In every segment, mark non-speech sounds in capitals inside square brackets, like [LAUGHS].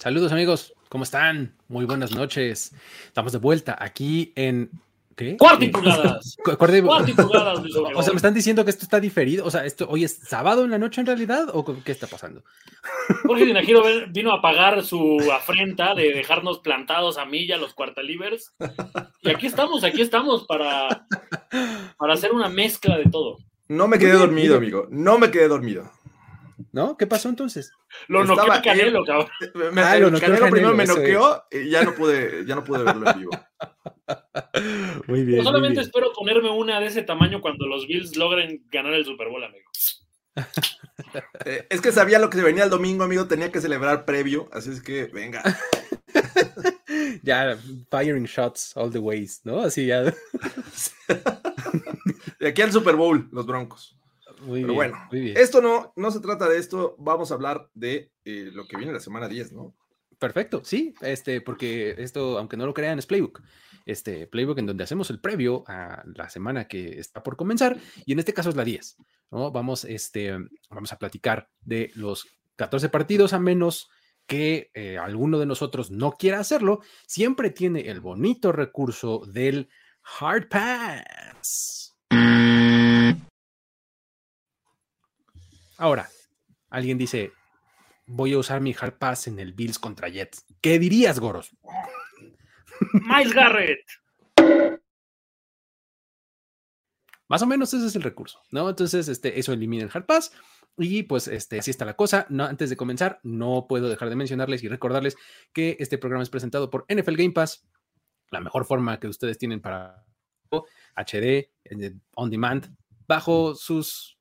Saludos amigos, ¿cómo están? Muy buenas noches. Estamos de vuelta aquí en... ¿Qué? Cuarto y pulgadas. [LAUGHS] Cuarto y- pulgadas, [LAUGHS] O sea, me están diciendo que esto está diferido. O sea, esto hoy es sábado en la noche en realidad o qué está pasando? Jorge Tinajero ven- vino a pagar su afrenta de dejarnos plantados a mí y a los cuartalivers. Y aquí estamos, aquí estamos para, para hacer una mezcla de todo. No me quedé dormido, amigo. No me quedé dormido. ¿No? ¿Qué pasó entonces? Lo Estaba noqueó el Canelo, cabrón. [LAUGHS] Me- Ah, el lo noqueó Canelo Canelo, primero me noqueó y ya no pude, ya no pude verlo en vivo. [LAUGHS] Muy Yo bien. muy solamente bien. espero ponerme una de ese tamaño cuando los Bills logren ganar el Super Bowl, amigo. [LAUGHS] Eh, es que sabía lo que se venía el domingo, amigo. Tenía que celebrar previo, así es que venga. Ya, firing shots all the ways, ¿no? Así ya. De aquí al Super Bowl, los Broncos. Muy Pero bien, bueno, muy bien. esto no, no se trata de esto. Vamos a hablar de eh, lo que viene la semana 10, ¿no? Perfecto, sí, este, porque esto, aunque no lo crean, es Playbook. Este Playbook en donde hacemos el previo a la semana que está por comenzar, y en este caso es la 10, ¿no? Vamos, este, vamos a platicar de los 14 partidos, a menos que eh, alguno de nosotros no quiera hacerlo, siempre tiene el bonito recurso del Hard Pass. Ahora, alguien dice, voy a usar mi Hard Pass en el Bills contra Jets. ¿Qué dirías, Goros? Miles Garrett. Más o menos ese es el recurso, ¿no? Entonces, este, eso elimina el Hard Pass. Y pues, este, así está la cosa. No, antes de comenzar, no puedo dejar de mencionarles y recordarles que este programa es presentado por NFL Game Pass, la mejor forma que ustedes tienen para HD, eh, on demand, bajo sus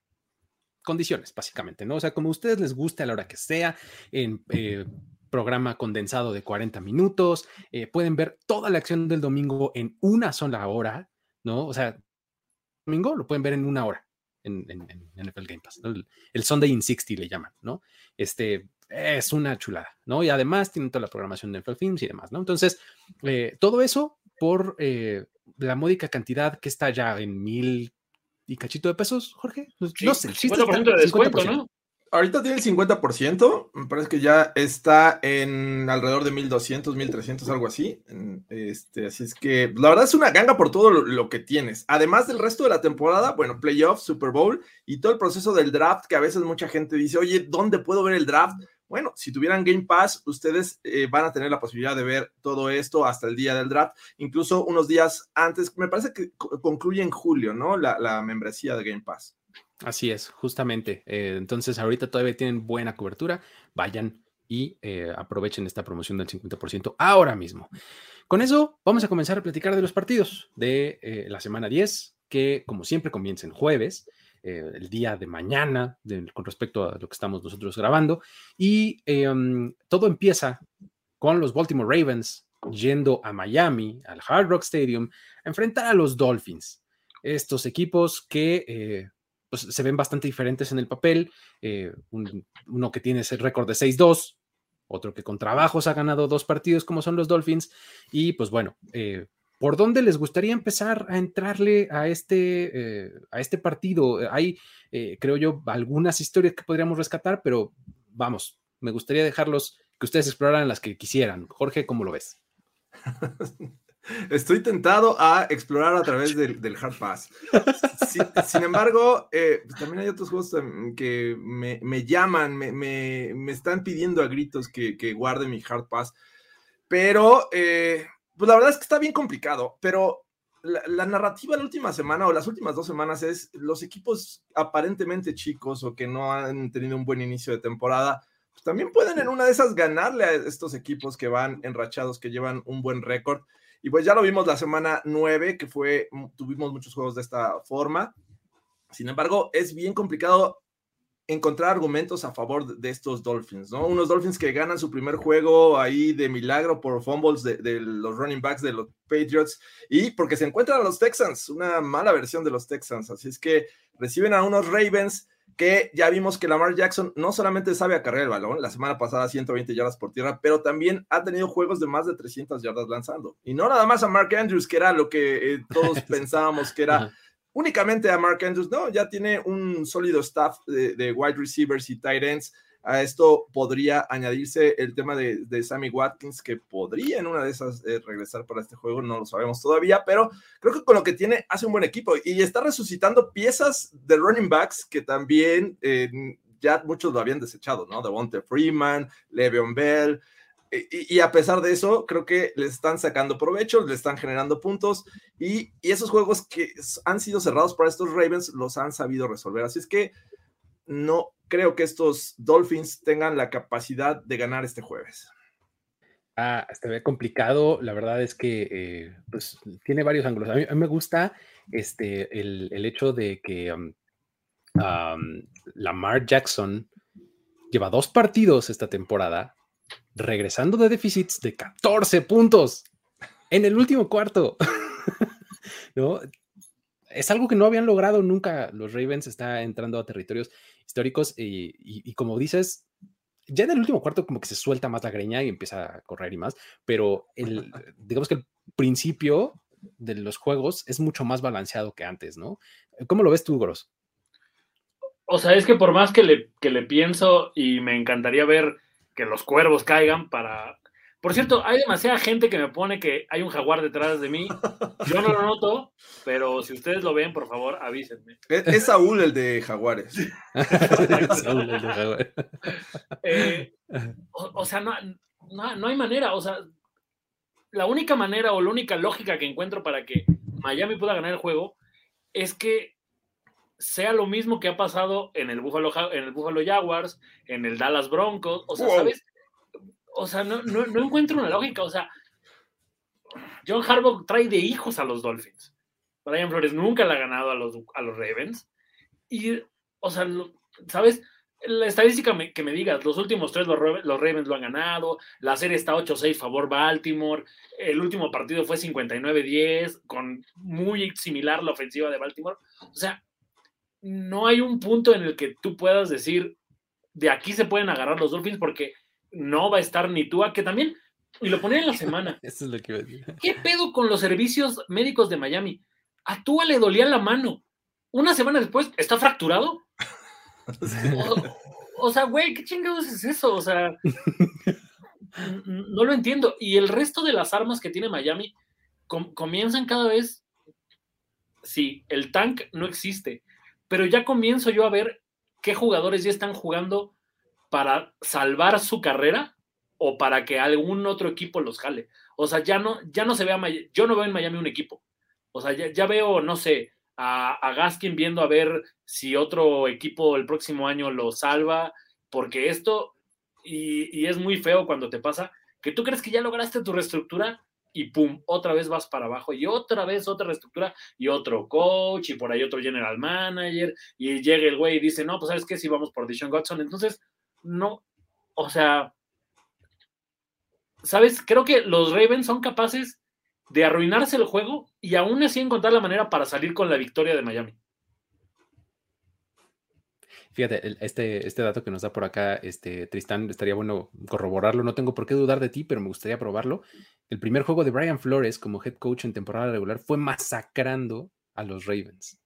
condiciones, básicamente, ¿no? O sea, como a ustedes les guste a la hora que sea, en eh, programa condensado de 40 minutos, eh, pueden ver toda la acción del domingo en una sola hora, ¿no? O sea, domingo lo pueden ver en una hora en, en- en NFL Game Pass, ¿no? el, Sunday in 60 le llaman, ¿no? Este es una chulada, ¿no? Y además tienen toda la programación de NFL y demás, ¿no? Entonces, eh, todo eso por la módica cantidad que está ya en mil y cachito de pesos, Jorge. No, Sí, no sé, el chiste está 50% de descuento, 50%. ¿no? Ahorita tiene el 50%, me parece que ya está en alrededor de 1200, 1300, algo así. Este, así es que la verdad es una ganga por todo lo, lo que tienes. Además del resto de la temporada, bueno, playoffs, Super Bowl y todo el proceso del draft, que a veces mucha gente dice, oye, ¿dónde puedo ver el draft? Bueno, si tuvieran Game Pass, ustedes eh, van a tener la posibilidad de ver todo esto hasta el día del draft, incluso unos días antes, me parece que co- concluye en julio, ¿no? La, membresía de Game Pass. Así es, justamente. Eh, entonces, ahorita todavía tienen buena cobertura. Vayan y eh, aprovechen esta promoción del 50% ahora mismo. Con eso, vamos a comenzar a platicar de los partidos de la semana 10, que como siempre comienza en jueves, eh, el día de mañana, con respecto a lo que estamos nosotros grabando. Y um, todo empieza con los Baltimore Ravens yendo a Miami, al Hard Rock Stadium, a enfrentar a los Dolphins. Estos equipos que eh, pues, se ven bastante diferentes en el papel. eh, un- uno que tiene ese récord de 6-2, otro que con trabajos ha ganado dos partidos como son los Dolphins. Y pues bueno, ¿por dónde les gustaría empezar a entrarle a este, eh, a este partido? Hay, eh, creo yo, algunas historias que podríamos rescatar, pero vamos, me gustaría dejarlos que ustedes exploraran las que quisieran. Jorge, ¿cómo lo ves? [LAUGHS] Estoy tentado a explorar a través del, Hard Pass. sin embargo, eh, pues, también hay otros juegos que me, llaman, me, están pidiendo a gritos que, guarde mi Hard Pass. Pero, pues la verdad es que está bien complicado. Pero la, la, narrativa la última semana o las últimas dos semanas es los equipos aparentemente chicos o que no han tenido un buen inicio de temporada. Pues también pueden en una de esas ganarle a estos equipos que van enrachados, que llevan un buen récord. Y pues ya lo vimos la semana 9, que fue, tuvimos muchos juegos de esta forma. Sin embargo, es bien complicado encontrar argumentos a favor de estos Dolphins, ¿no? Unos Dolphins que ganan su primer juego ahí de milagro por fumbles de, de, los running backs de los Patriots y porque se encuentran a los Texans, una mala versión de los Texans. Así es que reciben a unos Ravens que ya vimos que Lamar Jackson no solamente sabe acarrear el balón, la semana pasada 120 yardas por tierra, pero también ha tenido juegos de más de 300 yardas lanzando. Y no nada más a Mark Andrews, que era lo que eh, todos [LAUGHS] pensábamos que era únicamente a Mark Andrews, no, ya tiene un sólido staff de, wide receivers y tight ends. A esto podría añadirse el tema de, Sammy Watkins, que podría en una de esas eh, regresar para este juego, no lo sabemos todavía, pero creo que con lo que tiene hace un buen equipo y está resucitando piezas de running backs que también eh, ya muchos lo habían desechado, ¿no? Devonta Freeman, Le'Veon Bell, y, a pesar de eso, creo que le están sacando provecho, le están generando puntos y, esos juegos que han sido cerrados para estos Ravens los han sabido resolver. Así es que no creo que estos Dolphins tengan la capacidad de ganar este jueves. Ah, se ve complicado. La verdad es que eh, pues, tiene varios ángulos. A mí, me gusta este, el, hecho de que um, um, Lamar Jackson lleva dos partidos esta temporada regresando de déficits de 14 puntos en el último cuarto. [LAUGHS] ¿No? Es algo que no habían logrado nunca. Los Ravens está entrando a territorios históricos y, como dices, ya en el último cuarto como que se suelta más la greña y empieza a correr y más, pero el, [LAUGHS] digamos que el principio de los juegos es mucho más balanceado que antes, ¿no? ¿Cómo lo ves tú, Gros? O sea, es que por más que le, que le pienso y me encantaría ver que los cuervos caigan para... Por cierto, hay demasiada gente que me pone que hay un jaguar detrás de mí. Yo no lo noto, pero si ustedes lo ven, por favor, avísenme. Es, Saúl el de jaguares. [LAUGHS] Saúl el de [LAUGHS] jaguares. Eh, o, sea, no, no hay manera. O sea, la única manera o la única lógica que encuentro para que Miami pueda ganar el juego es que sea lo mismo que ha pasado en el Buffalo, en el Buffalo Jaguars, en el Dallas Broncos, o sea, ¿sabes? O sea, no, encuentro una lógica, o sea, John Harbaugh trae de hijos a los Dolphins. Brian Flores nunca le ha ganado a los, a los Ravens. Y, o sea, ¿sabes? La estadística que me digas, los últimos tres los, los, Ravens lo han ganado, la serie está 8-6 favor Baltimore, el último partido fue 59-10, con muy similar la ofensiva de Baltimore. O sea, no hay un punto en el que tú puedas decir, de aquí se pueden agarrar los Dolphins porque no va a estar ni tú, que también, y lo ponía en la [LAUGHS] semana. Eso es lo que iba a decir. ¿Qué pedo con los servicios médicos de Miami? A Tua le dolía la mano. Una semana después, ¿está fracturado? O, sea, güey, ¿qué chingados es eso? O sea, no lo entiendo. Y el resto de las armas que tiene Miami comienzan cada vez. Sí, el tank no existe pero ya comienzo yo a ver qué jugadores ya están jugando para salvar su carrera o para que algún otro equipo los jale. O sea, ya no, ya no se ve a yo no veo en Miami un equipo. O sea, ya, veo, no sé, a, Gaskin viendo a ver si otro equipo el próximo año lo salva, porque esto, y, y es muy feo cuando te pasa, que tú crees que ya lograste tu reestructura y pum, otra vez vas para abajo y otra vez otra reestructura y otro coach y por ahí otro general manager y llega el güey y dice, no, pues sabes qué, si vamos por Dishon Godson. Entonces, no, o sea, ¿sabes? Creo que los Ravens son capaces de arruinarse el juego y aún así encontrar la manera para salir con la victoria de Miami. Fíjate, este, este dato que nos da por acá, este, Tristán, estaría bueno corroborarlo. No tengo por qué dudar de ti, pero me gustaría probarlo. El primer juego de Brian Flores como head coach en temporada regular fue masacrando a los Ravens.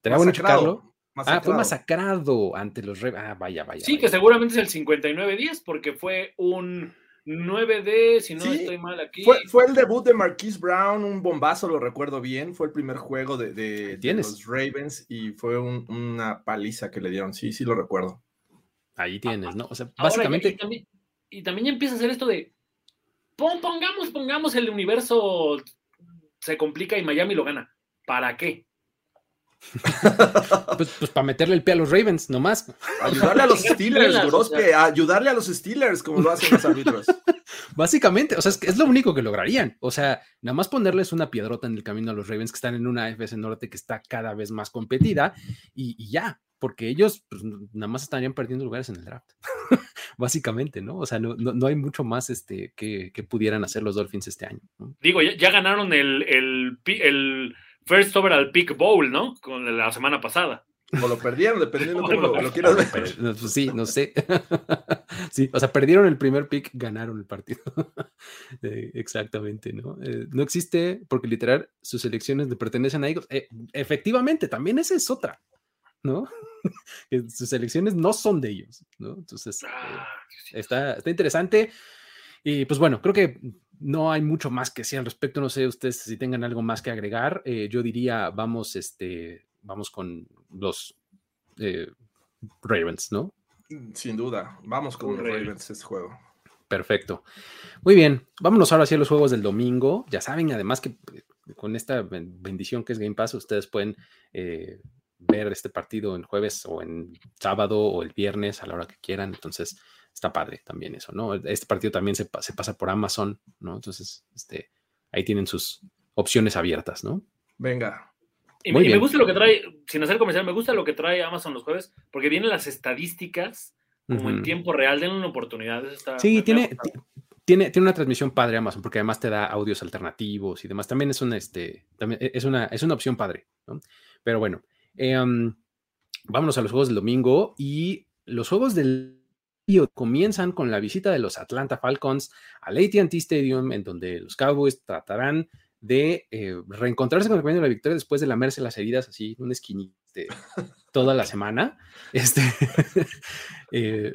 ¿Te bueno checarlo? Ah, fue masacrado ante los Ravens. Ah, vaya, vaya. Sí, que seguramente es el 59-10 porque fue un 9D, si no estoy mal aquí. Fue, el debut de Marquise Brown, un bombazo, lo recuerdo bien. Fue el primer juego de, los Ravens y fue una paliza que le dieron. Sí, sí lo recuerdo. Ahí tienes, ¿no? O sea, básicamente. y, también, ya empieza a hacer esto de. Pongamos, pongamos el universo se complica y Miami lo gana. ¿Para qué? [LAUGHS] pues, pues, para meterle el pie a los Ravens, nomás. Ayudarle a los [LAUGHS] Steelers, ayudarle a los Steelers, como lo hacen los árbitros. [LAUGHS] Básicamente, o sea, es, lo único que lograrían. O sea, nada más ponerles una piedrota en el camino a los Ravens que están en una FS Norte que está cada vez más competida y, ya, porque ellos pues, nada más estarían perdiendo lugares en el draft. Básicamente, ¿no? O sea, no, hay mucho más este, que, pudieran hacer los Dolphins este año. Digo, ya, ganaron el, el, el first overall pick bowl, ¿no? Con la semana pasada. O lo perdieron, dependiendo cómo lo, [LAUGHS] quieras ver. [LAUGHS] Pues sí, no sé. [LAUGHS] sí, o sea, perdieron el primer pick, ganaron el partido. Eh, exactamente, ¿no? Eh, no existe, porque literal, sus elecciones le pertenecen a ellos. Eh, efectivamente, también esa es otra, ¿no? sus elecciones no son de ellos, ¿no? Entonces, ah, está, está interesante. Y pues bueno, creo que no hay mucho más que decir al respecto. No sé ustedes si tengan algo más que agregar. Eh, yo diría, vamos, este, vamos con los eh, Ravens, ¿no? Mm, sin duda, vamos con los Ravens este juego. Perfecto. Muy bien, vámonos ahora hacia los juegos del domingo. Ya saben, además que eh, con esta bendición que es Game Pass, ustedes pueden ver este partido en jueves o en sábado o el viernes a la hora que quieran. Entonces, está padre también eso, ¿no? Este partido también se, pasa por Amazon, ¿no? Entonces, este, ahí tienen sus opciones abiertas, ¿no? Venga. Y, me gusta lo que trae, sin hacer comercial, me gusta lo que trae Amazon los jueves, porque vienen las estadísticas como en tiempo real, den una oportunidad. sí, tiene, tiene, tiene una transmisión padre Amazon, porque además te da audios alternativos y demás. También es una, este, también e, es una, es una opción padre, ¿no? Pero bueno, em, vámonos a los juegos del domingo y los juegos del comienzan con la visita de los Atlanta Falcons al ATT Stadium, en donde los Cowboys tratarán de eh, reencontrarse con el camino de la victoria después de lamerse las heridas así, un esquinite toda la semana. [LAUGHS] Este, [LAUGHS] eh,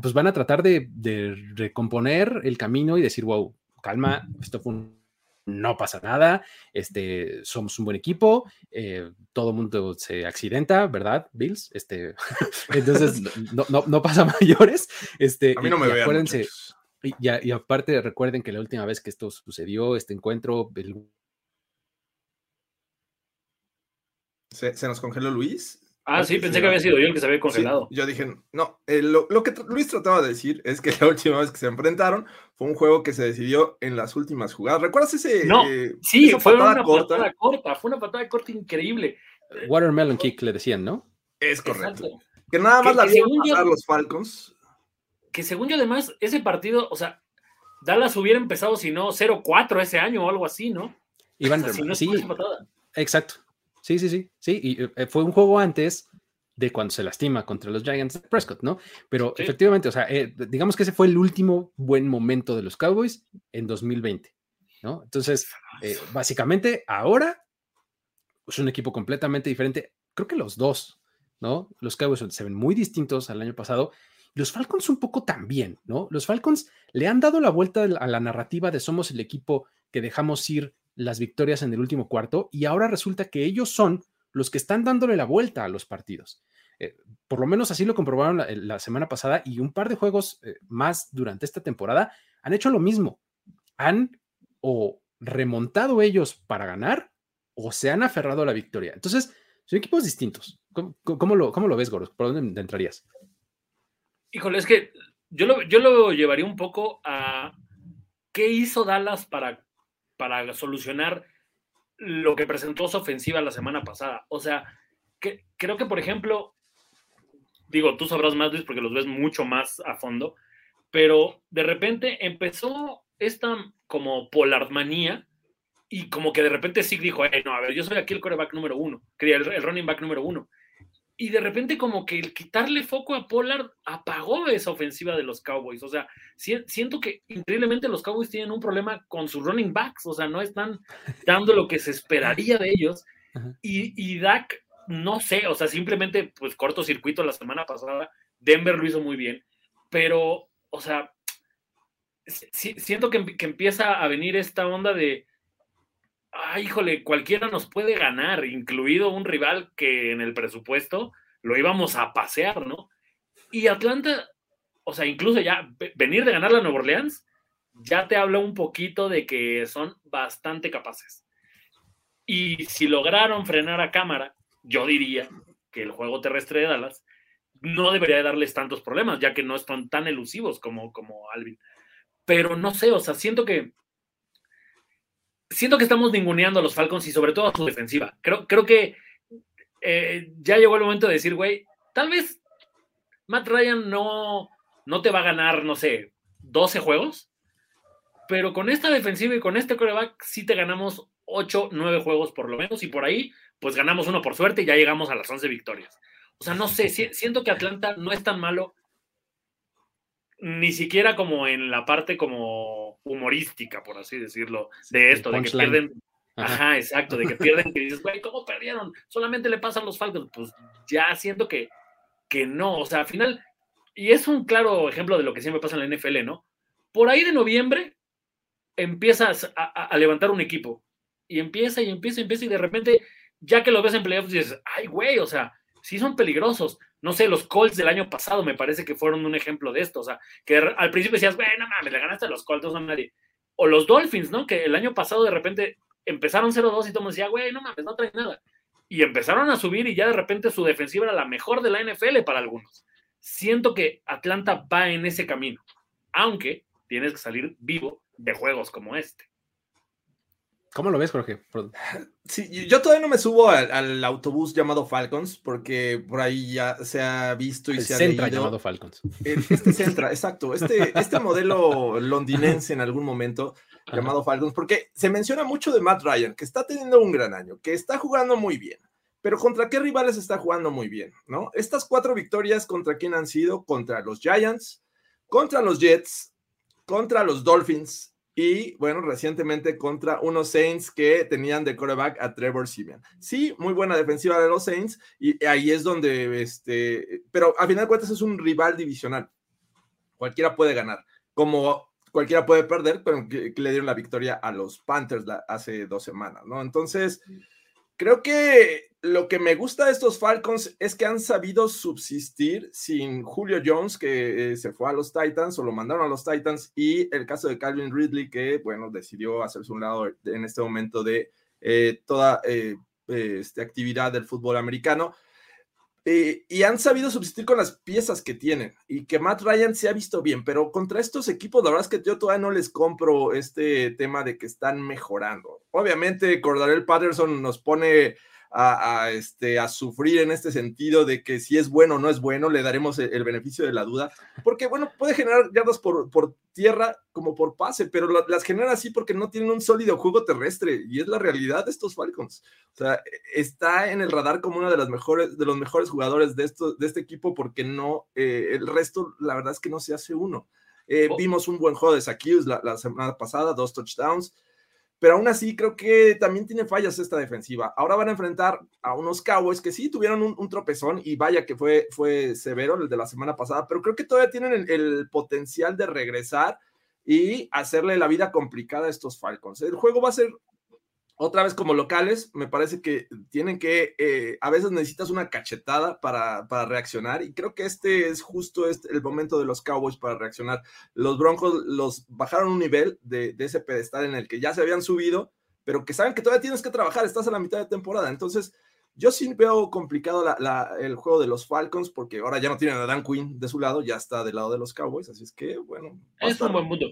pues van a tratar de, de, recomponer el camino y decir, wow, calma, esto fue un no pasa nada, este, somos un buen equipo, eh, todo el mundo se accidenta, ¿verdad, Bills? Este, [LAUGHS] entonces no, pasa [LAUGHS] mayores. Este, A mí no me y acuérdense, y, aparte recuerden que la última vez que esto sucedió, este encuentro... ¿Se, ¿Se, nos congeló Luis? Ah, sí, pensé que había sido yo el que se había congelado. yo dije, no, eh, lo, que Luis trataba de decir es que [LAUGHS] la última vez que se enfrentaron fue un juego que se decidió en las últimas jugadas. ¿Recuerdas ese? No, eh, sí, fue una patada corta, fue una patada corta increíble. Watermelon kick le decían, ¿no? Es correcto. Que nada más la vieron pasar los Falcons. Que según yo además, ese partido, o sea, Dallas hubiera empezado si no 0-4 ese año o algo así, ¿no? Iban, sí, exacto. Sí, sí, sí, sí. Y eh, fue un juego antes de cuando se lastima contra los Giants de Prescott, ¿no? Pero efectivamente, o sea, eh, digamos que ese fue el último buen momento de los Cowboys en 2020, ¿no? Entonces, eh, básicamente, ahora es un equipo completamente diferente. Creo que los dos, ¿no? Los Cowboys se ven muy distintos al año pasado. Los Falcons un poco también, ¿no? Los Falcons le han dado la vuelta a la narrativa de somos el equipo que dejamos ir las victorias en el último cuarto y ahora resulta que ellos son los que están dándole la vuelta a los partidos. Eh, por lo menos así lo comprobaron la, semana pasada y un par de juegos eh, más durante esta temporada han hecho lo mismo. Han o remontado ellos para ganar o se han aferrado a la victoria. Entonces, son equipos distintos. ¿Cómo, lo, cómo lo, ves, Goros? ¿Por dónde entrarías? Híjole, es que yo lo, yo lo llevaría un poco a qué hizo Dallas para para solucionar lo que presentó su ofensiva la semana pasada. O sea, que, creo que, por ejemplo, digo, tú sabrás más, Luis, porque los ves mucho más a fondo, pero de repente empezó esta como polardmanía y como que de repente sí dijo, no, a ver, yo soy aquí el coreback número uno, quería el running back número uno y de repente como que el quitarle foco a Pollard apagó esa ofensiva de los Cowboys. O sea, siento que increíblemente los Cowboys tienen un problema con sus running backs, o sea, no están [LAUGHS] dando lo que se esperaría de ellos. Y, y Dak, no sé, o sea, simplemente pues cortocircuito la semana pasada, Denver lo hizo muy bien, pero, o sea, siento que, que, empieza a venir esta onda de, ah, híjole, cualquiera nos puede ganar, incluido un rival que en el presupuesto lo íbamos a pasear, ¿no? Y Atlanta, o sea, incluso ya venir de ganar la Nueva Orleans, ya te habla un poquito de que son bastante capaces. Y si lograron frenar a cámara, yo diría que el juego terrestre de Dallas no debería darles tantos problemas, ya que no están tan elusivos como, como Alvin. Pero no sé, o sea, siento que siento que estamos ninguneando a los Falcons y sobre todo a su defensiva. Creo, creo que eh, ya llegó el momento de decir, güey, tal vez Matt Ryan no, no te va a ganar, no sé, 12 juegos, pero con esta defensiva y con este coreback sí te ganamos 8, 9 juegos por lo menos y por ahí pues ganamos uno por suerte y ya llegamos a las 11 victorias. O sea, no sé, siento que Atlanta no es tan malo, ni siquiera como en la parte como humorística, por así decirlo, de esto, de que pierden. Ajá. exacto, de que [LAUGHS] pierden, que dices, güey, ¿cómo perdieron? Solamente le pasan los Falcons. Pues ya siento que, que no, o sea, al final, y es un claro ejemplo de lo que siempre pasa en la NFL, ¿no? Por ahí de noviembre empiezas a, a levantar un equipo y empieza y empieza y empieza y de repente, ya que lo ves en playoffs, dices, ay, güey, o sea, sí son peligrosos. No sé, los Colts del año pasado me parece que fueron un ejemplo de esto. O sea, que al principio decías, bueno, no mames, le ganaste a los Colts, no son nadie. O los Dolphins, ¿no? Que el año pasado de repente empezaron 0-2 y todo el mundo decía, güey, no mames, no traen nada. Y empezaron a subir y ya de repente su defensiva era la mejor de la NFL para algunos. Siento que Atlanta va en ese camino, aunque tienes que salir vivo de juegos como este. ¿Cómo lo ves, Jorge? Sí, yo todavía no me subo al, autobús llamado Falcons, porque por ahí ya se ha visto y se ha Centra llamado Falcons. Este Centra, exacto. Este, este modelo londinense en algún momento llamado Falcons, porque se menciona mucho de Matt Ryan, que está teniendo un gran año, que está jugando muy bien. Pero ¿contra qué rivales está jugando muy bien? ¿no? Estas cuatro victorias, ¿contra quién han sido? Contra los Giants, contra los Jets, contra los Dolphins y bueno, recientemente contra unos Saints que tenían de coreback a Trevor Simeon. Sí, muy buena defensiva de los Saints y ahí es donde, este, pero a final de cuentas es un rival divisional. Cualquiera puede ganar, como cualquiera puede perder, pero que, le dieron la victoria a los Panthers hace dos semanas, ¿no? Entonces, creo que lo que me gusta de estos Falcons es que han sabido subsistir sin Julio Jones, que eh, se fue a los Titans o lo mandaron a los Titans, y el caso de Calvin Ridley, que, bueno, decidió hacerse un lado en este momento de eh, toda eh, este, actividad del fútbol americano. y han sabido subsistir con las piezas que tienen y que Matt Ryan se ha visto bien, pero contra estos equipos, la verdad es que yo todavía no les compro este tema de que están mejorando. Obviamente, Cordarel Patterson nos pone a, este, a sufrir en este sentido de que si es bueno o no es bueno, le daremos el, beneficio de la duda, porque bueno, puede generar yardas por, por tierra como por pase, pero las genera así porque no tienen un sólido juego terrestre y es la realidad de estos Falcons. O sea, está en el radar como uno de, las mejores, de los mejores jugadores de, esto, de este equipo porque no, eh, el resto, la verdad es que no se hace uno. Eh, oh. Vimos un buen juego de Sakius la, la semana pasada, dos touchdowns pero aún así creo que también tiene fallas esta defensiva. Ahora van a enfrentar a unos Cowboys que sí tuvieron un, tropezón y vaya que fue, fue severo el de la semana pasada, pero creo que todavía tienen el potencial de regresar y hacerle la vida complicada a estos Falcons. El juego va a ser otra vez como locales, me parece que tienen que, eh, a veces necesitas una cachetada para, reaccionar y creo que este es justo este, el momento de los Cowboys para reaccionar. Los Broncos los bajaron un nivel de, ese pedestal en el que ya se habían subido, pero que saben que todavía tienes que trabajar, estás a la mitad de temporada. Entonces, yo sí veo complicado el juego de los Falcons porque ahora ya no tienen a Dan Quinn de su lado, ya está del lado de los Cowboys, así es que, bueno. Es un buen punto.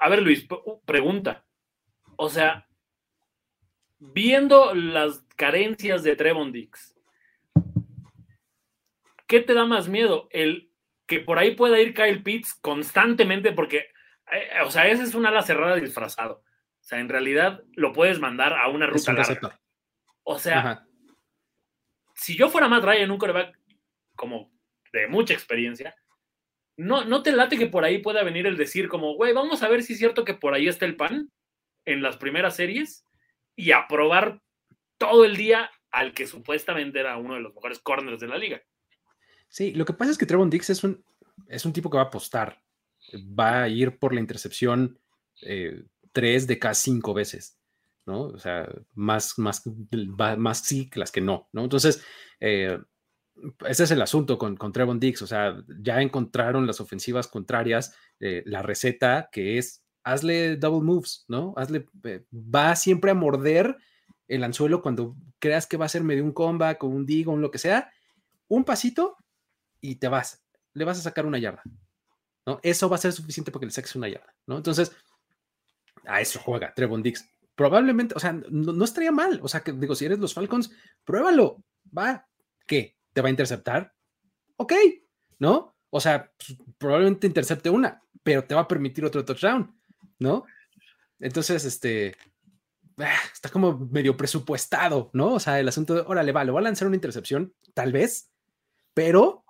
A ver, Luis, pregunta. O sea, viendo las carencias de Trevon Dix, ¿qué te da más miedo? El que por ahí pueda ir Kyle Pitts constantemente, porque, eh, o sea, esa es una ala cerrada disfrazado. O sea, en realidad lo puedes mandar a una ruta larga. O sea, si yo fuera más Ryan, un coreback como de mucha experiencia, no, no te late que por ahí pueda venir el decir como, güey, vamos a ver si es cierto que por ahí está el pan en las primeras series y aprobar todo el día al que supuestamente era uno de los mejores corners de la liga. Sí, lo que pasa es que Trevon Dix es un, es un tipo que va a apostar. va a ir por la intercepción eh, tres de cada cinco veces, ¿no? O sea, más, más, más sí que las que no, ¿no? Entonces, eh, ese es el asunto con, con Trevon Dix, o sea, ya encontraron las ofensivas contrarias eh, la receta que es hazle double moves, ¿no? Hazle, va siempre a morder el anzuelo cuando creas que va a ser medio un comeback o un dig o un lo que sea, un pasito y te vas, le vas a sacar una yarda, ¿no? Eso va a ser suficiente para que le saques una yarda, ¿no? Entonces, a eso juega Trevon Dix. Probablemente, o sea, no, estaría mal, o sea, que digo, si eres los Falcons, pruébalo, va, ¿qué? ¿Te va a interceptar? Ok, ¿no? O sea, pues, probablemente intercepte una, pero te va a permitir otro touchdown, ¿no? Entonces, este, ah, está como medio presupuestado, ¿no? O sea, el asunto de, órale, va, le voy a lanzar una intercepción, tal vez, pero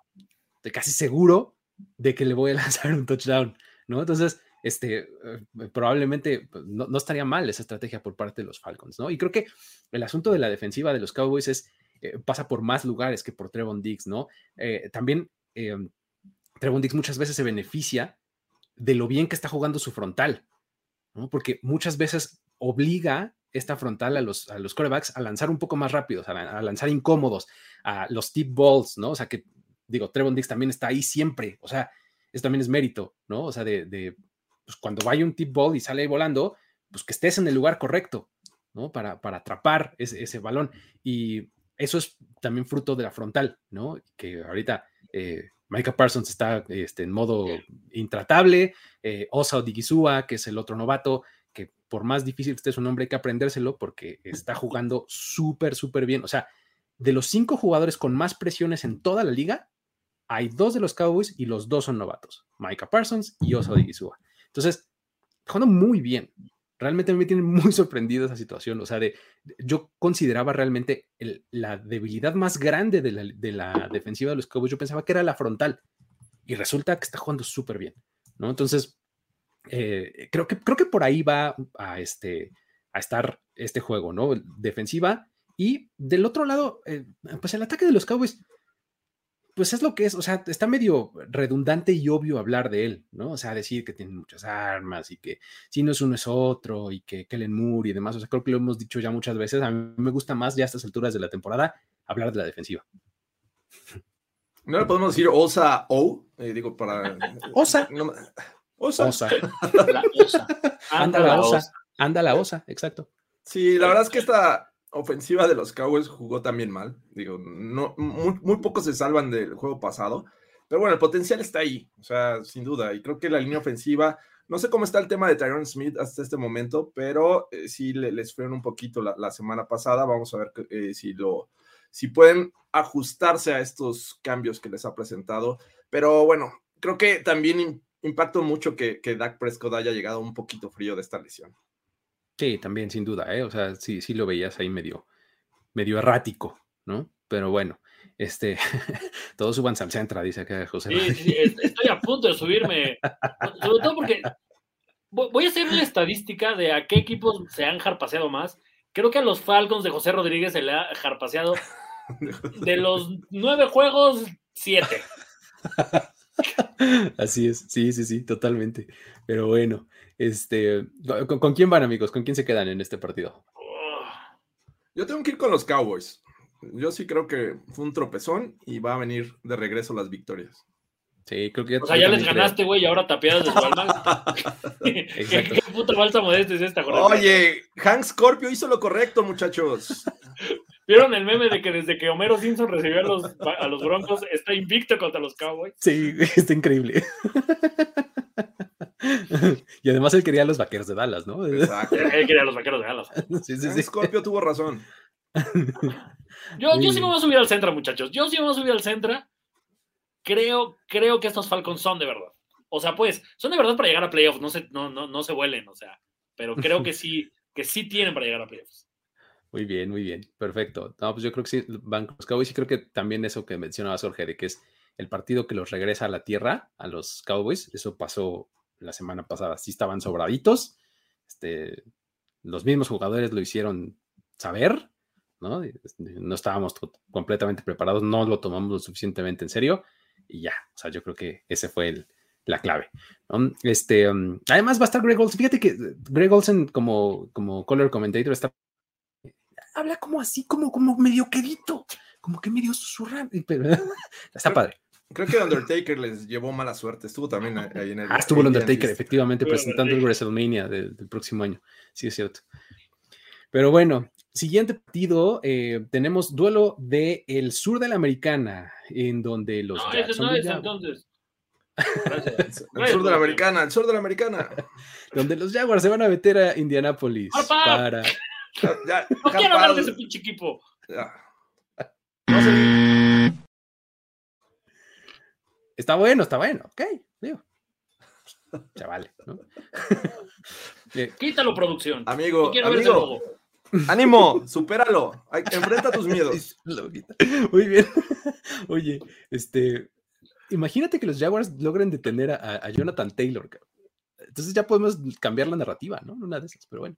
de casi seguro de que le voy a [LAUGHS] lanzar un touchdown, ¿no? Entonces, este, eh, probablemente pues, no, estaría mal esa estrategia por parte de los Falcons, ¿no? Y creo que el asunto de la defensiva de los Cowboys es, eh, pasa por más lugares que por Trevon Diggs, ¿no? Eh, también Trevon Diggs muchas veces se beneficia de lo bien que está jugando su frontal, Porque muchas veces obliga esta frontal a los, a los corebacks a lanzar un poco más rápido, a, lanzar incómodos, a los tip balls, ¿no? O sea que, digo, Trevon Diggs también está ahí siempre, o sea, eso también es mérito, ¿no? O sea, de, pues cuando vaya un tip ball y sale ahí volando, pues que estés en el lugar correcto, ¿no? Para, para atrapar ese, ese balón. Y eso es también fruto de la frontal, ¿no? Que ahorita eh, Micah Parsons está este, en modo intratable, eh, Osa Odigizua, que es el otro novato, que por más difícil que esté su nombre, hay que aprendérselo porque está jugando súper, súper bien. O sea, de los cinco jugadores con más presiones en toda la liga, hay dos de los Cowboys y los dos son novatos, Micah Parsons y Osa Odigizua. Entonces, jugando muy bien. Realmente me tiene muy sorprendido esa situación. O sea, de, yo consideraba realmente la debilidad más grande de la, de la, defensiva de los Cowboys. Yo pensaba que era la frontal y resulta que está jugando súper bien, ¿no? Entonces, eh, creo, que, creo que por ahí va a, este, a estar este juego, ¿no? Defensiva y del otro lado, eh, pues el ataque de los Cowboys pues es lo que es, o sea, está medio redundante y obvio hablar de él, ¿no? O sea, decir que tiene muchas armas y que si no es uno es otro y que Kellen Moore y demás, o sea, creo que lo hemos dicho ya muchas veces, a mí me gusta más ya a estas alturas de la temporada hablar de la defensiva. No le podemos decir Osa O, eh, digo, para... Osa. osa. Osa. [LAUGHS] La osa. Anda la osa. Anda la osa, exacto. Sí, la verdad es que esta, ofensiva de los Cowboys jugó también mal. Digo, no, muy, pocos se salvan del juego pasado. Pero bueno, el potencial está ahí, o sea, sin duda. Y creo que la línea ofensiva, no sé cómo está el tema de Tyron Smith hasta este momento, pero eh, sí les fueron un poquito la, semana pasada. Vamos a ver eh, si lo, si pueden ajustarse a estos cambios que les ha presentado. Pero bueno, creo que también impactó mucho que Dak Prescott haya llegado un poquito frío de esta lesión. Sí, también, sin duda, ¿eh? O sea, sí, sí lo veías ahí medio, medio errático, ¿no? Pero bueno, este, [LAUGHS] todos suban al centro, dice acá José. Sí, sí, estoy a punto de subirme, [LAUGHS] sobre todo porque voy a hacer una estadística de a qué equipos se han jarpaseado más. Creo que a los Falcons de José Rodríguez se le ha jarpaseado [LAUGHS] de los nueve juegos, siete. Así es, sí, sí, sí, totalmente. Pero bueno, este, ¿con, quién van, amigos? ¿Con quién se quedan en este partido? Yo tengo que ir con los Cowboys. Yo sí creo que fue un tropezón y va a venir de regreso las victorias. Sí, creo que ya. O sea, ya les ganaste, güey, y ahora tapeadas de. [LAUGHS] [LAUGHS] Exacto. ¿Qué, puta balsa modesta es esta, Oye, Hank Scorpio hizo lo correcto, muchachos. ¿Vieron el meme de que desde que Homero Simpson recibió a los, a los Broncos está invicto contra los Cowboys? Sí, [LAUGHS] está increíble. [LAUGHS] y además él quería a los vaqueros de Dallas, ¿no? Exacto. Él quería a los vaqueros de Dallas. [LAUGHS] Sí, sí, sí. Scorpio tuvo razón. [LAUGHS] Yo, yo sí me voy a subir al centro, muchachos. Yo sí me voy a subir al centro. Creo, creo que estos Falcons son de verdad. O sea, pues, son de verdad para llegar a playoffs. No se, no, no, no se vuelen, o sea. Pero creo que sí, que sí tienen para llegar a playoffs. Muy bien, muy bien. Perfecto. No, pues yo creo que sí van los Cowboys y creo que también eso que mencionaba Jorge, de que es el partido que los regresa a la tierra, a los Cowboys, eso pasó la semana pasada. Sí estaban sobraditos. Este, los mismos jugadores lo hicieron saber, ¿no? Este, no estábamos completamente preparados, no lo tomamos lo suficientemente en serio y ya. O sea, yo creo que ese fue el, la clave. Este, um, además va a estar Greg Olsen. Fíjate que Greg Olsen como, como color commentator está habla como así, como, como medio quedito, como que medio susurrando, [LAUGHS] está padre. Creo que Undertaker les llevó mala suerte. Estuvo también ahí en el. Ah, estuvo el Undertaker, efectivamente, presentando el WrestleMania del, próximo año. Sí, es cierto. Pero bueno, siguiente partido, eh, tenemos duelo del el sur de la Americana, en donde los. No, ese no es entonces. [LAUGHS] el sur de la Americana, el sur de la Americana. [LAUGHS] donde los Jaguars se van a meter a Indianapolis para. Ya, [LAUGHS] no quiero hablar de ese pinche equipo. No sé. Está bueno, está bueno, ok, digo. Chavales, ¿no? [LAUGHS] Quítalo, producción. Amigo, amigo. Ánimo, supéralo. Enfrenta tus miedos. [LAUGHS] Muy bien. [LAUGHS] Oye, este, imagínate que los Jaguars logren detener a, Jonathan Taylor. Entonces ya podemos cambiar la narrativa, ¿no? Una de esas, pero bueno.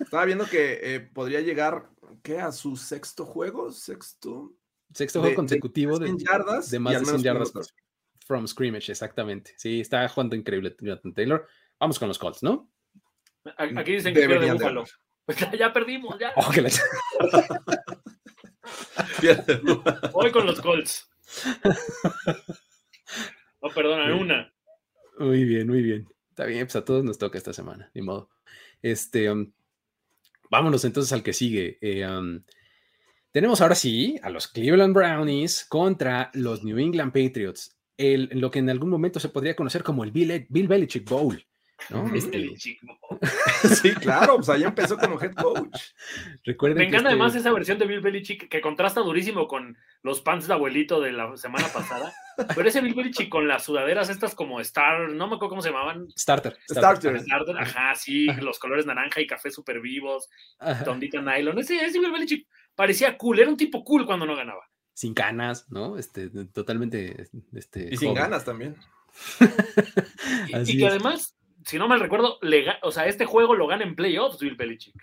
Estaba viendo que eh, podría llegar, ¿qué? A su sexto juego, sexto. Sexto juego consecutivo de, yardas. De más de 100 yardas from scrimmage, exactamente. Sí, está jugando increíble Jonathan Taylor. Vamos con los Colts, ¿no? Aquí dicen que pierde Búfalo. Pues [LAUGHS] ya, perdimos, ya. Oh, [LAUGHS] Voy con los Colts. No, perdona, una. Muy bien, muy bien. Está bien, pues a todos nos toca esta semana, ni modo. Este, um, vámonos entonces al que sigue. Eh, um, tenemos ahora sí a los Cleveland Brownies contra los New England Patriots. El, lo que en algún momento se podría conocer como el Bill, Bill Belichick Bowl. Este [LAUGHS] sí, claro, pues ahí empezó como head coach. Recuerden Me encanta este además esa versión de Bill Belichick que contrasta durísimo con los pants de abuelito de la semana pasada. Pero ese Bill Belichick con las sudaderas estas como Star, no me acuerdo cómo se llamaban. Starter. Starter. Starter. ajá, sí, los colores naranja y café súper vivos, tondita nylon. Ese, ese Bill Belichick parecía cool, era un tipo cool cuando no ganaba. Sin ganas, ¿no? Este, totalmente. Este, y sin ganas también. [LAUGHS] y, que además si no mal recuerdo, o sea, este juego lo gana en playoffs Bill Belichick.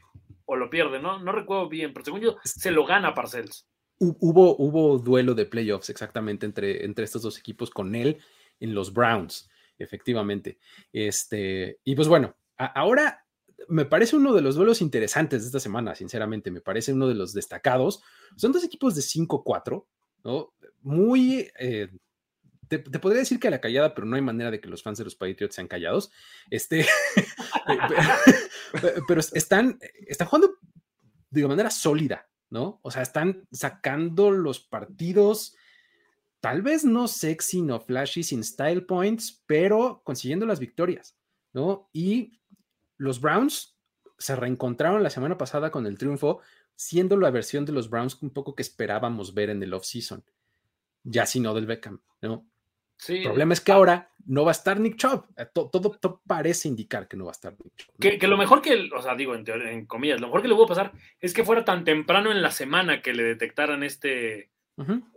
O lo pierde, ¿no? No recuerdo bien, pero según yo, se lo gana Parcells. Hubo, hubo duelo de playoffs exactamente entre, entre estos dos equipos con él en los Browns, efectivamente. Este, y pues bueno, ahora me parece uno de los duelos interesantes de esta semana, sinceramente, me parece uno de los destacados. Son dos equipos de 5-4, ¿no? Muy eh, te, podría decir que a la callada, pero no hay manera de que los fans de los Patriots sean callados. Este, [LAUGHS] pero están, están jugando de manera sólida, ¿no? O sea, están sacando los partidos, tal vez no sexy, no flashy, sin style points, pero consiguiendo las victorias, ¿no? Y los Browns se reencontraron la semana pasada con el triunfo, siendo la versión de los Browns un poco que esperábamos ver en el off-season, ya si no del Beckham, ¿no? El problema es que ahora no va a estar Nick Chubb. Eh, todo, parece indicar que no va a estar Nick Chubb. Que, lo mejor que, o sea, digo en, en, comillas, lo mejor que le pudo pasar es que fuera tan temprano en la semana que le detectaran este,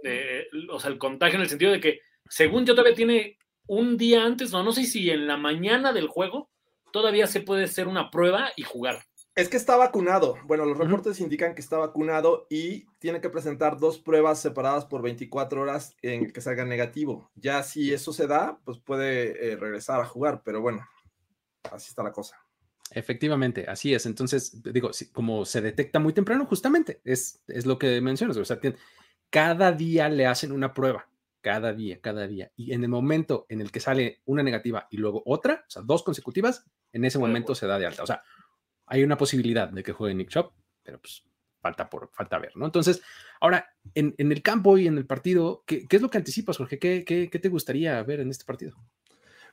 eh, o sea, el contagio en el sentido de que, según yo, todavía tiene un día antes, no, no sé si en la mañana del juego todavía se puede hacer una prueba y jugar. Es que está vacunado. Bueno, los reportes indican que está vacunado y tiene que presentar dos pruebas separadas por 24 horas en que salga negativo. Ya si eso se da, pues puede eh, regresar a jugar, pero bueno, así está la cosa. Efectivamente, así es. Entonces, digo, como se detecta muy temprano, justamente es, es lo que mencionas. O sea, cada día le hacen una prueba, cada día, cada día. Y en el momento en el que sale una negativa y luego otra, o sea, dos consecutivas, en ese momento se da de alta. O sea, hay una posibilidad de que juegue Nick Chop, pero pues falta, por, falta ver, ¿no? Entonces, ahora, en, el campo y en el partido, ¿qué, es lo que anticipas, Jorge? ¿Qué, ¿Qué, te gustaría ver en este partido?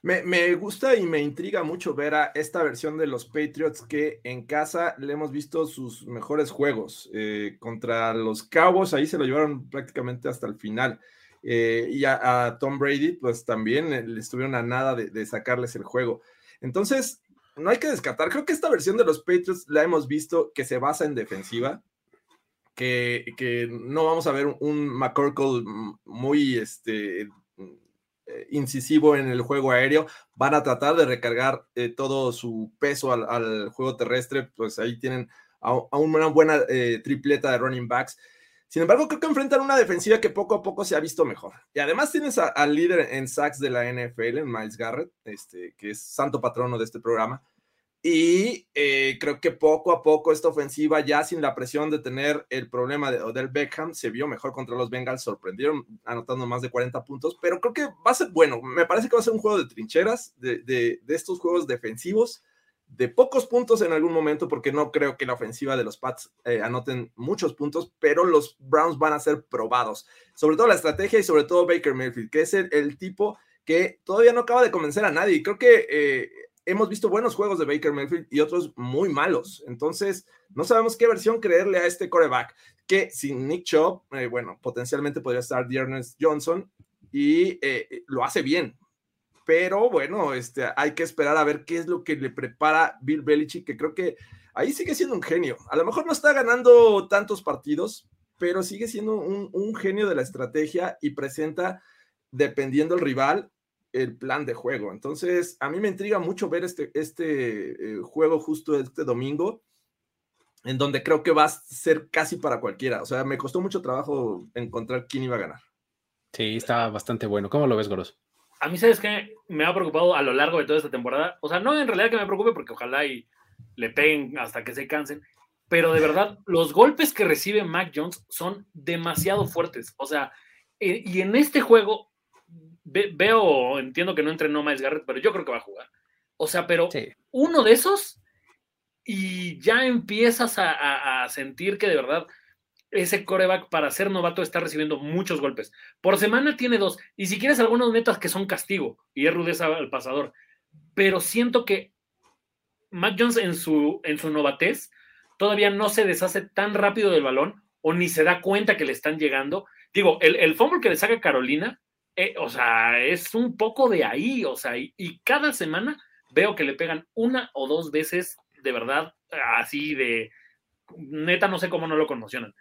Me, gusta y me intriga mucho ver a esta versión de los Patriots que en casa le hemos visto sus mejores juegos. Eh, contra los Cowboys, ahí se lo llevaron prácticamente hasta el final. Eh, y a, Tom Brady, pues también le estuvieron a nada de, de sacarles el juego. Entonces, no hay que descartar. Creo que esta versión de los Patriots la hemos visto que se basa en defensiva, que, no vamos a ver un McCorkle muy este, eh, incisivo en el juego aéreo. Van a tratar de recargar eh, todo su peso al, juego terrestre. Pues ahí tienen a, una buena eh, tripleta de running backs. Sin embargo, creo que enfrentan una defensiva que poco a poco se ha visto mejor. Y además tienes al líder en sacks de la NFL, en Miles Garrett, este, que es santo patrono de este programa. Y eh, creo que poco a poco esta ofensiva, ya sin la presión de tener el problema de Odell Beckham, se vio mejor contra los Bengals, sorprendieron anotando más de 40 puntos, pero creo que va a ser bueno. Me parece que va a ser un juego de trincheras, de, de, de estos juegos defensivos de pocos puntos en algún momento, porque no creo que la ofensiva de los Pats eh, anoten muchos puntos, pero los Browns van a ser probados. Sobre todo la estrategia y sobre todo Baker Mayfield, que es el, tipo que todavía no acaba de convencer a nadie. Creo que eh, hemos visto buenos juegos de Baker Mayfield y otros muy malos. Entonces, no sabemos qué versión creerle a este coreback, que sin Nick Chubb, eh, bueno, potencialmente podría estar Dearness Johnson y lo hace bien pero bueno, este, hay que esperar a ver qué es lo que le prepara Bill Belichick, que creo que ahí sigue siendo un genio. A lo mejor no está ganando tantos partidos, pero sigue siendo un, genio de la estrategia y presenta, dependiendo el rival, el plan de juego. Entonces, a mí me intriga mucho ver este, este eh, juego justo este domingo, en donde creo que va a ser casi para cualquiera. O sea, me costó mucho trabajo encontrar quién iba a ganar. Sí, está bastante bueno. ¿Cómo lo ves, Goros? a mí, ¿sabes qué? Me ha preocupado a lo largo de toda esta temporada. O sea, no en realidad que me preocupe porque ojalá y le peguen hasta que se cansen. Pero de verdad, [LAUGHS] los golpes que recibe Mac Jones son demasiado fuertes. O sea, eh, y en este juego veo, entiendo que no entrenó Miles Garrett, pero yo creo que va a jugar. O sea, pero uno de esos y ya empiezas a, a sentir que de verdad ese coreback para ser novato está recibiendo muchos golpes. Por semana tiene dos, y si quieres algunos metas que son castigo, y es rudeza al pasador. Pero siento que Mac Jones en su, en su novatez todavía no se deshace tan rápido del balón o ni se da cuenta que le están llegando. Digo, el, el fumble que le saca Carolina, eh, o sea, es un poco de ahí, o sea, y, cada semana veo que le pegan una o dos veces de verdad, así de, neta, no sé cómo no lo conmocionan.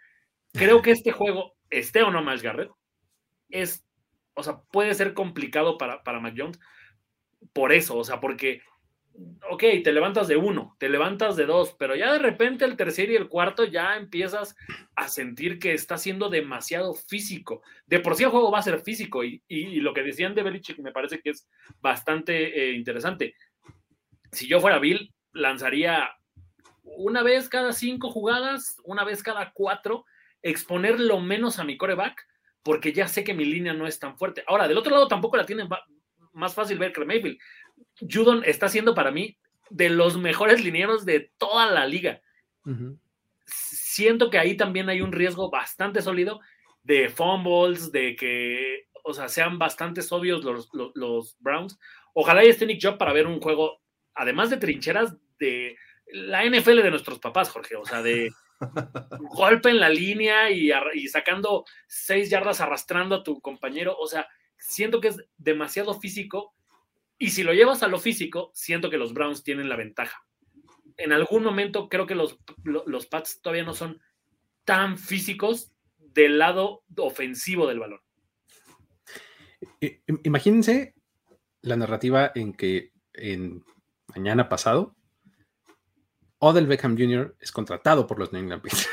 Creo que este juego, esté o no Miles Garrett, es, o sea, puede ser complicado para, para Mac Jones por eso, o sea, porque, ok, te levantas de uno, te levantas de dos, pero ya de repente el tercero y el cuarto ya empiezas a sentir que está siendo demasiado físico. De por sí el juego va a ser físico y, lo que decían de Belichick me parece que es bastante eh, interesante. Si yo fuera Bill, lanzaría una vez cada cinco jugadas, una vez cada cuatro, exponer lo menos a mi coreback, porque ya sé que mi línea no es tan fuerte. Ahora, del otro lado tampoco la tienen más fácil ver que Mayfield. Judon está siendo para mí de los mejores linieros de toda la liga. Siento que ahí también hay un riesgo bastante sólido de fumbles, de que, o sea, sean bastante obvios los, los, Browns. Ojalá y esté Nick Job para ver un juego, además de trincheras, de la NFL de nuestros papás, Jorge. O sea, de [LAUGHS] golpe en la línea y, sacando seis yardas arrastrando a tu compañero. O sea, siento que es demasiado físico. Y si lo llevas a lo físico, siento que los Browns tienen la ventaja. En algún momento creo que los, los Pats todavía no son tan físicos del lado ofensivo del balón. Imagínense la narrativa en que en mañana pasado Odell Beckham Jr. es contratado por los New England Patriots.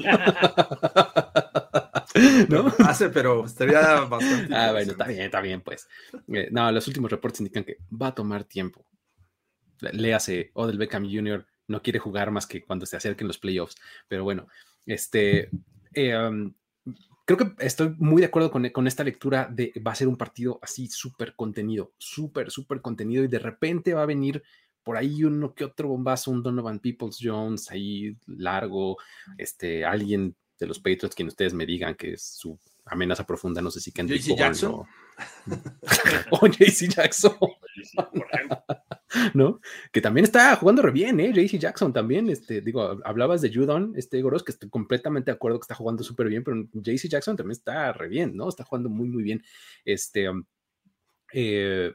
[LAUGHS] [LAUGHS] [LAUGHS] ¿No? Hace, pero estaría bastante. Ah, bueno, está bien, está bien, pues. Eh, no, los últimos reportes indican que va a tomar tiempo. Le hace Odell Beckham Jr. no quiere jugar más que cuando se acerquen los playoffs. Pero bueno, este. Eh, um, creo que estoy muy de acuerdo con, con, esta lectura de va a ser un partido así súper contenido, súper, súper contenido y de repente va a venir por ahí uno que otro bombazo, un Donovan Peoples Jones ahí largo, este, alguien de los Patriots, quien ustedes me digan que es su amenaza profunda, no sé si Kendrick JC Jackson. O, [LAUGHS] o JC Jackson. [LAUGHS] [LAUGHS] ¿No? Que también está jugando re bien, ¿eh? JC Jackson también, este, digo, hablabas de Judon, este Goros, que estoy completamente de acuerdo que está jugando súper bien, pero JC Jackson también está re bien, ¿no? Está jugando muy, muy bien. Este, um, eh,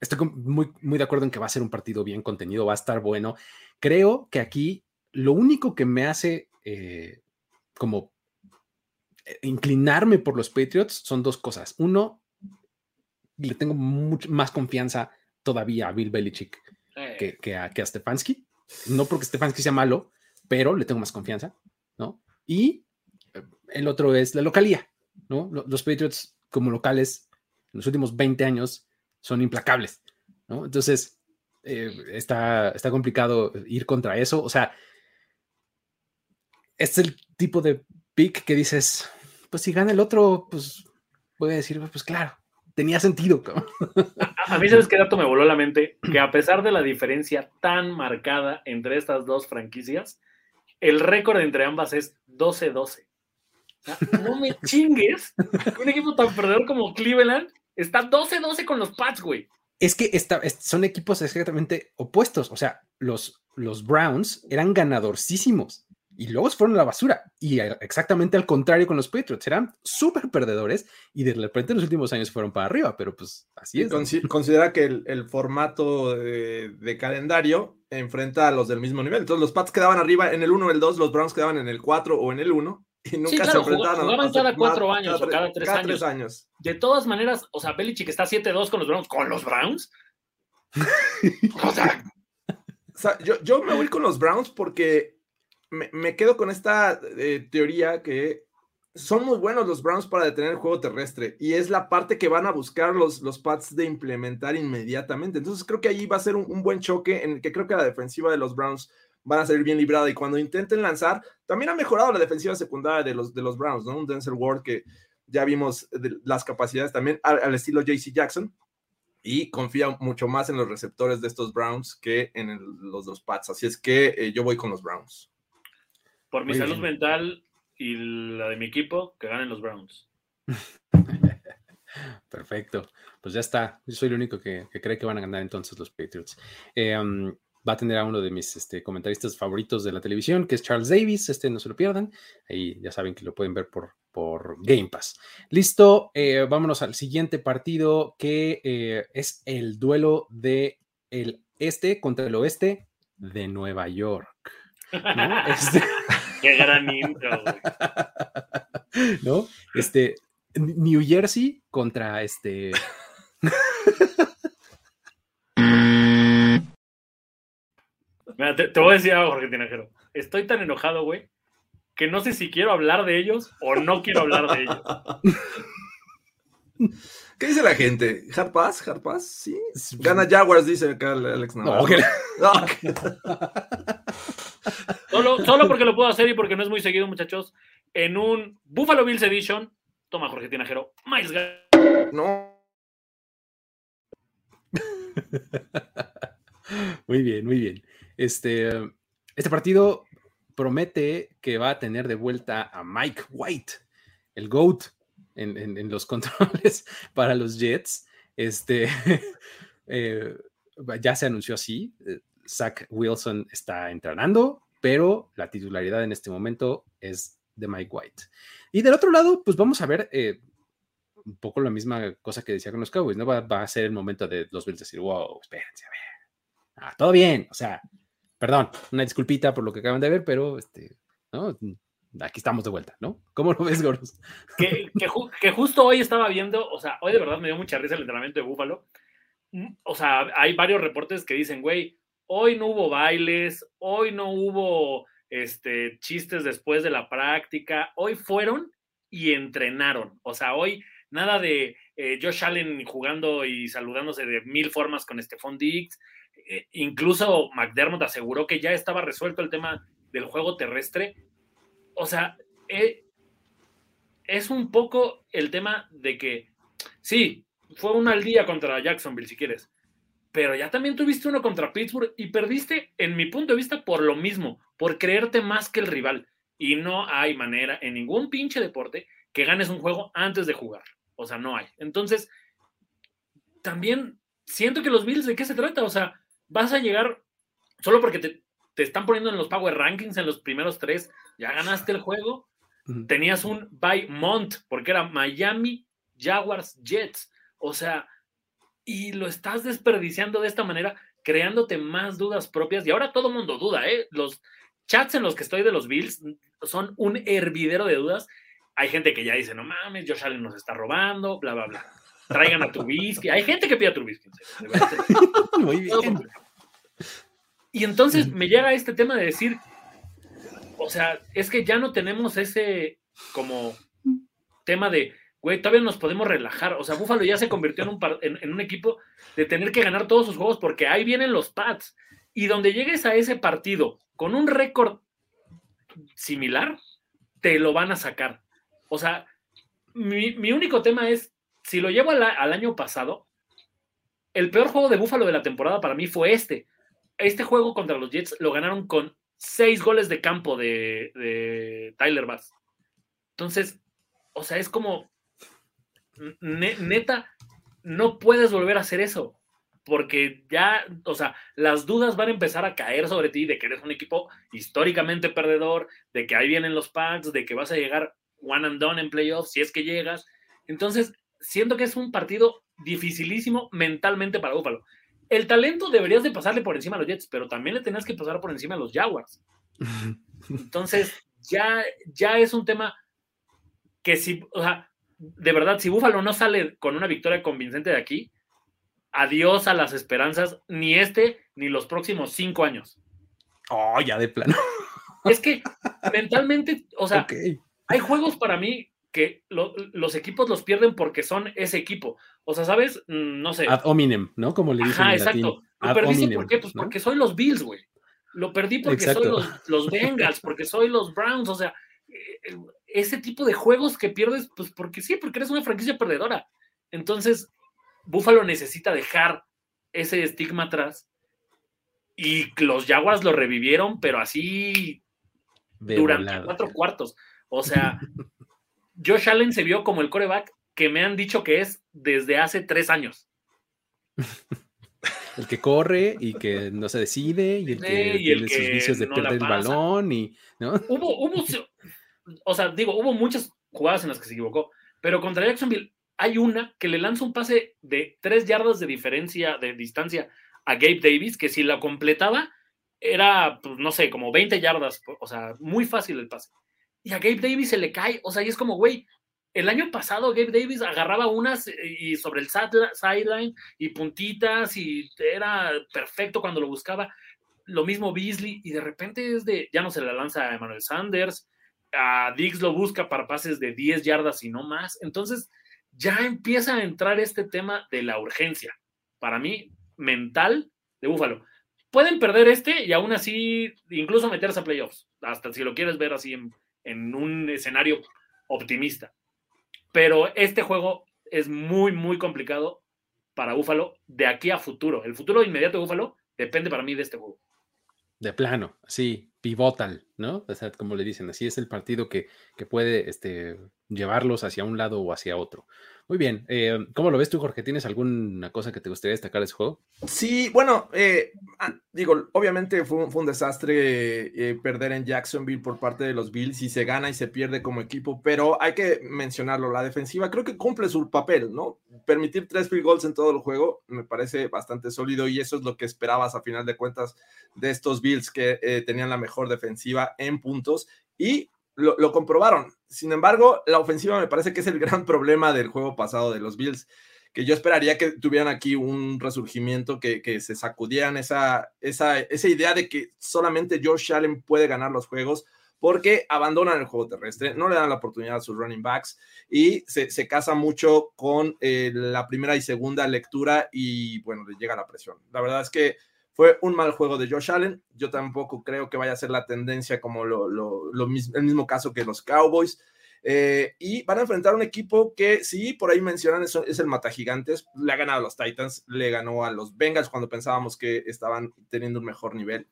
estoy muy, muy de acuerdo en que va a ser un partido bien contenido, va a estar bueno. Creo que aquí lo único que me hace eh, como eh, inclinarme por los Patriots son dos cosas. Uno, le tengo mucho más confianza todavía a Bill Belichick que, que, a, que Stefanski. No porque Stefanski sea malo, pero le tengo más confianza, ¿no? Y el otro es la localía, ¿no? Los Patriots como locales en los últimos 20 años son implacables, ¿no? Entonces, eh, está, está complicado ir contra eso. O sea, es el tipo de pick que dices, pues si gana el otro, pues voy a decir, pues claro, tenía sentido. A, mí, ¿sabes qué dato me voló la mente? Que a pesar de la diferencia tan marcada entre estas dos franquicias, el récord entre ambas es 12-12. No me [LAUGHS] chingues. Un equipo tan perdedor como Cleveland está 12-12 con los Pats, güey. Es que son equipos exactamente opuestos. O sea, los, los Browns eran ganadorcísimos y luego se fueron a la basura. Y exactamente al contrario con los Patriots, eran súper perdedores y de repente en los últimos años fueron para arriba, pero pues así es. Considera que el, formato de, calendario enfrenta a los del mismo nivel. Entonces los Pats quedaban arriba en el 1 o el 2, los Browns quedaban en el 4 o en el 1 y nunca se enfrentaban. Jugaban cada cuatro años o cada, tres, años. años. De todas maneras, o sea, Belichick está 7-2 con los Browns. ¿Con los Browns? [LAUGHS] o sea, yo, yo me voy con los Browns porque me, quedo con esta eh, teoría que son muy buenos los Browns para detener el juego terrestre y es la parte que van a buscar los, los Pats de implementar inmediatamente. Entonces creo que ahí va a ser un, buen choque en el que creo que la defensiva de los Browns van a salir bien librada y cuando intenten lanzar, también ha mejorado la defensiva secundaria de los, de los Browns, ¿no? Un Denzel Ward que ya vimos las capacidades también al, estilo JC Jackson y confía mucho más en los receptores de estos Browns que en los dos Pats. Así es que eh, yo voy con los Browns. Por mi salud mental y la de mi equipo, que ganen los Browns. [LAUGHS] Perfecto. Pues ya está. Yo soy el único que, cree que van a ganar entonces los Patriots. Eh, um, va a tener a uno de mis este, comentaristas favoritos de la televisión, que es Charles Davis. Este no se lo pierdan. Ahí ya saben que lo pueden ver por, por Game Pass. Listo. Eh, vámonos al siguiente partido, que eh, es el duelo de el este contra el oeste de Nueva York. [LAUGHS] Este Qué gran intro, [LAUGHS] ¿No? Este, New Jersey contra este. [LAUGHS] Mira, te, voy a decir algo, Jorge Tinajero. Estoy tan enojado, güey, que no sé si quiero hablar de ellos o no quiero hablar de ellos. [LAUGHS] [LAUGHS] ¿Qué dice la gente? ¿Harpaz? ¿Harpaz? Sí. Gana Jaguars, dice acá Alex Navarro. No, [LAUGHS] [LAUGHS] Solo, porque lo puedo hacer y porque no es muy seguido, muchachos. En un Buffalo Bills Edition, toma Jorge Tinajero, Miles No. Muy bien, muy bien. Este, este partido promete que va a tener de vuelta a Mike White, el GOAT en, los [LAUGHS] controles para los Jets. Este, [LAUGHS] eh, ya se anunció así. Eh, Zach Wilson está entrenando, pero la titularidad en este momento es de Mike White. Y del otro lado, pues vamos a ver eh, un poco la misma cosa que decía con los Cowboys, ¿no? Va, a ser el momento de los Bills decir, wow, espérense, a ver. Ah, todo bien, o sea, perdón, una disculpita por lo que acaban de ver, pero este, ¿no? Aquí estamos de vuelta, ¿no? ¿Cómo lo ves, Goros? [LAUGHS] Que, que, justo hoy estaba viendo, o sea, hoy de verdad me dio mucha risa el entrenamiento de Búfalo. Mm, o sea, hay varios reportes que dicen, güey, Hoy no hubo bailes, hoy no hubo este, chistes después de la práctica, hoy fueron y entrenaron. O sea, hoy nada de eh, Josh Allen jugando y saludándose de mil formas con Stephon Diggs. Eh, incluso McDermott aseguró que ya estaba resuelto el tema del juego terrestre. O sea, eh, es un poco el tema de que, sí, fue un al día contra Jacksonville, si quieres, pero ya también tuviste uno contra Pittsburgh y perdiste, en mi punto de vista, por lo mismo, por creerte más que el rival. Y no hay manera en ningún pinche deporte que ganes un juego antes de jugar. O sea, no hay. Entonces, también siento que los Bills, ¿de qué se trata? O sea, vas a llegar solo porque te, están poniendo en los Power Rankings en los primeros tres, ya ganaste el juego. Tenías un by Mont, porque era Miami, Jaguars, Jets. O sea, y lo estás desperdiciando de esta manera, creándote más dudas propias. Y ahora todo el mundo duda, ¿eh? Los chats en los que estoy de los Bills son un hervidero de dudas. Hay gente que ya dice, no mames, Josh Allen nos está robando, bla, bla, bla. Traigan a Trubisky. Hay gente que pide a Trubisky. [LAUGHS] Muy bien. Y entonces me llega este tema de decir, o sea, es que ya no tenemos ese, como tema de, güey, todavía nos podemos relajar. O sea, Buffalo ya se convirtió en un, en, un equipo de tener que ganar todos sus juegos porque ahí vienen los Pats. Y donde llegues a ese partido con un récord similar, te lo van a sacar. O sea, mi, único tema es, si lo llevo al, año pasado, el peor juego de Búfalo de la temporada para mí fue este. Este juego contra los Jets lo ganaron con seis goles de campo de, Tyler Bass. Entonces, o sea, es como, neta, no puedes volver a hacer eso porque ya, o sea, las dudas van a empezar a caer sobre ti de que eres un equipo históricamente perdedor, de que ahí vienen los packs, de que vas a llegar one and done en playoffs si es que llegas. Entonces, siento que es un partido dificilísimo mentalmente para Buffalo. El talento deberías de pasarle por encima a los Jets, pero también le tenías que pasar por encima a los Jaguars. Entonces, ya, ya es un tema que si, o sea, de verdad, si Buffalo no sale con una victoria convincente de aquí, adiós a las esperanzas, ni este ni los próximos cinco años. Oh, ya de plano. Es que mentalmente, o sea, hay juegos para mí que los equipos los pierden porque son ese equipo. O sea, ¿sabes? Mm, no sé. Ad hominem, ¿no? Como le dicen Ajá, exacto. Lo perdiste por qué? Pues porque soy los Bills, güey. Lo perdí porque soy los, los Bengals, porque soy los Browns. O sea, eh, ese tipo de juegos que pierdes, pues porque sí, porque eres una franquicia perdedora. Entonces, Buffalo necesita dejar ese estigma atrás. Y los Jaguars lo revivieron, pero así durante cuatro cuartos. O sea, [LAUGHS] Josh Allen se vio como el coreback que me han dicho que es desde hace tres años. [LAUGHS] El que corre y que no se decide y el que tiene sus vicios de perder el balón y ¿no? Hubo, hubo, [LAUGHS] o sea, digo, hubo muchas jugadas en las que se equivocó, pero contra Jacksonville hay una que le lanza un pase de tres yardas de diferencia, de distancia a Gabe Davis, que si la completaba era, pues, no sé, como 20 yardas, o sea, muy fácil el pase. Y a Gabe Davis se le cae, o sea, y es como, güey, el año pasado Gabe Davis agarraba unas eh, y sobre el sideline y puntitas y era perfecto cuando lo buscaba. Lo mismo Beasley y de repente es de, ya no se la lanza a Emmanuel Sanders, a Diggs lo busca para pases de 10 yardas y no más. Entonces, ya empieza a entrar este tema de la urgencia, para mí, mental de Búfalo. Pueden perder este y aún así incluso meterse a playoffs, hasta si lo quieres ver así en, un escenario optimista. Pero este juego es muy, muy complicado para Búfalo de aquí a futuro. El futuro inmediato de Búfalo depende para mí de este juego. De plano, sí, pivotal, ¿no? O sea, como le dicen, así es el partido que, que puede este, llevarlos hacia un lado o hacia otro. Muy bien. Eh, ¿Cómo lo ves tú, Jorge? ¿Tienes alguna cosa que te gustaría destacar de ese juego? Sí, bueno, eh, ah, digo, obviamente fue, un desastre eh, perder en Jacksonville por parte de los Bills y se gana y se pierde como equipo, pero hay que mencionarlo, la defensiva creo que cumple su papel, ¿no? Permitir tres field goals en todo el juego me parece bastante sólido y eso es lo que esperabas a final de cuentas de estos Bills que tenían la mejor defensiva en puntos y lo, comprobaron. Sin embargo, la ofensiva me parece que es el [LAUGHS] gran problema del juego pasado de los Bills, que yo esperaría que tuvieran aquí un resurgimiento, que, se sacudieran esa, esa, esa idea de que solamente Josh Allen puede ganar los juegos, porque abandonan el juego terrestre, no le dan la oportunidad a sus running backs y se, se casa mucho con eh, la primera y segunda lectura y bueno, le llega la presión. La verdad es que fue un mal juego de Josh Allen. Yo tampoco creo que vaya a ser la tendencia como lo, mismo, el mismo caso que los Cowboys. Eh, y van a enfrentar un equipo que, sí, por ahí mencionan, es, el Mata Gigantes. Le ha ganado a los Titans, le ganó a los Bengals cuando pensábamos que estaban teniendo un mejor nivel.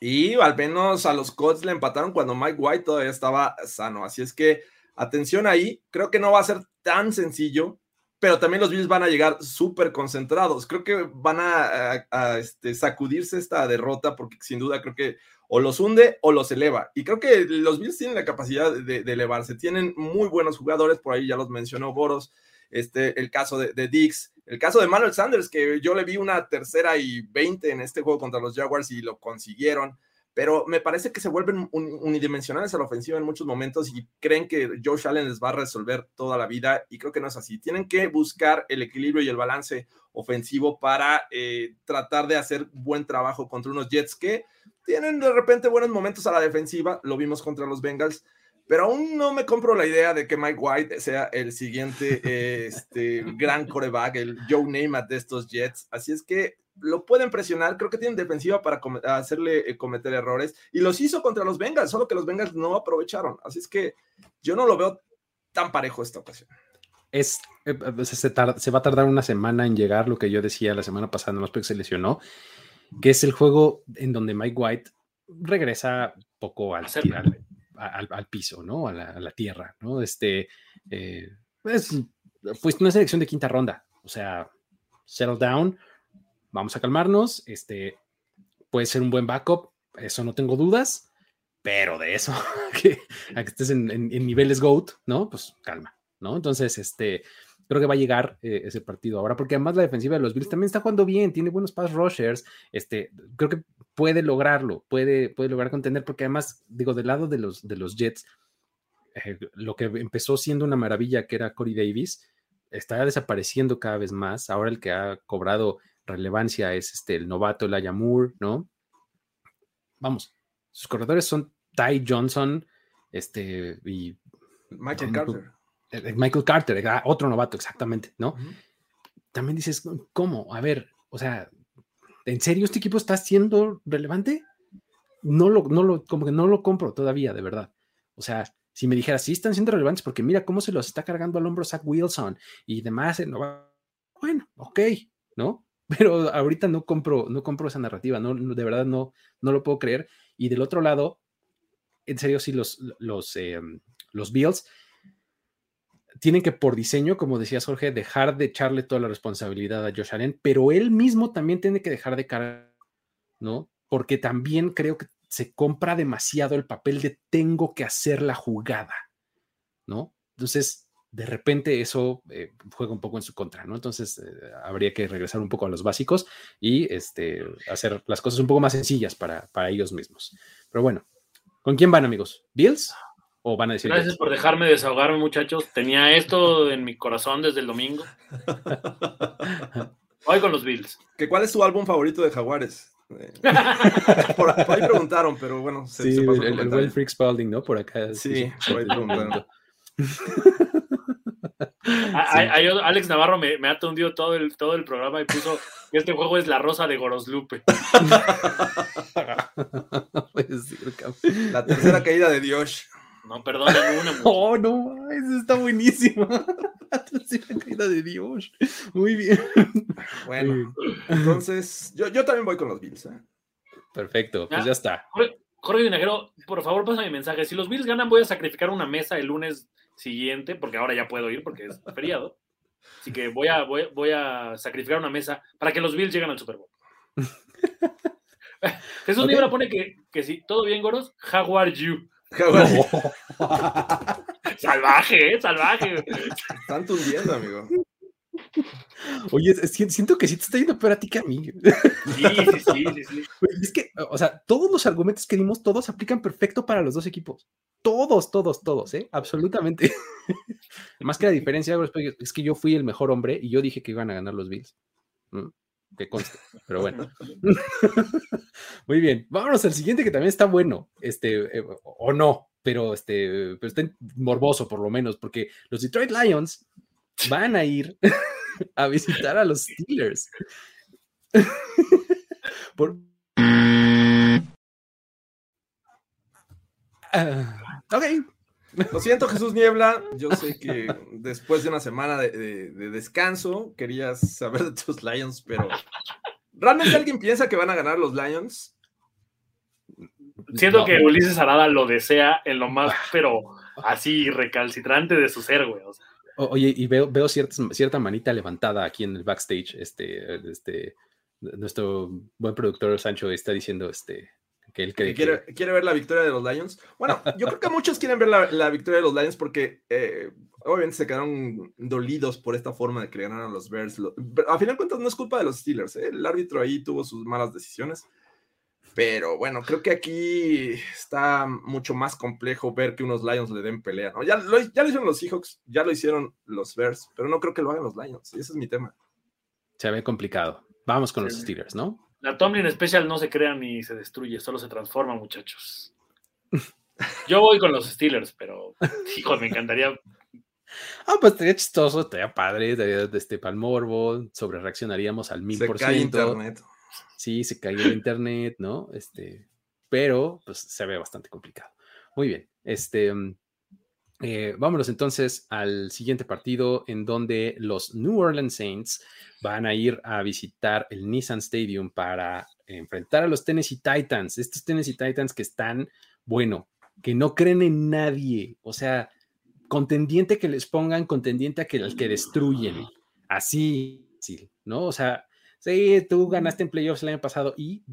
Y al menos a los Colts le empataron cuando Mike White todavía estaba sano. Así es que atención ahí. Creo que no va a ser tan sencillo pero también los Bills van a llegar súper concentrados. Creo que van a, este, sacudirse esta derrota porque sin duda creo que o los hunde o los eleva. Y creo que los Bills tienen la capacidad de, elevarse. Tienen muy buenos jugadores, por ahí ya los mencionó Boros, este, el caso de, de Dix, el caso de Manuel Sanders, que yo le vi una tercera y veinte en este juego contra los Jaguars y lo consiguieron pero me parece que se vuelven unidimensionales a la ofensiva en muchos momentos y creen que Josh Allen les va a resolver toda la vida y creo que no es así. Tienen que buscar el equilibrio y el balance ofensivo para eh, tratar de hacer buen trabajo contra unos Jets que tienen de repente buenos momentos a la defensiva, lo vimos contra los Bengals, pero aún no me compro la idea de que Mike White sea el siguiente este, [LAUGHS] gran coreback, el Joe Namath de estos Jets. Así es que lo pueden presionar, creo que tienen defensiva para hacerle eh, cometer errores y los hizo contra los Bengals, solo que los Bengals no aprovecharon. Así es que yo no lo veo tan parejo esta ocasión. Es, eh, se, va a tardar una semana en llegar lo que yo decía la semana pasada, no porque se lesionó, que es el juego en donde Mike White regresa poco al, al, al, piso, ¿no? A la, tierra, ¿no? Este, eh, pues, pues una selección de quinta ronda, o sea, settle down, vamos a calmarnos, este, puede ser un buen backup, eso no tengo dudas, pero de eso, [LAUGHS] que, a que estés en, niveles GOAT, ¿no? Pues calma, ¿no? Entonces, este, creo que va a llegar eh, ese partido ahora, porque además la defensiva de los Bills también está jugando bien, tiene buenos pass rushers, este, creo que puede lograrlo, puede, puede lograr contender, porque además, digo, del lado de los, de los Jets, eh, lo que empezó siendo una maravilla, que era Corey Davis, está desapareciendo cada vez más. Ahora el que ha cobrado relevancia es este, el novato el Moore, ¿no? Vamos, sus corredores son Ty Johnson, este, y Michael Carter. Eh, eh, Michael Carter, otro novato, exactamente, ¿no? También dices, ¿cómo? A ver, o sea, ¿en serio este equipo está siendo relevante? No lo, no lo, como que no lo compro todavía, de verdad. O sea, si me dijera, sí están siendo relevantes porque mira cómo se los está cargando al hombro Zach Wilson y demás, bueno, ok, ¿no? Pero ahorita no compro, no compro esa narrativa, no, de verdad no, no lo puedo creer. Y del otro lado, en serio, sí, los, los, em, los Bills tienen que, por diseño, como decía Jorge, dejar de echarle toda la responsabilidad a Josh Allen, pero él mismo también tiene que dejar de cargar, ¿no? Porque también creo que se compra demasiado el papel de tengo que hacer la jugada, ¿no? Entonces, de repente eso eh, juega un poco en su contra, ¿no? Entonces, eh, habría que regresar un poco a los básicos y este, hacer las cosas un poco más sencillas para, para ellos mismos. Pero bueno, ¿con quién van, amigos? ¿Bills? ¿O van a decir Gracias por dejarme desahogarme, muchachos. Tenía esto en mi corazón desde el domingo. [LAUGHS] Voy con los Bills. ¿Qué, ¿Cuál es su álbum favorito de Jaguares? [LAUGHS] por, ahí preguntaron, pero bueno. Se, sí, el, el Freak Spalding, ¿no? Por acá. Sí, por ahí preguntaron. [LAUGHS] [LAUGHS] Alex Navarro me, me, ha tundido todo el, todo el programa y puso que este juego es la rosa de Goroslupe. [LAUGHS] la tercera caída de Dios. No, perdón, una. [LAUGHS] Oh, no, eso está buenísimo. La tercera caída de Dios. Muy bien. Bueno, entonces yo, yo también voy con los Bills. ¿eh? Perfecto, pues ya, está. Jorge Vinajero, por favor, pasa mi mensaje. Si los Bills ganan, voy a sacrificar una mesa el lunes siguiente, porque ahora ya puedo ir porque es [LAUGHS] feriado. Así que voy a, voy, voy a sacrificar una mesa para que los Bills lleguen al Super Bowl. [LAUGHS] Jesús okay. pone que, que si todo bien, Goros, how are you? [LAUGHS] salvaje, ¿eh? Salvaje. Están tundiendo, amigo. Oye, siento que sí te está yendo peor a ti que a mí. Sí, sí, sí, sí, [LAUGHS] Es que, o sea, todos los argumentos que dimos, todos aplican perfecto para los dos equipos. Todos, todos, todos, ¿eh? Absolutamente. [LAUGHS] Más que la diferencia es que yo fui el mejor hombre y yo dije que iban a ganar los Bills. Que conste, pero bueno. [LAUGHS] Muy bien, vámonos al siguiente que también está bueno, este, eh, o no, pero este, pero está morboso por lo menos, porque los Detroit Lions van a ir [LAUGHS] a visitar a los Steelers. [LAUGHS] Por... Ah, ok. Lo siento, Jesús Niebla. Yo sé que después de una semana de, descanso querías saber de tus Lions, pero ¿realmente alguien piensa que van a ganar los Lions? Siento que Ulises Arada lo desea en lo más, pero así recalcitrante de su ser, güey. Oye, y veo, veo cierta manita levantada aquí en el backstage. Este, este, nuestro buen productor Sancho está diciendo este, que él quiere, quiere ver la victoria de los Lions. Bueno, [LAUGHS] yo creo que muchos quieren ver la, victoria de los Lions porque eh, obviamente se quedaron dolidos por esta forma de que le ganaron los Bears. A final de cuentas no es culpa de los Steelers. ¿eh? El árbitro ahí tuvo sus malas decisiones. Pero bueno, creo que aquí está mucho más complejo ver que unos Lions le den pelea. ¿no? Ya, lo, ya lo hicieron los Seahawks, ya lo hicieron los Bears, pero no creo que lo hagan los Lions. Y ese es mi tema. Se ve complicado. Vamos con los Steelers, ¿no? La Tomlin Special no se crea ni se destruye, solo se transforma, muchachos. [LAUGHS] Yo voy con los Steelers, pero hijo, me encantaría. Ah, pues estaría chistoso, estaría padre, estaría este palmorbo, sobre reaccionaríamos al mil por ciento. internet. Sí, se cae el internet, ¿no? Este, pero pues se ve bastante complicado. Muy bien, este, mm, eh, vámonos entonces al siguiente partido en donde los New Orleans Saints van a ir a visitar el Nissan Stadium para enfrentar a los Tennessee Titans. Estos Tennessee Titans que están, bueno, que no creen en nadie. O sea, contendiente que les pongan, contendiente a que al que destruyen. Así, sí, ¿no? O sea, sí, tú ganaste en playoffs el año pasado y,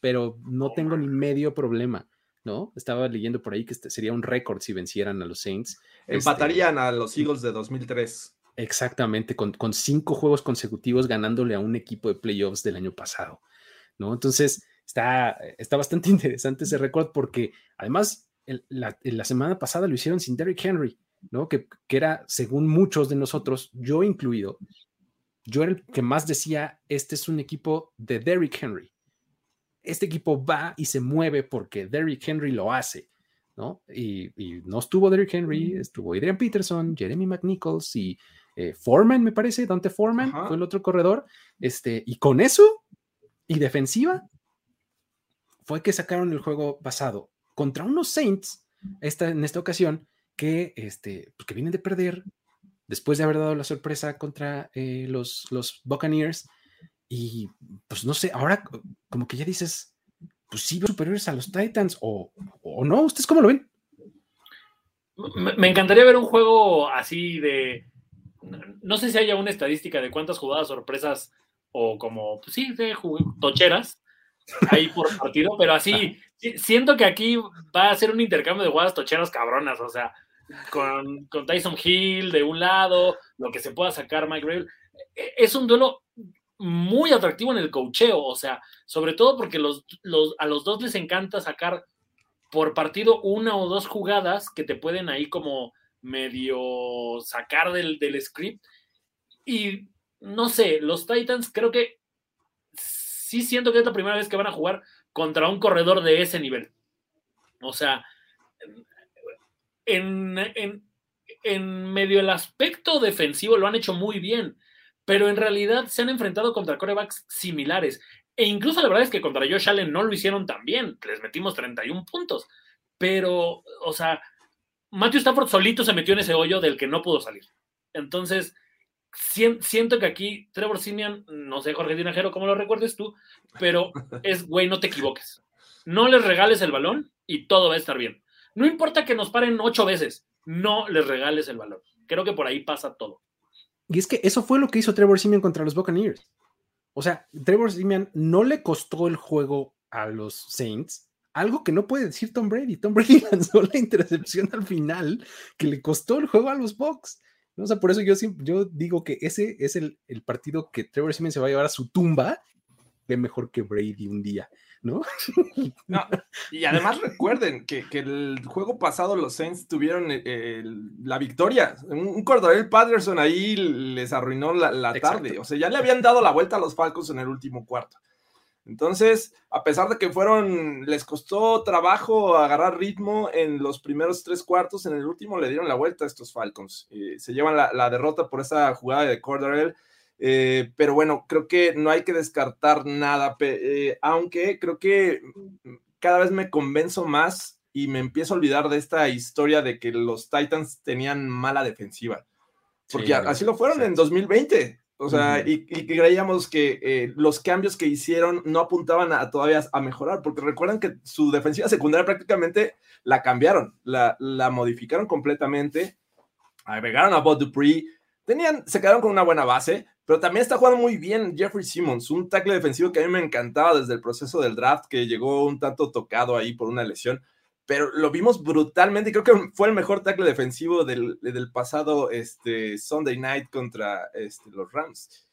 pero no tengo ni medio problema. ¿no? Estaba leyendo por ahí que este sería un récord si vencieran a los Saints. Este Empatarían a los Eagles de 2003. Exactamente, con, cinco juegos consecutivos ganándole a un equipo de playoffs del año pasado, ¿no? Entonces, está, está bastante [LAUGHS] interesante ese récord porque además la, semana pasada lo hicieron sin Derrick Henry, ¿no? Que, que era, según muchos de nosotros, yo incluido, yo era el que más decía, este es un equipo de Derrick Henry este equipo va y se mueve porque Derrick Henry lo hace, ¿no? Y, no estuvo Derrick Henry, estuvo Adrian Peterson, Jeremy McNichols y eh, Foreman, me parece, Dante Foreman fue el otro corredor, este, y con eso y defensiva fue que sacaron el juego pasado contra unos Saints, esta, en esta ocasión, que, este, pues, que vienen de perder después de haber dado la sorpresa contra eh, los, los Buccaneers y pues no sé, ahora como que ya dices, pues sí, superiores a los Titans o, no, ¿ustedes cómo lo ven? Me, encantaría ver un juego así de, no sé si haya una estadística de cuántas jugadas sorpresas o como, pues sí, de tocheras ahí por partido, pero así, [LAUGHS] siento que aquí va a ser un intercambio de jugadas tocheras cabronas, o sea, con, Tyson Hill de un lado, lo que se pueda sacar Mike Gravel. E, es un duelo muy atractivo en el cocheo, o sea, sobre todo porque los, a los dos les encanta sacar por partido una o dos jugadas que te pueden ahí como medio sacar del, del script. Y no sé, los Titans creo que sí siento que es la primera vez que van a jugar contra un corredor de ese nivel. O sea, en, medio el aspecto defensivo lo han hecho muy bien pero en realidad se han enfrentado contra corebacks similares. E incluso la verdad es que contra Josh Allen no lo hicieron tan bien, les metimos 31 puntos. Pero, o sea, Matthew Stafford solito se metió en ese hoyo del que no pudo salir. Entonces, siento que aquí Trevor Simeon, no sé, Jorge Dinajero, cómo lo recuerdes tú, pero es, güey, no te equivoques. No les regales el balón y todo va a estar bien. No importa que nos paren ocho veces, no les regales el balón. Creo que por ahí pasa todo. Y es que eso fue lo que hizo Trevor Simeon contra los Buccaneers. O sea, Trevor Simeon no le costó el juego a los Saints, algo que no puede decir Tom Brady. Tom Brady [LAUGHS] lanzó la intercepción al final que le costó el juego a los Bucks. O sea, por eso yo, yo digo que ese es el, el partido que Trevor Simeon se va a llevar a su tumba, que mejor que Brady un día. ¿No? y además recuerden que, el juego pasado los Saints tuvieron eh, la victoria. Un, un Patterson ahí les arruinó la, tarde. O sea, ya le habían dado la vuelta a los Falcons en el último cuarto. Entonces, a pesar de que fueron, les costó trabajo agarrar ritmo en los primeros tres cuartos, en el último le dieron la vuelta a estos Falcons. Eh, se llevan la, la, derrota por esa jugada de Cordarel eh, pero bueno, creo que no hay que descartar nada, eh, aunque creo que cada vez me convenzo más y me empiezo a olvidar de esta historia de que los Titans tenían mala defensiva. Porque así lo fueron en 2020. O sea, y, creíamos que eh, los cambios que hicieron no apuntaban a, todavía a mejorar, porque recuerdan que su defensiva secundaria prácticamente la cambiaron, la, la modificaron completamente, agregaron a Bob Dupree, tenían, se quedaron con una buena base, pero también está jugando muy bien Jeffrey Simmons, un tackle defensivo que a mí me encantaba desde el proceso del draft, que llegó un tanto tocado ahí por una lesión, pero lo vimos brutalmente y creo que fue el mejor tackle defensivo del, pasado este, Sunday night contra este, los Rams.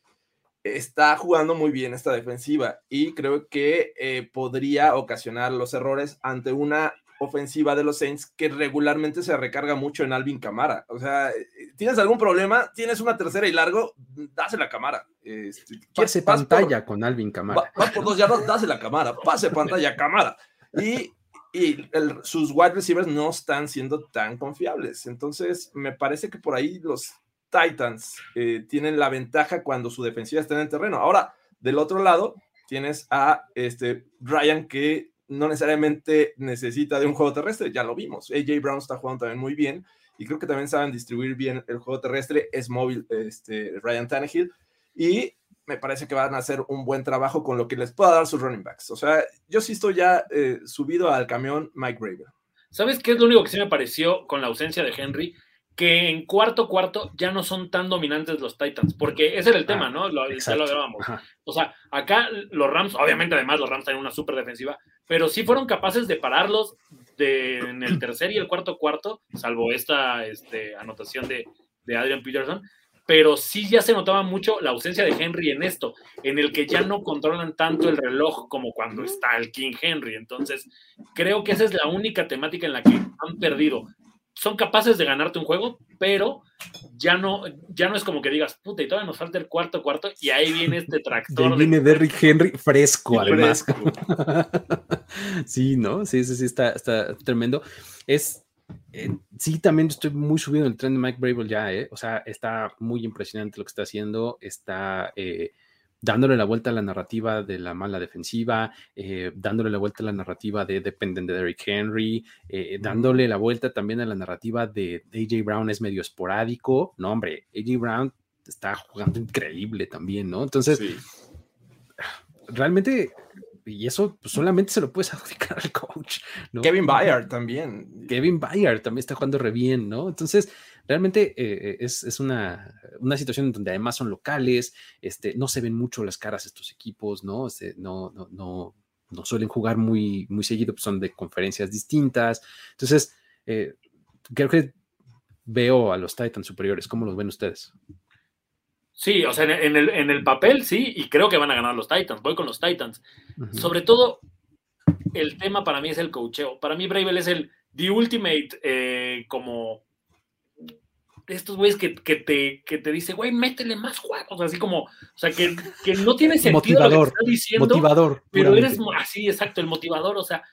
Está jugando muy bien esta defensiva y creo que eh, podría ocasionar los errores ante una ofensiva de los Saints que regularmente se recarga mucho en Alvin Camara. O sea, ¿tienes algún problema? ¿Tienes una tercera y largo? Dásela la cámara. Este, pase pantalla con Alvin Camara. Va, por dos yardas, dásela la cámara. Pase pantalla, cámara. Y y sus wide receivers no están siendo tan confiables. Entonces, me parece que por ahí los Titans eh, tienen la ventaja cuando su defensiva está en el terreno. Ahora, del otro lado, tienes a este Ryan que no necesariamente necesita de un juego terrestre, ya lo vimos. AJ Brown está jugando también muy bien y creo que también saben distribuir bien el juego terrestre. Es móvil este, Ryan Tannehill y me parece que van a hacer un buen trabajo con lo que les pueda dar sus running backs. O sea, yo sí estoy ya eh, subido al camión Mike Graver. ¿Sabes qué es lo único que sí me pareció con la ausencia de Henry? Que en cuarto cuarto ya no son tan dominantes los Titans, porque ese era el tema, ah, ¿no? Lo, ya lo hablábamos. O sea, acá los Rams, obviamente además los Rams tienen una súper defensiva, pero sí fueron capaces de pararlos de, en el tercer y el cuarto cuarto, salvo esta este, anotación de, de Adrian Peterson, pero sí ya se notaba mucho la ausencia de Henry en esto, en el que ya no controlan tanto el reloj como cuando está el King Henry. Entonces, creo que esa es la única temática en la que han perdido. Son capaces de ganarte un juego, pero ya no, ya no es como que digas, puta, y todavía nos falta el cuarto cuarto, y ahí viene este tractor. viene Derrick Henry fresco, además. [LAUGHS] sí, ¿no? Sí, sí, sí, está, está tremendo. Es eh, sí, también estoy muy subido en el tren de Mike Brable ya, ¿eh? O sea, está muy impresionante lo que está haciendo, está eh, dándole la vuelta a la narrativa de la mala defensiva, eh, dándole la vuelta a la narrativa de dependen de Derrick Henry, dándole la vuelta también a la narrativa de AJ Brown es medio esporádico, no, hombre, AJ Brown está jugando increíble también, ¿no? Entonces, realmente y eso pues, solamente se lo puedes [LAUGHS] adjudicar al coach. Kevin Bayard también. Kevin Bayard también está jugando re bien, ¿no? Entonces, realmente eh, es, una, una, situación donde además son locales, este, no se ven mucho las caras estos equipos, ¿no? Este, no, no, no, no, suelen jugar muy, muy seguido, pues son de conferencias distintas. Entonces, eh, creo que veo a los Titans superiores. ¿Cómo los ven ustedes? Sí, o sea, en el, en el papel sí, y creo que van a ganar los Titans. Voy con los Titans. Sobre todo, el tema para mí es el cocheo. Para mí, Bravel es el The Ultimate, eh, como estos güeyes que, te, que te dice, güey, métele más juegos, así como, o sea, que, no tiene sentido motivador, lo que está diciendo. Motivador. Pero eres así, exacto, el motivador, o sea,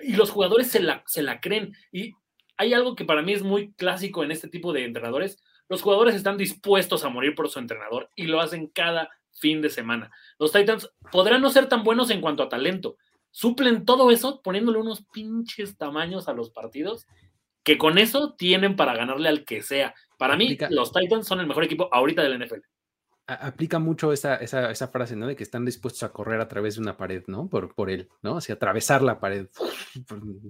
y los jugadores se la, se la creen. Y hay algo que para mí es muy clásico en este tipo de entrenadores, los jugadores están dispuestos a morir por su entrenador y lo hacen cada fin de semana. Los Titans podrán no ser tan buenos en cuanto a talento. Suplen todo eso poniéndole unos pinches tamaños a los partidos que con eso tienen para ganarle al que sea. Para mí, los Titans son el mejor equipo ahorita del NFL. Aplica mucho esa, esa, frase, ¿no? De que están dispuestos a correr a través de una pared, ¿no? Por, por él, ¿no? O sea, atravesar la pared.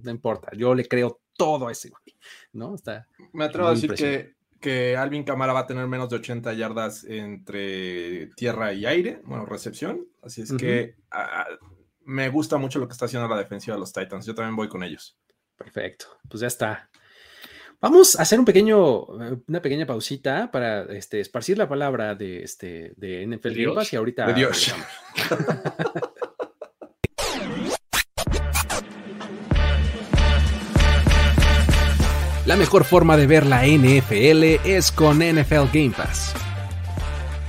No importa, yo le creo todo a ese güey, ¿no? Está Me atrevo a decir que que Alvin Camara va a tener menos de 80 yardas entre tierra y aire, bueno, recepción. Así es que me gusta mucho lo que está haciendo la defensiva de los Titans. Yo también voy con ellos. Perfecto, pues ya está. Vamos a hacer un pequeño, una pequeña pausita para este, esparcir la palabra de, este, de NFL y ahorita. De Dios. [LAUGHS] La mejor forma de ver la NFL es con NFL Game Pass.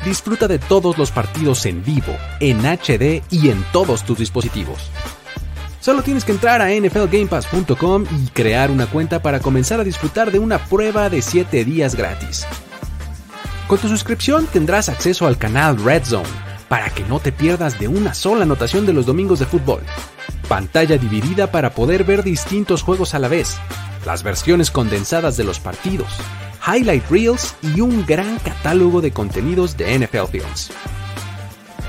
Disfruta de todos los partidos en vivo, en HD y en todos tus dispositivos. Solo tienes que entrar a nflgamepass.com y crear una cuenta para comenzar a disfrutar de una prueba de 7 días gratis. Con tu suscripción tendrás acceso al canal Red Zone para que no te pierdas de una sola anotación de los domingos de fútbol. Pantalla dividida para poder ver distintos juegos a la vez las versiones condensadas de los partidos, highlight reels y un gran catálogo de contenidos de NFL Films.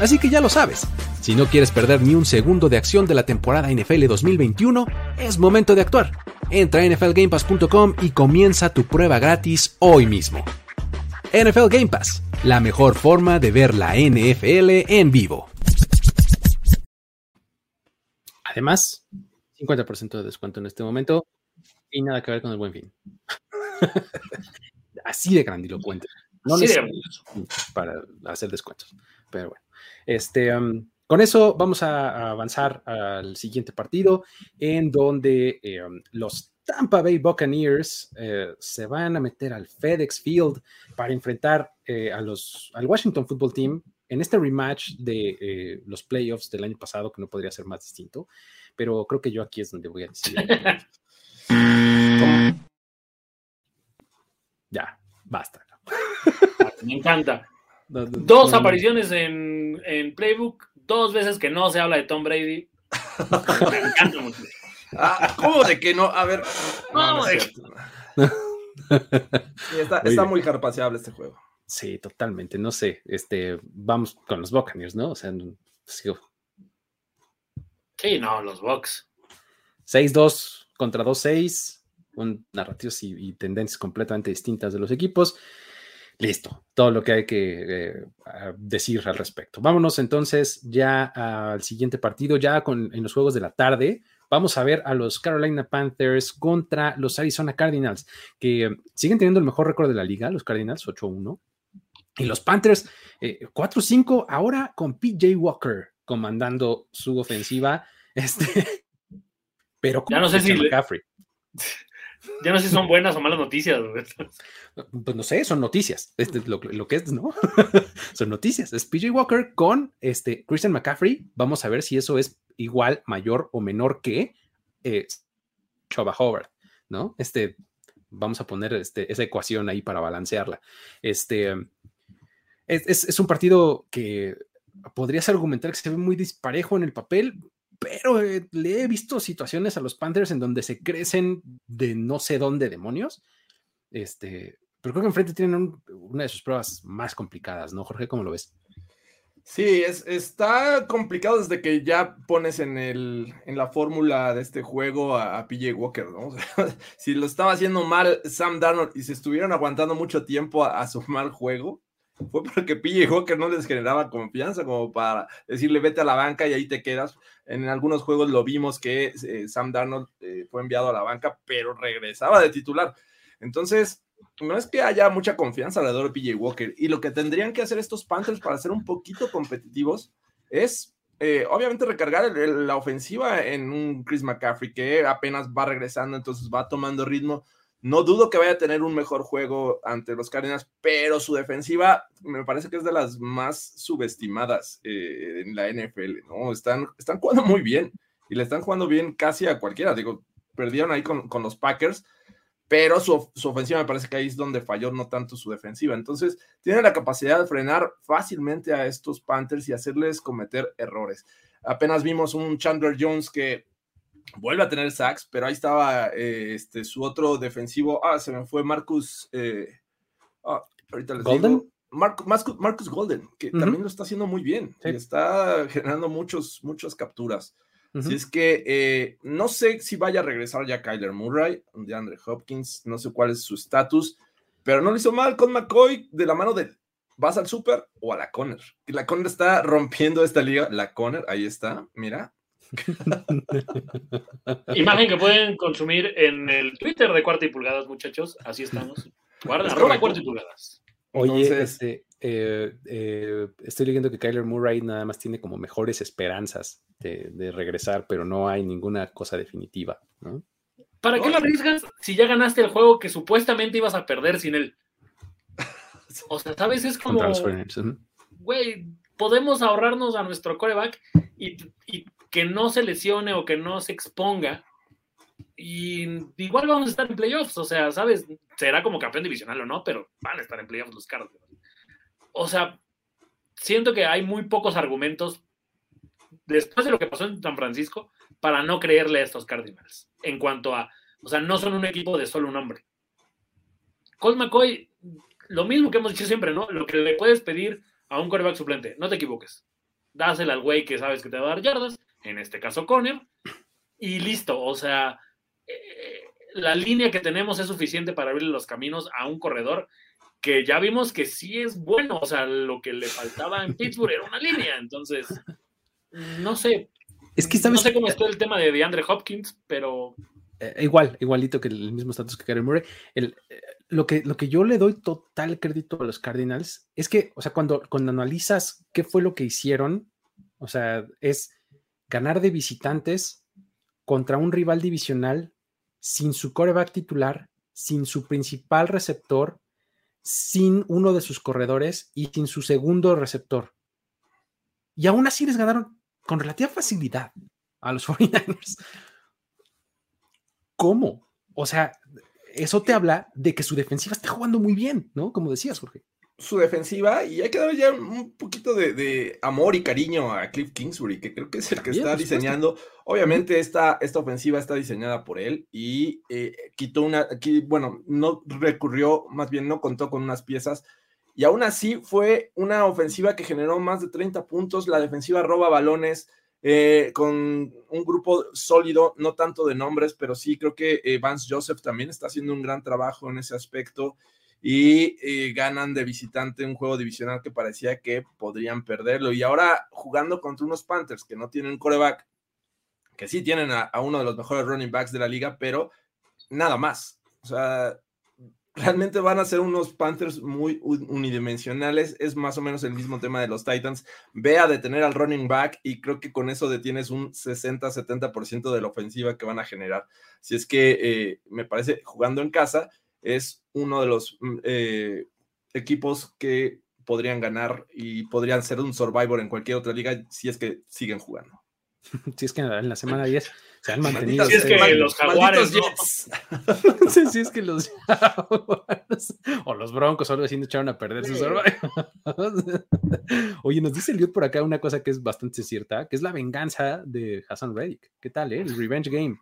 Así que ya lo sabes, si no quieres perder ni un segundo de acción de la temporada NFL 2021, es momento de actuar. Entra a nflgamepass.com y comienza tu prueba gratis hoy mismo. NFL Game Pass, la mejor forma de ver la NFL en vivo. Además, 50% de descuento en este momento y nada que ver con el buen fin. [LAUGHS] Así de grandilocuente. No para hacer descuentos. Pero bueno. Este, con eso vamos a, avanzar al siguiente partido, en donde em, los Tampa Bay Buccaneers eh, se van a meter al FedEx Field para enfrentar eh, a los, al Washington Football Team en este rematch de eh, los playoffs del año pasado, que no podría ser más distinto, pero creo que yo aquí es donde voy a decir. ya, basta. Me encanta. Dos apariciones en, en, Playbook, dos veces que no se habla de Tom Brady. [LAUGHS] Me encanta mucho. Ah, ¿Cómo de que no? A ver. No, está, muy, está muy este juego. Sí, totalmente. No sé. Este, vamos con los Buccaneers, ¿no? O sea, sí, sí no, los Bucks. 6-2 contra 2-6. Un narrativos y, tendencias completamente distintas de los equipos. Listo, todo lo que hay que eh, decir al respecto. Vámonos entonces ya al siguiente partido, ya con, en los juegos de la tarde. Vamos a ver a los Carolina Panthers contra los Arizona Cardinals, que siguen teniendo el mejor récord de la liga, los Cardinals 8-1. Y los Panthers 4-5 eh, ahora con PJ Walker comandando su ofensiva. [LAUGHS] Este, pero ya no sé si McCaffrey. Ya no sé si son buenas o malas noticias. Pues no sé, son noticias. Este, lo, que es, ¿no? [LAUGHS] son noticias. Es PJ Walker con este Christian McCaffrey. Vamos a ver si eso es igual, mayor o menor que eh, Choba Howard, ¿no? Este, vamos a poner este, esa ecuación ahí para balancearla. Este, es, es, un partido que podrías argumentar que se ve muy disparejo en el papel, pero eh, le he visto situaciones a los Panthers en donde se crecen de no sé dónde demonios. Este, pero creo que enfrente tienen una de sus pruebas más complicadas, ¿no, Jorge? ¿Cómo lo ves? Sí, es, está complicado desde que ya pones en, el, en la fórmula de este juego a, PJ Walker, ¿no? [LAUGHS] si lo estaba haciendo mal Sam Darnold y se estuvieron aguantando mucho tiempo a, su mal juego, fue porque PJ Walker no les generaba confianza como para decirle vete a la banca y ahí te quedas. En algunos juegos lo vimos que eh, Sam Darnold eh, fue enviado a la banca, pero regresaba de titular. Entonces, no es que haya mucha confianza alrededor de PJ Walker. Y lo que tendrían que hacer estos Panthers para ser un poquito competitivos es, eh, obviamente, recargar la ofensiva en un Chris McCaffrey que apenas va regresando, entonces va tomando ritmo. No dudo que vaya a tener un mejor juego ante los Cardinals, pero su defensiva me parece que es de las más subestimadas eh, en la NFL, ¿no? Están, están jugando muy bien y le están jugando bien casi a cualquiera. Digo, perdieron ahí con, con los Packers, pero su, ofensiva me parece que ahí es donde falló, no tanto su defensiva. Entonces, tiene la capacidad de frenar fácilmente a estos Panthers y hacerles cometer errores. Apenas vimos un Chandler Jones que vuelve a tener sacks, pero ahí estaba eh, este, su otro defensivo. Ah, se me fue Marcus. Eh, ah, ahorita les Golden. Marcus, Golden, que también lo está haciendo muy bien. Y está generando muchos, muchas capturas. Si es que eh, no sé si vaya a regresar ya Kyler Murray, de Andre Hopkins, no sé cuál es su estatus, pero no lo hizo mal con McCoy de la mano de vas al super o a la Conner. La Conner está rompiendo esta liga. La Conner, ahí está, mira. [LAUGHS] Imagen que pueden consumir en el Twitter de Cuarta y Pulgadas, muchachos. Así estamos. Guarda, arroba Cuarta y Pulgadas. Oye, este, eh, eh, estoy leyendo que Kyler Murray nada más tiene como mejores esperanzas de, regresar, pero no hay ninguna cosa definitiva, ¿no? ¿Para qué lo arriesgas si ya ganaste el juego que supuestamente ibas a perder sin él? [LAUGHS] O sea, ¿sabes? Es como. Güey, podemos ahorrarnos a nuestro coreback y, y, que no se lesione o que no se exponga. Y igual vamos a estar en playoffs. O sea, ¿sabes? Será como campeón divisional o no, pero van a estar en playoffs los caros o sea, siento que hay muy pocos argumentos después de lo que pasó en San Francisco para no creerle a estos Cardinals. En cuanto a, o sea, no son un equipo de solo un hombre. Colt McCoy, lo mismo que hemos dicho siempre, ¿no? Lo que le puedes pedir a un quarterback suplente, no te equivoques. Dásela al güey que sabes que te va a dar yardas, en este caso Conner, y listo. O sea, eh, la línea que tenemos es suficiente para abrirle los caminos a un corredor que ya vimos que sí es bueno, o sea, lo que le faltaba en Pittsburgh era una línea, entonces, no sé. Es que no sé cómo está el tema de DeAndre Hopkins, pero... Eh, igual, igualito que el mismo estatus que Karen Murray. El, eh, lo, que, lo que yo le doy total crédito a los Cardinals es que, o sea, cuando, cuando analizas qué fue lo que hicieron, o sea, es ganar de visitantes contra un rival divisional sin su coreback titular, sin su principal receptor, sin uno de sus corredores y sin su segundo receptor. y aún así les ganaron con relativa facilidad a los [LAUGHS] 49ers. ¿Cómo? O sea, eso te habla de que su defensiva está jugando muy bien, ¿no? Como decías, Jorge. Su defensiva, y hay que darle ya un poquito de, amor y cariño a Cliff Kingsbury, que creo que es el que está diseñando. Obviamente, esta, esta ofensiva está diseñada por él y eh, quitó una, aquí, bueno, no recurrió, más bien no contó con unas piezas. Y aún así fue una ofensiva que generó más de 30 puntos. La defensiva roba balones, eh, con un grupo sólido, no tanto de nombres, pero sí creo que eh, Vance Joseph también está haciendo un gran trabajo en ese aspecto y eh, ganan de visitante un juego divisional que parecía que podrían perderlo. Y ahora jugando contra unos Panthers que no tienen coreback, que sí tienen a, uno de los mejores running backs de la liga, pero nada más. O sea, realmente van a ser unos Panthers muy unidimensionales. Es más o menos el mismo tema de los Titans. Ve a detener al running back y creo que con eso detienes un 60-70% de la ofensiva que van a generar. Si es que eh, me parece, jugando en casa, es uno de los mm, eh, equipos que podrían ganar y podrían ser un survivor en cualquier otra liga si es que siguen jugando. [LAUGHS] Si es que en la semana 10 se han mantenido. Si [LAUGHS] es que los jaguares. [LAUGHS] ¿no? si es que los jaguares o los broncos o algo así no echaron a perder su [LAUGHS] Oye, nos dice Liot por acá una cosa que es bastante cierta, que es la venganza de Hassan Reddick. ¿Qué tal, eh? El revenge game.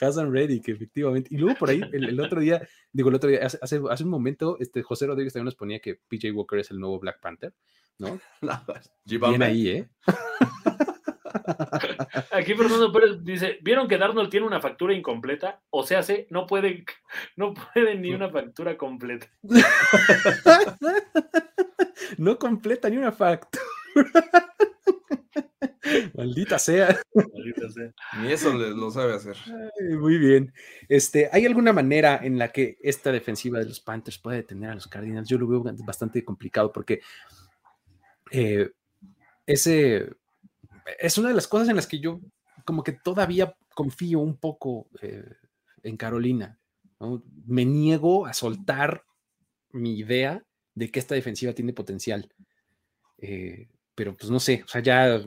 Hassan Reddick, efectivamente. Y luego por ahí, el, otro día, digo, el otro día, hace, hace un momento, este José Rodríguez también nos ponía que PJ Walker es el nuevo Black Panther, ¿no? Bien ahí, ¿eh? Aquí Fernando Pérez dice, ¿vieron que Darnold tiene una factura incompleta? O sea, se, no puede, no puede ni una factura completa. [LAUGHS] no completa ni una factura. Maldita sea. Ni eso lo sabe hacer. muy bien. Este, ¿Hay alguna manera en la que esta defensiva de los Panthers puede detener a los Cardinals? Yo lo veo bastante complicado porque eh, ese es una de las cosas en las que yo como que todavía confío un poco eh, en Carolina. Me niego a soltar mi idea de que esta defensiva tiene potencial. Eh, pero pues no sé, o sea, ya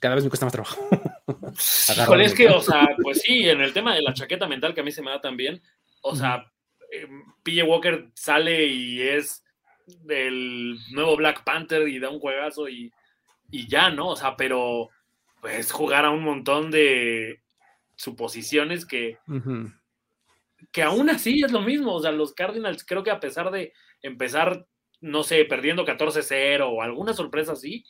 cada vez me cuesta más trabajo. [LAUGHS] es que, o sea, pues sí, en el tema de la chaqueta mental que a mí se me da también, o sea, eh, PJ Walker sale y es del nuevo Black Panther y da un juegazo y, y ya, ¿no? O sea, pero pues jugar a un montón de suposiciones que, que aún así es lo mismo. O sea, los Cardinals creo que a pesar de empezar, no sé, perdiendo 14-0 o alguna sorpresa así,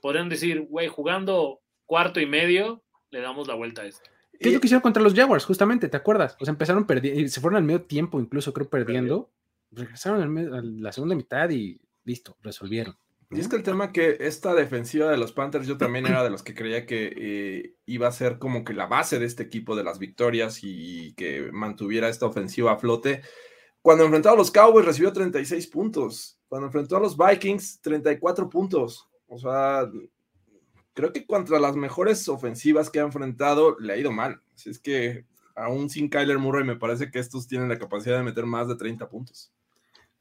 podrían decir, güey, jugando cuarto y medio, le damos la vuelta a esto. ¿Qué es lo que hicieron contra los Jaguars, justamente? ¿Te acuerdas? O sea, empezaron perdiendo, y se fueron al medio tiempo, incluso creo perdiendo. Regresaron a la segunda mitad y listo, resolvieron. Y es que el tema que esta defensiva de los Panthers, yo también era de los que creía que eh, iba a ser como que la base de este equipo de las victorias y que mantuviera esta ofensiva a flote. Cuando enfrentó a los Cowboys recibió 36 puntos. Cuando enfrentó a los Vikings, 34 puntos. O sea, creo que contra las mejores ofensivas que ha enfrentado le ha ido mal. Así es que aún sin Kyler Murray me parece que estos tienen la capacidad de meter más de 30 puntos.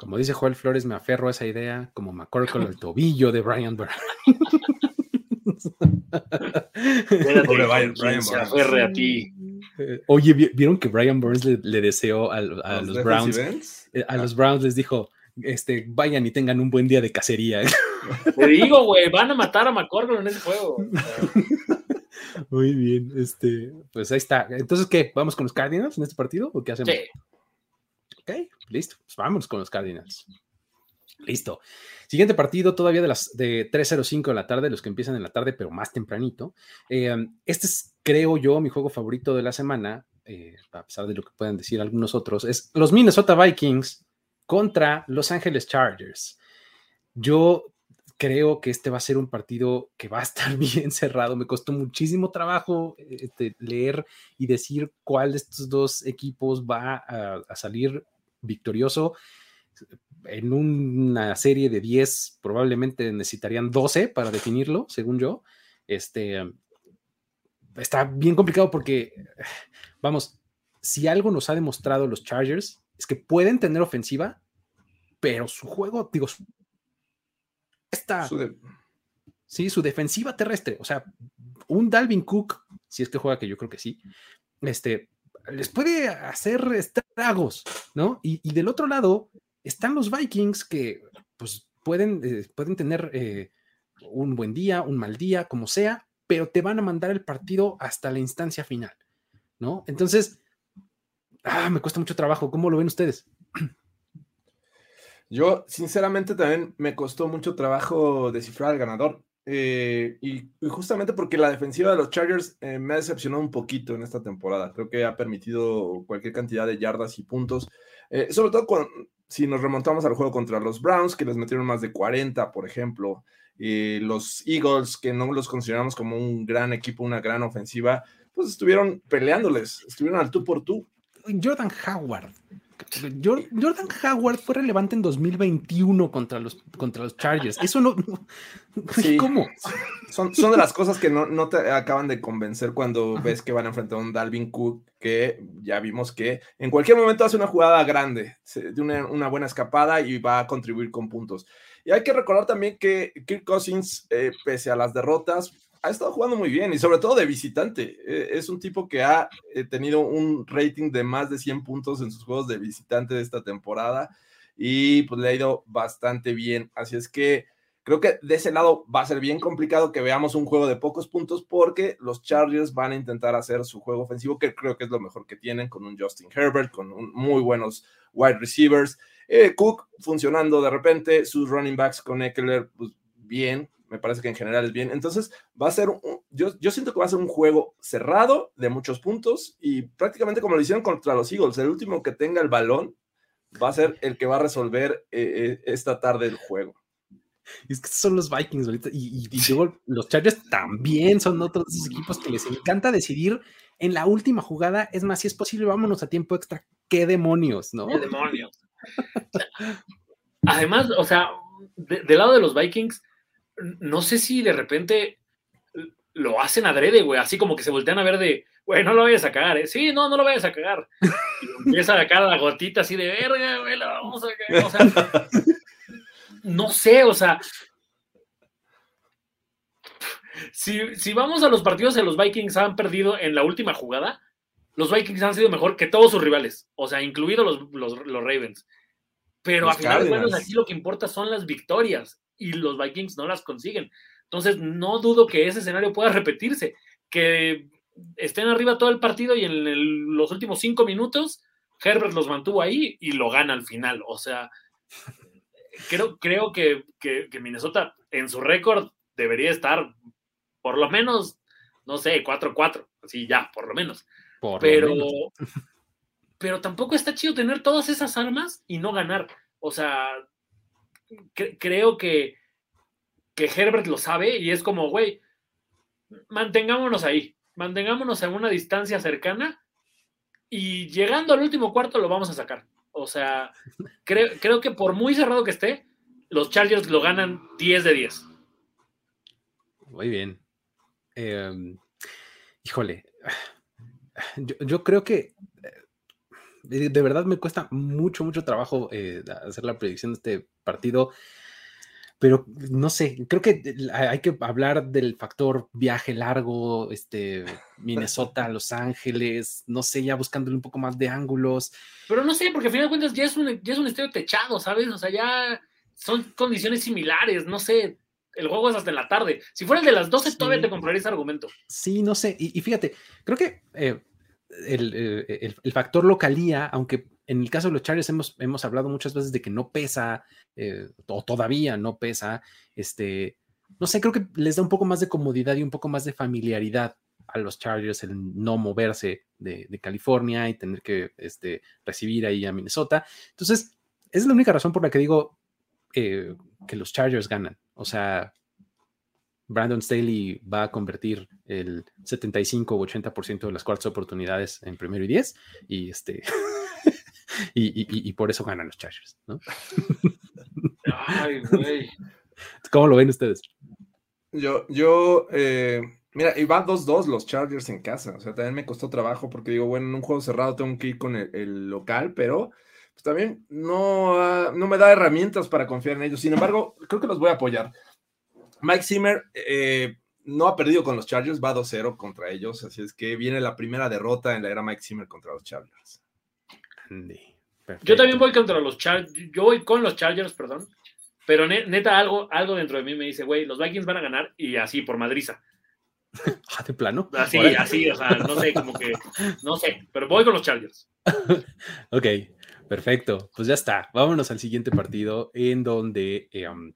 Como dice Joel Flores, me aferro a esa idea, como con el tobillo de Brian Brown. se aferre a ti. Eh, oye, ¿vieron que Brian Burns le, deseó a, los, Browns? Eh, a los Browns les dijo, este, vayan y tengan un buen día de cacería. [LAUGHS] Te digo, güey, van a matar a McCorkle en ese juego. [LAUGHS] Muy bien, este, pues ahí está. Entonces, ¿qué? ¿Vamos con los Cardinals en este partido o qué hacemos? Sí. Ok, listo. Pues con los Cardinals. Listo. Siguiente partido, todavía de las de 3.05 de la tarde, los que empiezan en la tarde, pero más tempranito. Eh, este es, creo yo, mi juego favorito de la semana, eh, a pesar de lo que puedan decir algunos otros, es los Minnesota Vikings contra Los Angeles Chargers. Yo creo que este va a ser un partido que va a estar [LAUGHS] bien cerrado. Me costó muchísimo trabajo este, leer y decir cuál de estos dos equipos va a salir victorioso. En una serie de 10 probablemente necesitarían 12 para definirlo, según yo. Este, está bien complicado porque, vamos, si algo nos ha demostrado los Chargers es que pueden tener ofensiva, pero su juego, digo, está ¿sí? Su defensiva terrestre, o sea, un Dalvin Cook, si es que juega, que yo creo que sí, este, les puede hacer estragos, ¿no? Y, del otro lado están los Vikings que, pues, pueden, eh, pueden tener eh, un buen día, un mal día, como sea, pero te van a mandar el partido hasta la instancia final, ¿no? Entonces, ah, me cuesta mucho trabajo. ¿Cómo lo ven ustedes? Yo, sinceramente, también me costó mucho trabajo descifrar al ganador. Eh, y, justamente porque la defensiva de los Chargers eh, me ha decepcionado un poquito en esta temporada. Creo que ha permitido cualquier cantidad de yardas y puntos. Eh, sobre todo si nos remontamos al juego contra los Browns, que les metieron más de 40, por ejemplo. los Eagles, que no los consideramos como un gran equipo, una gran ofensiva, pues estuvieron peleándoles, estuvieron al tú por tú. Jordan Howard. Jordan Howard fue relevante en 2021 contra los, contra los Chargers. Eso no. ¿Cómo? Son, son de las cosas que no, te acaban de convencer cuando ves que van a enfrentar a un Dalvin Cook, que ya vimos que en cualquier momento hace una jugada grande, de una, buena escapada y va a contribuir con puntos. Y hay que recordar también que Kirk Cousins, eh, pese a las derrotas, ha estado jugando muy bien y sobre todo de visitante. E, es un tipo que ha eh, tenido un rating de más de 100 puntos en sus juegos de visitante de esta temporada y pues le ha ido bastante bien. Así es que creo que de ese lado va a ser bien complicado que veamos un juego de pocos puntos porque los Chargers van a intentar hacer su juego ofensivo, que creo que es lo mejor que tienen con un Justin Herbert, con muy buenos wide receivers. Eh, Cook funcionando de repente, sus running backs con Eckler, pues bien, me parece que en general es bien. Entonces, va a ser, yo, yo siento que va a ser un juego cerrado de muchos puntos y prácticamente como lo hicieron contra los Eagles, el último que tenga el balón va a ser el que va a resolver eh, eh, esta tarde el juego. Es que son los Vikings ahorita y, los Chargers también son otros de esos equipos que les encanta decidir en la última jugada. Es más, si es posible, vámonos a tiempo extra. ¿Qué demonios, no? ¿Qué demonios? [LAUGHS] Además, o sea, del lado de los Vikings, no sé si de repente lo hacen adrede, güey, así como que se voltean a ver de, güey, no lo vayas a cagar, ¿eh? Sí, no, no lo vayas a cagar. Y empieza a sacar la gotita así de, verga, güey, la vamos a cagar. O sea, no sé, o sea, si, si, vamos a los partidos de los Vikings han perdido en la última jugada, los Vikings han sido mejor que todos sus rivales, o sea, incluidos los, los, Ravens. Pero a final de cuentas, aquí lo que importa son las victorias y los Vikings no las consiguen. Entonces, no dudo que ese escenario pueda repetirse, que estén arriba todo el partido y en los últimos cinco minutos Herbert los mantuvo ahí y lo gana al final. O sea, creo, creo que, Minnesota en su récord debería estar por lo menos, no sé, 4-4, así ya, por lo menos. pero, [LAUGHS] pero tampoco está chido tener todas esas armas y no ganar. O sea, creo que, que Herbert lo sabe y es como, güey, mantengámonos ahí, mantengámonos en una distancia cercana y llegando al último cuarto lo vamos a sacar. O sea, creo, creo que por muy cerrado que esté, los Chargers lo ganan 10 de 10. Muy bien. Em, híjole, yo, creo que de, verdad me cuesta mucho, mucho trabajo eh, hacer la predicción de este partido. Pero no sé, creo que hay que hablar del factor viaje largo, este, Minnesota, [LAUGHS] Los Ángeles, no sé, ya buscándole un poco más de ángulos. Pero no sé, porque al final de cuentas ya es un, ya es un estadio techado, ¿sabes? O sea, ya son condiciones similares, no sé, el juego es hasta en la tarde. Si fuera el de las 12, todavía te compraría ese argumento. Sí, no sé, y, fíjate, creo que eh, eh, el, factor localía, aunque en el caso de los Chargers hemos, hemos hablado muchas veces de que no pesa, eh, o todavía no pesa, este, no sé, creo que les da un poco más de comodidad y un poco más de familiaridad a los Chargers el no moverse de, California y tener que este, recibir ahí a Minnesota. Entonces, es la única razón por la que digo eh, que los Chargers ganan. O sea, Brandon Staley va a convertir el 75 o 80% de las cuartas oportunidades en primero y 10 y este [LAUGHS] y, por eso ganan los Chargers, ¿no? Ay, güey. ¿Cómo lo ven ustedes? Yo, yo, eh, mira, y va 2-2 los Chargers en casa. O sea, también me costó trabajo porque digo, bueno, en un juego cerrado tengo que ir con el, local, pero pues, también no, no me da herramientas para confiar en ellos. Sin embargo, creo que los voy a apoyar. Mike Zimmer eh, no ha perdido con los Chargers, va 2-0 contra ellos, así es que viene la primera derrota en la era Mike Zimmer contra los Chargers. Yo también voy contra los Chargers, yo voy con los Chargers, perdón, pero neta algo, algo dentro de mí me dice, güey, los Vikings van a ganar y así por madriza. [LAUGHS] Ah, de plano. Así, así, o sea, no sé, como que, no sé, pero voy con los Chargers. [LAUGHS] ok, perfecto. Pues ya está. Vámonos al siguiente partido en donde eh, um,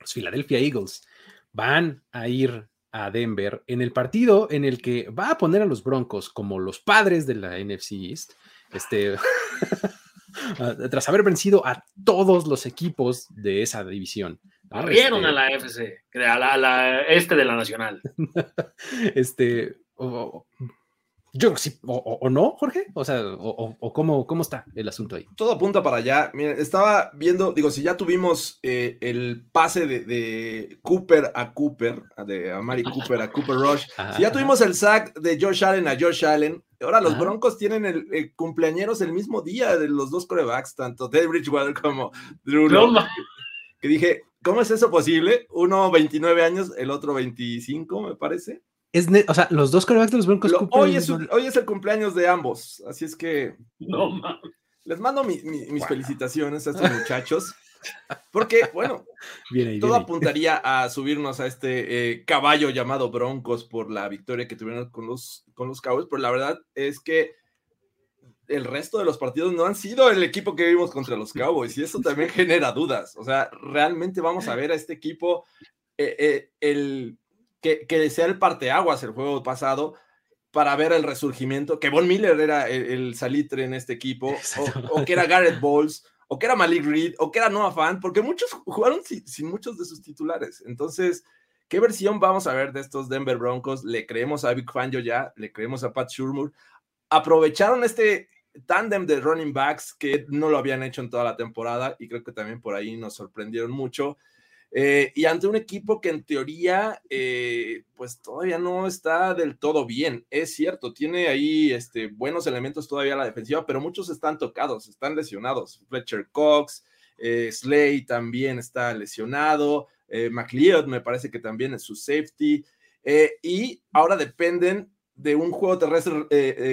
los Philadelphia Eagles van a ir a Denver en el partido en el que va a poner a los Broncos como los padres de la NFC East. Este. [LAUGHS] tras haber vencido a todos los equipos de esa división. Barrieron a la FC, a la, este de la Nacional. [LAUGHS] este, yo sí, o, no, Jorge, o sea, o, cómo, cómo está el asunto ahí. Todo apunta para allá. Miren, estaba viendo, digo, si ya tuvimos eh, el pase de, Cooper a Cooper, de Amari Cooper a Cooper Rush, [LAUGHS] si ya tuvimos el sack de Josh Allen a Josh Allen, ahora los Broncos tienen el, cumpleaños el mismo día de los dos corebacks, tanto Ted Bridgewater como Drew que dije, ¿cómo es eso posible? Uno 29 años, el otro 25, me parece. Es o sea, los dos corebacks de los Broncos. hoy, es hoy es el cumpleaños de ambos, así es que no, les mando mis felicitaciones a estos muchachos. Porque, bueno, [LAUGHS] todo apuntaría a subirnos a este eh, caballo llamado Broncos por la victoria que tuvieron con los, con los Cowboys, pero la verdad es que el resto de los partidos no han sido el equipo que vimos contra los Cowboys y eso también [LAUGHS] genera dudas. O sea, realmente vamos a ver a este equipo eh, eh, el, que, que sea el parteaguas el juego pasado para ver el resurgimiento, que Von Miller era el, salitre en este equipo, o, que era Garrett Bowles, o que era Malik Reed, o que era Noah Fan, porque muchos jugaron sin, sin, muchos de sus titulares. Entonces, ¿qué versión vamos a ver de estos Denver Broncos? ¿Le creemos a Vic Fangio ya? ¿Le creemos a Pat Shurmur? Aprovecharon este tándem de running backs que no lo habían hecho en toda la temporada y creo que también por ahí nos sorprendieron mucho. Eh, y ante un equipo que en teoría, eh, pues todavía no está del todo bien. Es cierto, tiene ahí este, buenos elementos todavía la defensiva, pero muchos están tocados, están lesionados. Fletcher Cox, eh, Slay también está lesionado, McLeod me parece que también es su safety. y ahora dependen de un juego terrestre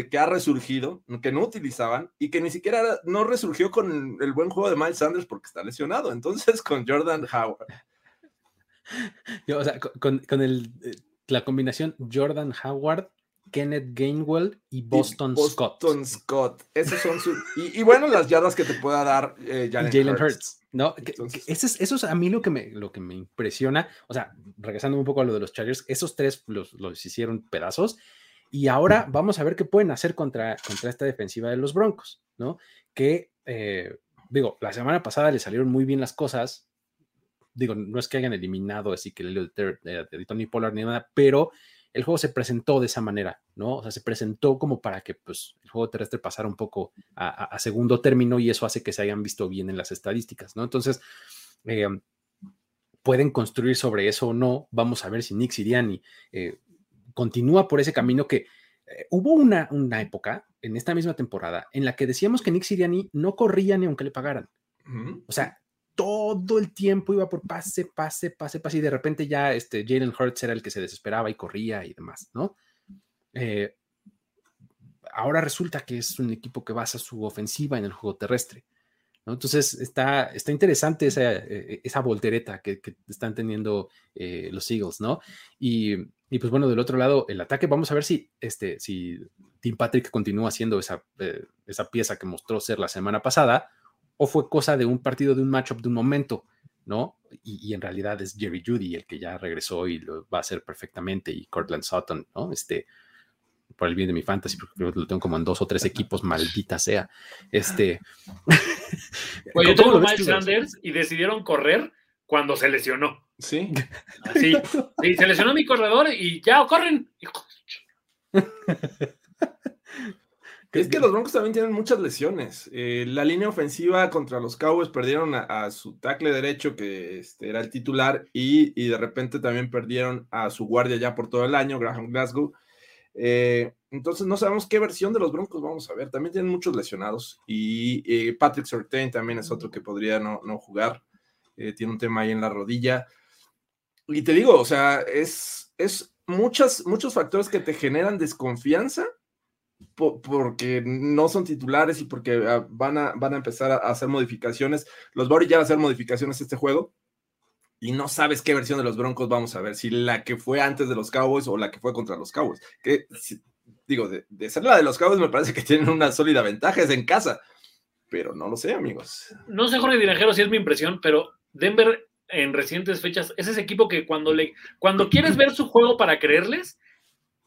que ha resurgido, que no utilizaban y que ni siquiera no resurgió con el buen juego de Miles Sanders porque está lesionado. Entonces, con Jordan Howard. [LAUGHS] o sea, con, el, eh, la combinación Jordan Howard, Kenneth Gainwell y Boston, Scott. Boston Scott. Esos son sus. Y, bueno, las yardas que te pueda dar eh, Jalen Hurts. No, eso, es, a mí lo que, me, lo que me impresiona. O sea, regresando un poco a lo de los Chargers, esos tres los, los hicieron pedazos y ahora vamos a ver qué pueden hacer contra, contra esta defensiva de los Broncos, ¿no? Que, eh, digo, la semana pasada le salieron muy bien las cosas. Digo, no es que hayan eliminado así que el de, de Tony Pollard ni nada, pero el juego se presentó de esa manera, ¿no? O sea, se presentó como para que pues, el juego terrestre pasara un poco a, segundo término y eso hace que se hayan visto bien en las estadísticas, ¿no? Entonces, eh, pueden construir sobre eso o no. Vamos a ver si Nick Siriani eh, continúa por ese camino que eh, hubo una, una época en esta misma temporada en la que decíamos que Nick Siriani no corría ni aunque le pagaran. O sea, todo el tiempo iba por pase, pase, pase, pase, y de repente ya este Jalen Hurts era el que se desesperaba y corría y demás, ¿no? Eh, ahora resulta que es un equipo que basa su ofensiva en el juego terrestre. ¿no? Entonces está, está interesante esa, eh, esa voltereta que, están teniendo los Eagles, ¿no? Y y pues bueno, del otro lado, el ataque, vamos a ver si, este, si Tim Patrick continúa siendo esa, eh, esa pieza que mostró ser la semana pasada, o fue cosa de un partido, de un matchup, de un momento, ¿no? Y, en realidad es Jerry Judy el que ya regresó y lo va a hacer perfectamente, y Cortland Sutton, ¿no? Este, por el bien de mi fantasy, porque lo tengo como en dos o tres equipos, maldita sea. Este. Yo tengo Miles Sanders y decidieron correr cuando se lesionó. [LAUGHS] Sí. Sí, se lesionó mi corredor y ya corren. [LAUGHS] Es que los Broncos también tienen muchas lesiones. Eh, la línea ofensiva contra los Cowboys perdieron a, su tackle derecho, que este, era el titular, y, de repente también perdieron a su guardia ya por todo el año, Graham Glasgow. Eh, entonces no sabemos qué versión de los Broncos vamos a ver. También tienen muchos lesionados. Y eh, Patrick Surtain también es otro que podría no, no jugar. tiene un tema ahí en la rodilla. Y te digo, o sea, es, es muchas, muchos factores que te generan desconfianza porque no son titulares y porque ah, van a, van a empezar a hacer modificaciones. Los va a a hacer modificaciones este juego y no sabes qué versión de los Broncos vamos a ver, si la que fue antes de los Cowboys o la que fue contra los Cowboys. Que, digo, de, ser la de los Cowboys me parece que tienen una sólida ventaja, es en casa, pero no lo sé, amigos. No sé, Jorge Dinajero, si es mi impresión, pero Denver en recientes fechas es ese equipo que cuando, le, cuando quieres ver su juego para creerles,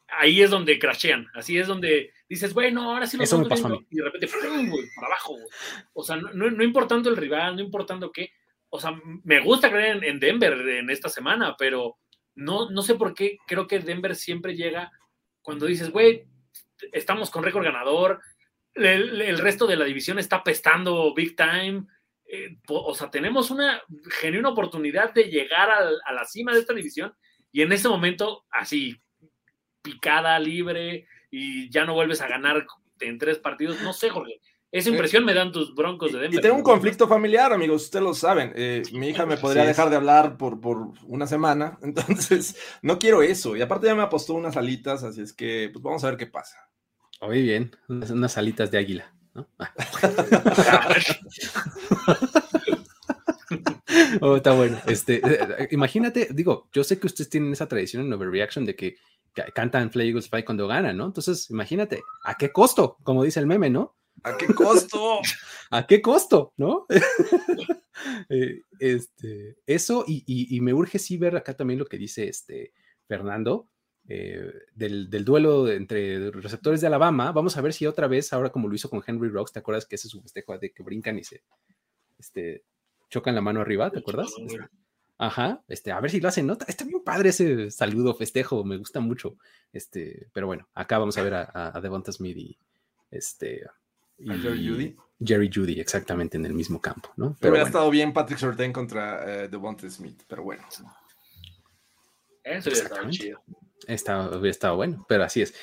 ahí es donde crashean, así es donde dices, bueno, ahora sí lo Eso me pasó a mí. Y de repente, para abajo. O sea, no, no, importando el rival, no importando qué, o sea, me gusta creer en, Denver en esta semana, pero no, no sé por qué creo que Denver siempre llega cuando dices, güey, estamos con récord ganador, el, resto de la división está pestando big time. Eh, o sea, tenemos una genuina oportunidad de llegar a la cima de esta división y en ese momento, así, picada, libre, y ya no vuelves a ganar en tres partidos, no sé, Jorge. Esa impresión me dan tus broncos de Denver. Y tengo un conflicto familiar, amigos, ustedes lo saben. Eh, mi hija me podría dejar de hablar por, por una semana, [LAUGHS] entonces no quiero eso. Y aparte ya me apostó unas alitas, así es que pues vamos a ver qué pasa. Muy bien, unas, alitas de águila, ¿no? [LAUGHS] oh, está bueno. Este, eh, eh, imagínate, digo, yo sé que ustedes tienen esa tradición en Overreaction de que cantan Fly Eagles Fly cuando ganan, ¿no? Entonces, imagínate, ¿a qué costo? Como dice el meme, ¿no? ¿A qué costo? [LAUGHS] ¿A qué costo? ¿No? [LAUGHS] Eh, este, eso, y, me urge sí ver acá también lo que dice este Fernando. Eh, del, duelo entre receptores de Alabama, vamos a ver si otra vez, ahora como lo hizo con Henry Rocks, ¿te acuerdas que ese es su festejo de que brincan y se este, chocan la mano arriba? ¿Te acuerdas? Ajá, este, a ver si lo hacen nota. Está bien padre ese saludo, festejo, me gusta mucho. Este, pero bueno, acá vamos a ver a, a Devonta Smith y este Jerry Judy. Jerry Judy, exactamente en el mismo campo, ¿no? Pero hubiera estado bien Patrick Surtain contra uh, Devonta Smith, pero bueno. Eso hubiera estado chido. Hubiera estado bueno, pero así es.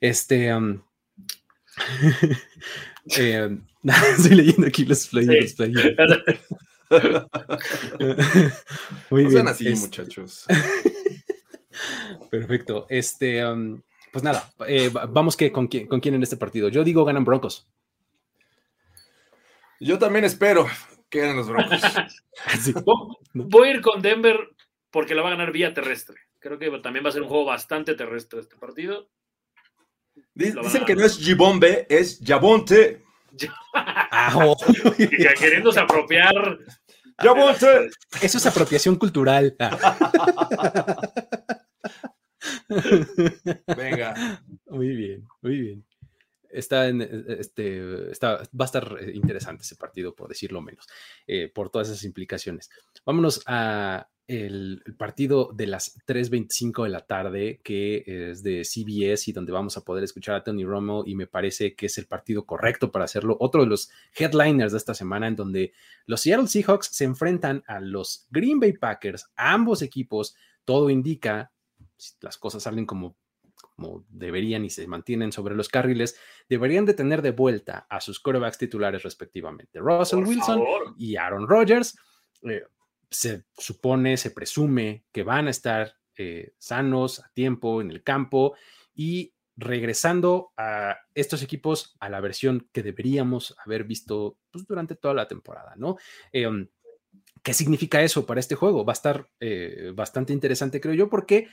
Este. Um, [LAUGHS] eh, [LAUGHS] estoy leyendo aquí los players. Sí. [LAUGHS] Muy no bien. así, muchachos. Perfecto. Este, um, pues nada, eh, vamos que con quién, con quién en este partido. Yo digo ganan Broncos. Yo también espero que ganen los Broncos. Voy a ir con Denver porque la va a ganar vía terrestre. Creo que también va a ser un juego bastante terrestre este partido. Dicen que no es Gibombe, es Jabonte. [LAUGHS] queriéndose apropiar. Jabonte. Eso es apropiación cultural. Venga. Muy bien, muy bien está en, e, este, está, va a estar eh, interesante ese partido, por decirlo menos, eh, por todas esas implicaciones. Vámonos a el, partido de las 3.25 de la tarde, que es de CBS y donde vamos a poder escuchar a Tony Romo y me parece que es el partido correcto para hacerlo. Otro de los headliners de esta semana en donde los Seattle Seahawks se enfrentan a los Green Bay Packers, ambos equipos, todo indica, si las cosas salen como como deberían y se mantienen sobre los carriles, deberían de tener de vuelta a sus quarterbacks titulares respectivamente, Russell Wilson y Aaron Rodgers. Eh, se supone, se presume que van a estar eh, sanos a tiempo en el campo y regresando a estos equipos a la versión que deberíamos haber visto pues, durante toda la temporada, ¿no? Em, ¿Qué significa eso para este juego? Va a estar eh, bastante interesante, creo yo, porque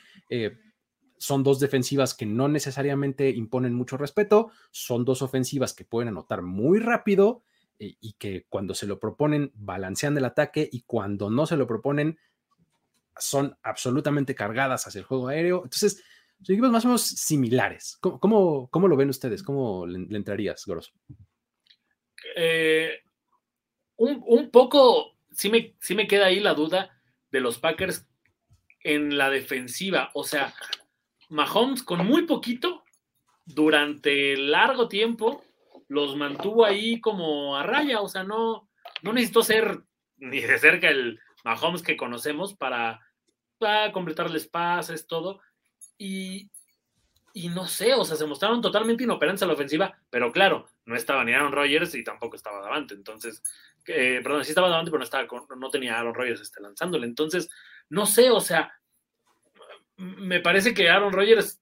son dos defensivas que no necesariamente imponen mucho respeto, son dos ofensivas que pueden anotar muy rápido y que cuando se lo proponen balancean el ataque y cuando no se lo proponen son absolutamente cargadas hacia el juego aéreo. Entonces, son más o menos similares. ¿Cómo, cómo, lo ven ustedes? ¿Cómo le, entrarías, Grosso? Eh, un, un, poco, sí me, sí me queda ahí la duda de los Packers en la defensiva. O sea, Mahomes con muy poquito, durante largo tiempo, los mantuvo ahí como a raya, o sea, no, no necesitó ser ni de cerca el Mahomes que conocemos para, para completarles pases, todo. Y y no sé, o sea, se mostraron totalmente inoperantes a la ofensiva, pero claro, no estaba ni Aaron Rodgers y tampoco estaba Davante, entonces, eh, perdón, sí estaba Davante, pero no, estaba no tenía Aaron Rodgers este, lanzándole, entonces, no sé, o sea, me parece que Aaron Rodgers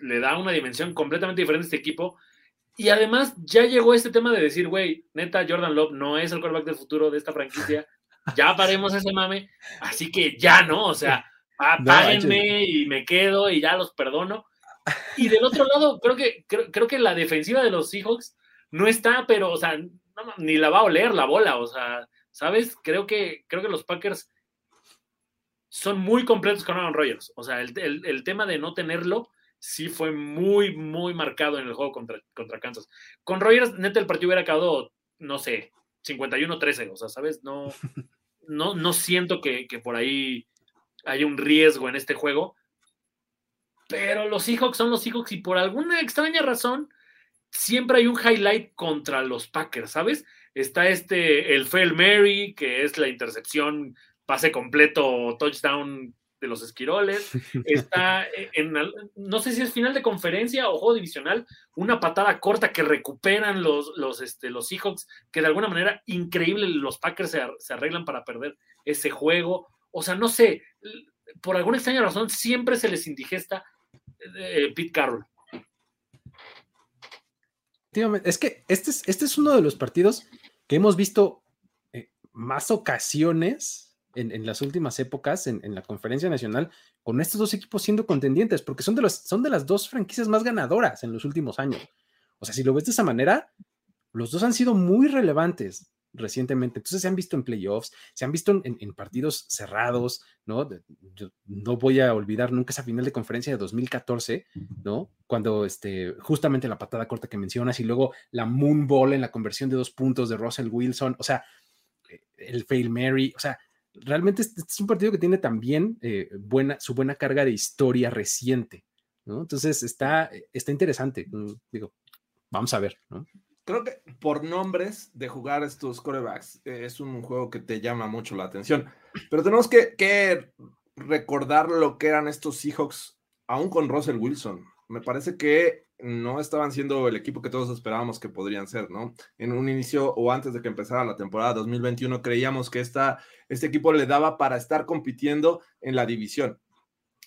le da una dimensión completamente diferente a este equipo, y además ya llegó este tema de decir, güey, neta, Jordan Love no es el quarterback del futuro de esta franquicia, ya paremos ese mame, así que ya no, o sea, [LAUGHS] páguenme y me quedo y ya los perdono. Y del otro lado, creo que, creo, que la defensiva de los Seahawks no está, pero, o sea, ni la va a oler la bola, o sea, ¿sabes? Creo que, creo que los Packers son muy completos con Aaron Rodgers. O sea, el, tema de no tenerlo sí fue muy, muy marcado en el juego contra, contra Kansas. Con Rodgers, neta, el partido hubiera acabado, no sé, 51-13, o sea, ¿sabes? No, [LAUGHS] no, no siento que, que por ahí haya un riesgo en este juego pero los Seahawks son los Seahawks y por alguna extraña razón siempre hay un highlight contra los Packers, ¿sabes? Está este, el Fail Mary, que es la intercepción, pase completo, touchdown de los esquiroles. [LAUGHS] Está en, no sé si es final de conferencia o juego divisional, una patada corta que recuperan los, los, este, los Seahawks, que de alguna manera increíble los Packers se, se arreglan para perder ese juego. O sea, no sé, por alguna extraña razón siempre se les indigesta Pete Carroll. Es que este es, este es uno de los partidos que hemos visto eh, más ocasiones en, las últimas épocas en, la conferencia nacional con estos dos equipos siendo contendientes, porque son de, los, son de las dos franquicias más ganadoras en los últimos años. O sea, si lo ves de esa manera, los dos han sido muy relevantes recientemente. Entonces se han visto en playoffs, se han visto en, partidos cerrados, ¿no? Yo no voy a olvidar nunca esa final de conferencia de 2014, ¿no? Cuando este, justamente la patada corta que mencionas y luego la Moon Ball en la conversión de dos puntos de Russell Wilson, o sea, eh, el Fail Mary, o sea, realmente este, es un partido que tiene también eh, buena, su buena carga de historia reciente. Entonces está, está interesante, mm, digo, vamos a ver, creo que por nombres de jugar estos corebacks eh, es un juego que te llama mucho la atención. Pero tenemos que, recordar lo que eran estos Seahawks, aún con Russell Wilson. Me parece que no estaban siendo el equipo que todos esperábamos que podrían ser, ¿no? En un inicio o antes de que empezara la temporada 2021 creíamos que esta, este equipo le daba para estar compitiendo en la división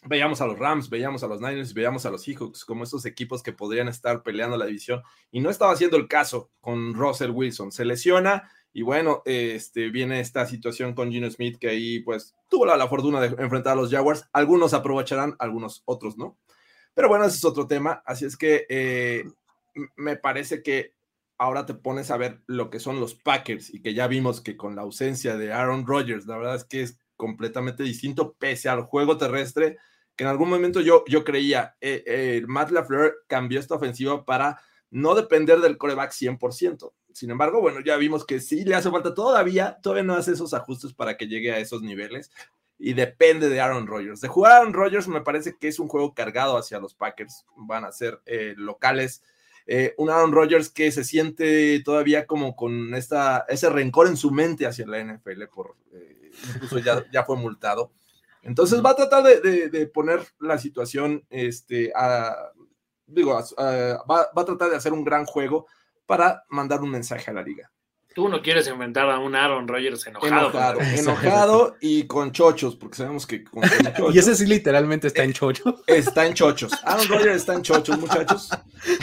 veíamos a los Rams, veíamos a los Niners, veíamos a los Seahawks como esos equipos que podrían estar peleando la división y no estaba haciendo el caso con Russell Wilson. Se lesiona y bueno, este, viene esta situación con Gino Smith que ahí pues tuvo la, fortuna de enfrentar a los Jaguars. Algunos aprovecharán, algunos otros no. Pero bueno, ese es otro tema. Así es que eh, me parece que ahora te pones a ver lo que son los Packers y que ya vimos que con la ausencia de Aaron Rodgers, la verdad es que es completamente distinto pese al juego terrestre que en algún momento yo, yo creía, eh, eh, Matt LaFleur cambió esta ofensiva para no depender del coreback 100%. Sin embargo, bueno, ya vimos que sí le hace falta todavía, todavía no hace esos ajustes para que llegue a esos niveles y depende de Aaron Rodgers. De jugar a Aaron Rodgers me parece que es un juego cargado hacia los Packers, van a ser eh, locales. un Aaron Rodgers que se siente todavía como con esta, ese rencor en su mente hacia la NFL, por, incluso ya, ya fue multado. Entonces va a tratar de, poner la situación, este, digo, va, a tratar de hacer un gran juego para mandar un mensaje a la liga. Tú no quieres inventar a un Aaron Rodgers enojado. Enojado, [LAUGHS] enojado y con chochos, porque sabemos que con, [LAUGHS] Y ese sí literalmente está en chocho. Está en chochos. Aaron Rodgers está en chochos, muchachos.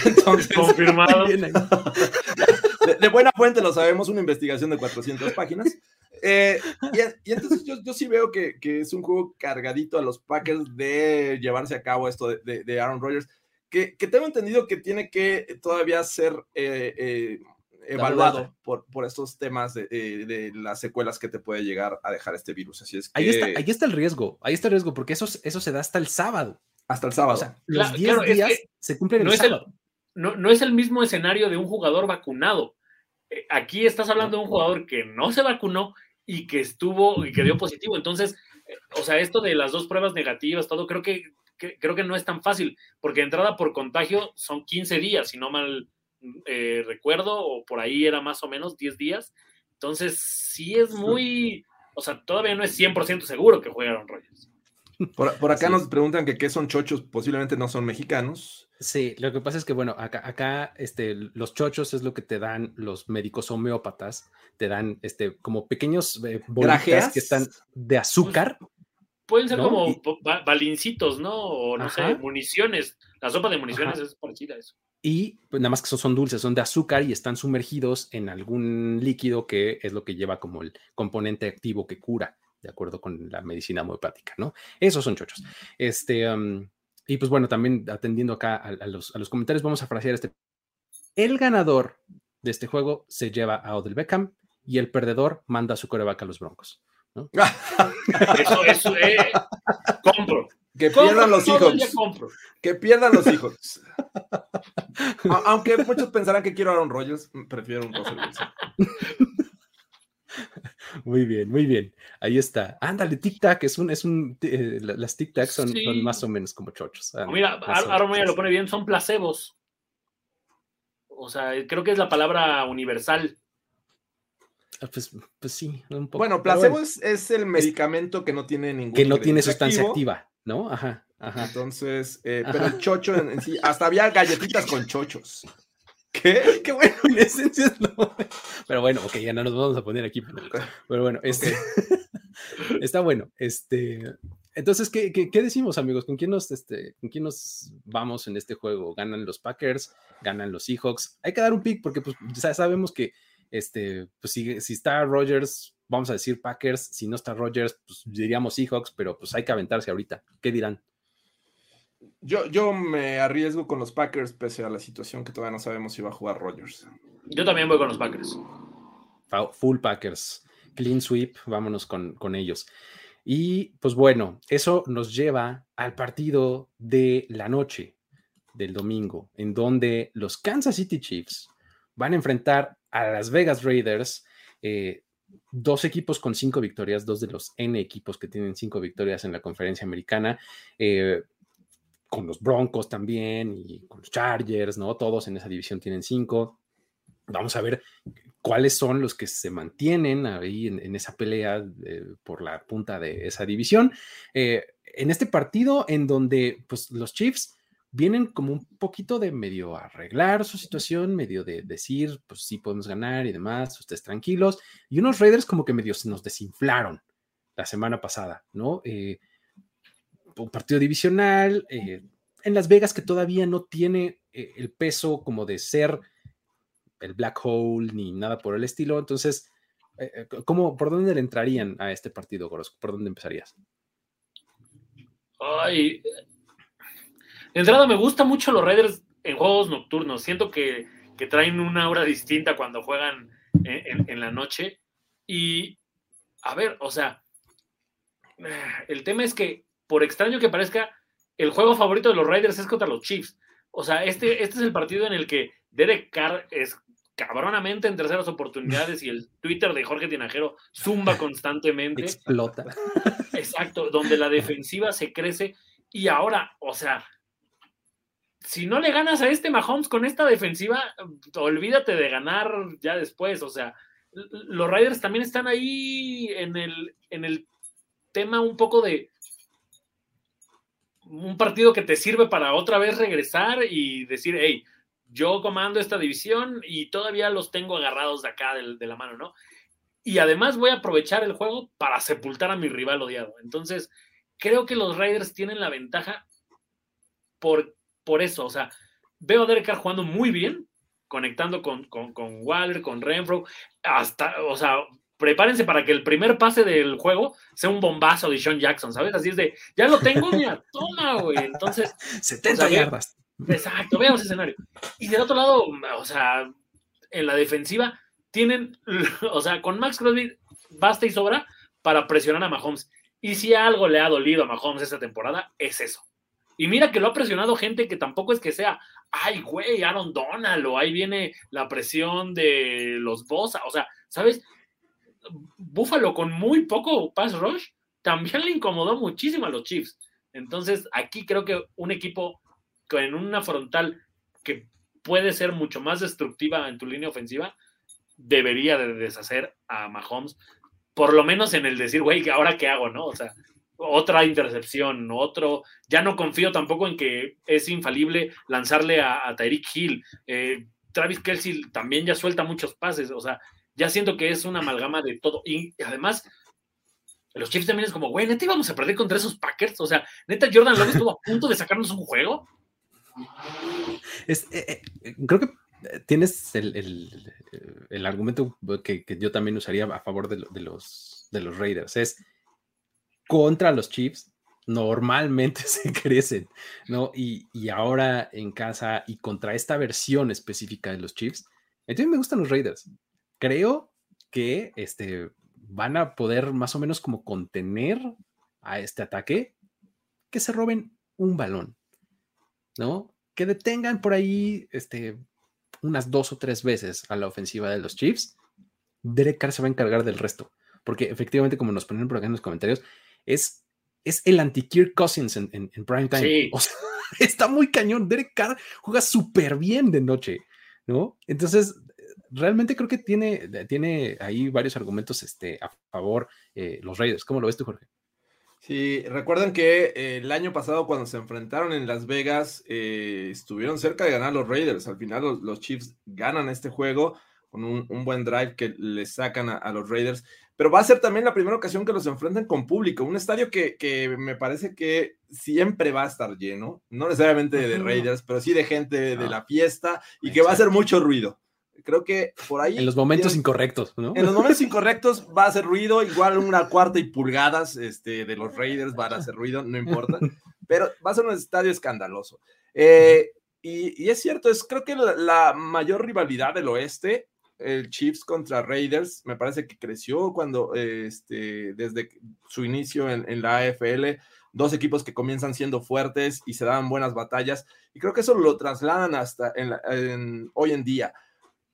Entonces, Confirmado. De, buena fuente lo sabemos, una investigación de 400 páginas. Eh, y, entonces yo, yo sí veo que, que, es un juego cargadito a los Packers de llevarse a cabo esto de, de, Aaron Rodgers, que, que, tengo entendido que tiene que todavía ser eh, eh, evaluado por, por, estos temas de, de, las secuelas que te puede llegar a dejar este virus. Así es que... ahí, está, ahí está el riesgo, ahí está el riesgo, porque eso, eso se da hasta el sábado. Hasta el sábado. O sea, los 10 días se cumplen no el sábado. no, no es el mismo escenario de un jugador vacunado. Aquí estás hablando de un jugador que no se vacunó y que estuvo y que dio positivo. Entonces, eh, o sea, esto de las dos pruebas negativas, todo, creo que, creo que no es tan fácil, porque entrada por contagio son 15 días, si no mal eh, recuerdo, o por ahí era más o menos 10 días. Entonces, sí es muy, o sea, todavía no es 100% seguro que juegue Aaron Rodgers. Por, acá nos preguntan que qué son chochos, posiblemente no son mexicanos. Sí, lo que pasa es que, bueno, acá, acá este, los chochos es lo que te dan los médicos homeópatas, te dan este, como pequeños eh, bolitas que están de azúcar. Pueden ser como balincitos, ¿no? O no sé, municiones. La sopa de municiones es parecida a eso. Y pues, nada más que son, son dulces, son de azúcar y están sumergidos en algún líquido que es lo que lleva como el componente activo que cura de acuerdo con la medicina homeopática, ¿no? Esos son chochos. Este, y pues bueno, también atendiendo acá a, los, comentarios, vamos a frasear este. El ganador de este juego se lleva a Odell Beckham y el perdedor manda a su coreback a los Broncos. ¿no? [LAUGHS] eso, eso, eh, compro. Que pierdan los hijos. Que pierdan los hijos. Aunque muchos pensarán que quiero a Aaron Rodgers, prefiero un Russell Muy bien, muy bien. Ahí está. Ándale, Tic Tac es un, es un, eh, las Tic Tac son, más o menos como chochos. mira, Aaron lo pone bien, son placebos. O sea, creo que es la palabra universal. Ah, pues, pues, sí, un poco. Bueno, placebo Es, el medicamento que no tiene ningún. Que no tiene sustancia activa, ¿no? Ajá, ajá. Entonces, eh, pero el chocho en, sí, hasta había galletitas con chochos. ¿Qué? Qué bueno, en esencia no. Pero bueno, ok, ya no nos vamos a poner aquí. Pero, bueno, este [LAUGHS] está bueno. Este, entonces, ¿qué, ¿qué, decimos, amigos? ¿Con quién, nos, este, ¿Con quién nos vamos en este juego? ¿Ganan los Packers? ¿Ganan los Seahawks? Hay que dar un pick porque pues, ya sabemos que este, pues, si, si está Rogers, vamos a decir Packers. Si no está Rogers, pues diríamos Seahawks, pero pues hay que aventarse ahorita. ¿Qué dirán? Yo, yo me arriesgo con los Packers pese a la situación que todavía no sabemos si va a jugar Rogers. Yo también voy con los Packers. Full Packers. Clean sweep, vámonos con, con ellos. Y pues bueno, eso nos lleva al partido de la noche del domingo, en donde los Kansas City Chiefs van a enfrentar a las Vegas Raiders, eh, dos equipos con cinco victorias, dos de los N equipos que tienen cinco victorias en la conferencia americana. Eh, con los Broncos también y con los Chargers, ¿no? Todos en esa división tienen cinco. Vamos a ver cuáles son los que se mantienen ahí en, esa pelea eh, por la punta de esa división. Eh, en este partido en donde pues, los Chiefs vienen como un poquito de medio arreglar su situación, medio de decir, pues sí podemos ganar y demás, ustedes tranquilos, y unos Raiders como que medio se nos desinflaron la semana pasada, ¿no? Eh, un partido divisional, eh, en Las Vegas que todavía no tiene eh, el peso como de ser el black hole ni nada por el estilo. Entonces, eh, ¿cómo, ¿por dónde le entrarían a este partido, Goros? ¿Por dónde empezarías? Ay, de entrada me gusta mucho los Raiders en juegos nocturnos. Siento que, traen una aura distinta cuando juegan en la noche. Y, a ver, o sea, el tema es que por extraño que parezca, el juego favorito de los Raiders es contra los Chiefs. O sea, este, este es el partido en el que Derek Carr es cabronamente en terceras oportunidades y el Twitter de Jorge Tinajero zumba constantemente. Explota. Exacto, donde la defensiva se crece y ahora, o sea, si no le ganas a este Mahomes con esta defensiva, olvídate de ganar ya después. O sea, los Raiders también están ahí en el, en el tema un poco de un partido que te sirve para otra vez regresar y decir, hey, yo comando esta división y todavía los tengo agarrados de acá de, la mano, ¿no? Y además voy a aprovechar el juego para sepultar a mi rival odiado. Entonces, creo que los Raiders tienen la ventaja por, por eso. O sea, veo a Derek Carr jugando muy bien, conectando con, con, con Waller, con Renfro, hasta, o sea, prepárense para que el primer pase del juego sea un bombazo de Sean Jackson, ¿sabes? Así es de, ya lo tengo, mira, toma, güey. Entonces. [LAUGHS] 70 yardas. Exacto, veamos escenario. Y del otro lado, o sea, en la defensiva, tienen, [LAUGHS] o sea, con Max Crosby basta y sobra para presionar a Mahomes. Y si algo le ha dolido a Mahomes esta temporada, es eso. Y mira que lo ha presionado gente que tampoco es que sea, ay, güey, Aaron Donald, o ahí viene la presión de los Bosa. O sea, ¿sabes? Buffalo con muy poco pass rush también le incomodó muchísimo a los Chiefs. Entonces, aquí creo que un equipo con una frontal que puede ser mucho más destructiva en tu línea ofensiva, debería de deshacer a Mahomes, por lo menos en el decir, güey, ¿ahora qué hago, no? O sea, otra intercepción, otro, ya no confío tampoco en que es infalible lanzarle a, a Tyreek Hill. Eh, Travis Kelsey también ya suelta muchos pases, o sea, ya siento que es una amalgama de todo. Y además, los Chiefs también es como, güey, neta íbamos a perder contra esos Packers. O sea, neta Jordan Love estuvo a punto de sacarnos un juego. Eh, eh, creo que tienes el, el, argumento que, que, yo también usaría a favor de, de, los, de los Raiders. Es contra los Chiefs, normalmente [LAUGHS] se crecen, ¿no? Y, y, ahora en casa y contra esta versión específica de los Chiefs, entonces me gustan los Raiders. Creo que este, van a poder más o menos como contener a este ataque, que se roben un balón, ¿no? Que detengan por ahí este, unas dos o tres veces a la ofensiva de los Chiefs. Derek se va a encargar del resto, porque efectivamente, como nos ponen por acá en los comentarios, es, es el anti-Kirk Cousins en, en, en, prime time. Sí. [LAUGHS] O sea, está muy cañón. Derek Carr juega súper bien de noche, ¿no? Entonces, realmente creo que tiene, tiene ahí varios argumentos este, a favor eh, los Raiders. ¿Cómo lo ves tú, Jorge? Sí, recuerden que eh, el año pasado cuando se enfrentaron en Las Vegas eh, estuvieron cerca de ganar los Raiders. Al final los, los Chiefs ganan este juego con un, un, buen drive que le sacan a, a, los Raiders. Pero va a ser también la primera ocasión que los enfrenten con público. Un estadio que, que me parece que siempre va a estar lleno, no necesariamente de Raiders, pero sí de gente de, de la fiesta y Exacto. que va a hacer mucho ruido. Creo que por ahí. En los momentos tienen, incorrectos, ¿no? En los momentos [LAUGHS] incorrectos va a hacer ruido, igual una cuarta y pulgadas este, de los Raiders van a hacer ruido, no importa. Pero va a ser un estadio escandaloso. Eh, y, y, es cierto, es creo que la, la, mayor rivalidad del oeste, el Chiefs contra Raiders, me parece que creció cuando, este, desde su inicio en, la AFL, dos equipos que comienzan siendo fuertes y se dan buenas batallas. Y creo que eso lo trasladan hasta hoy en día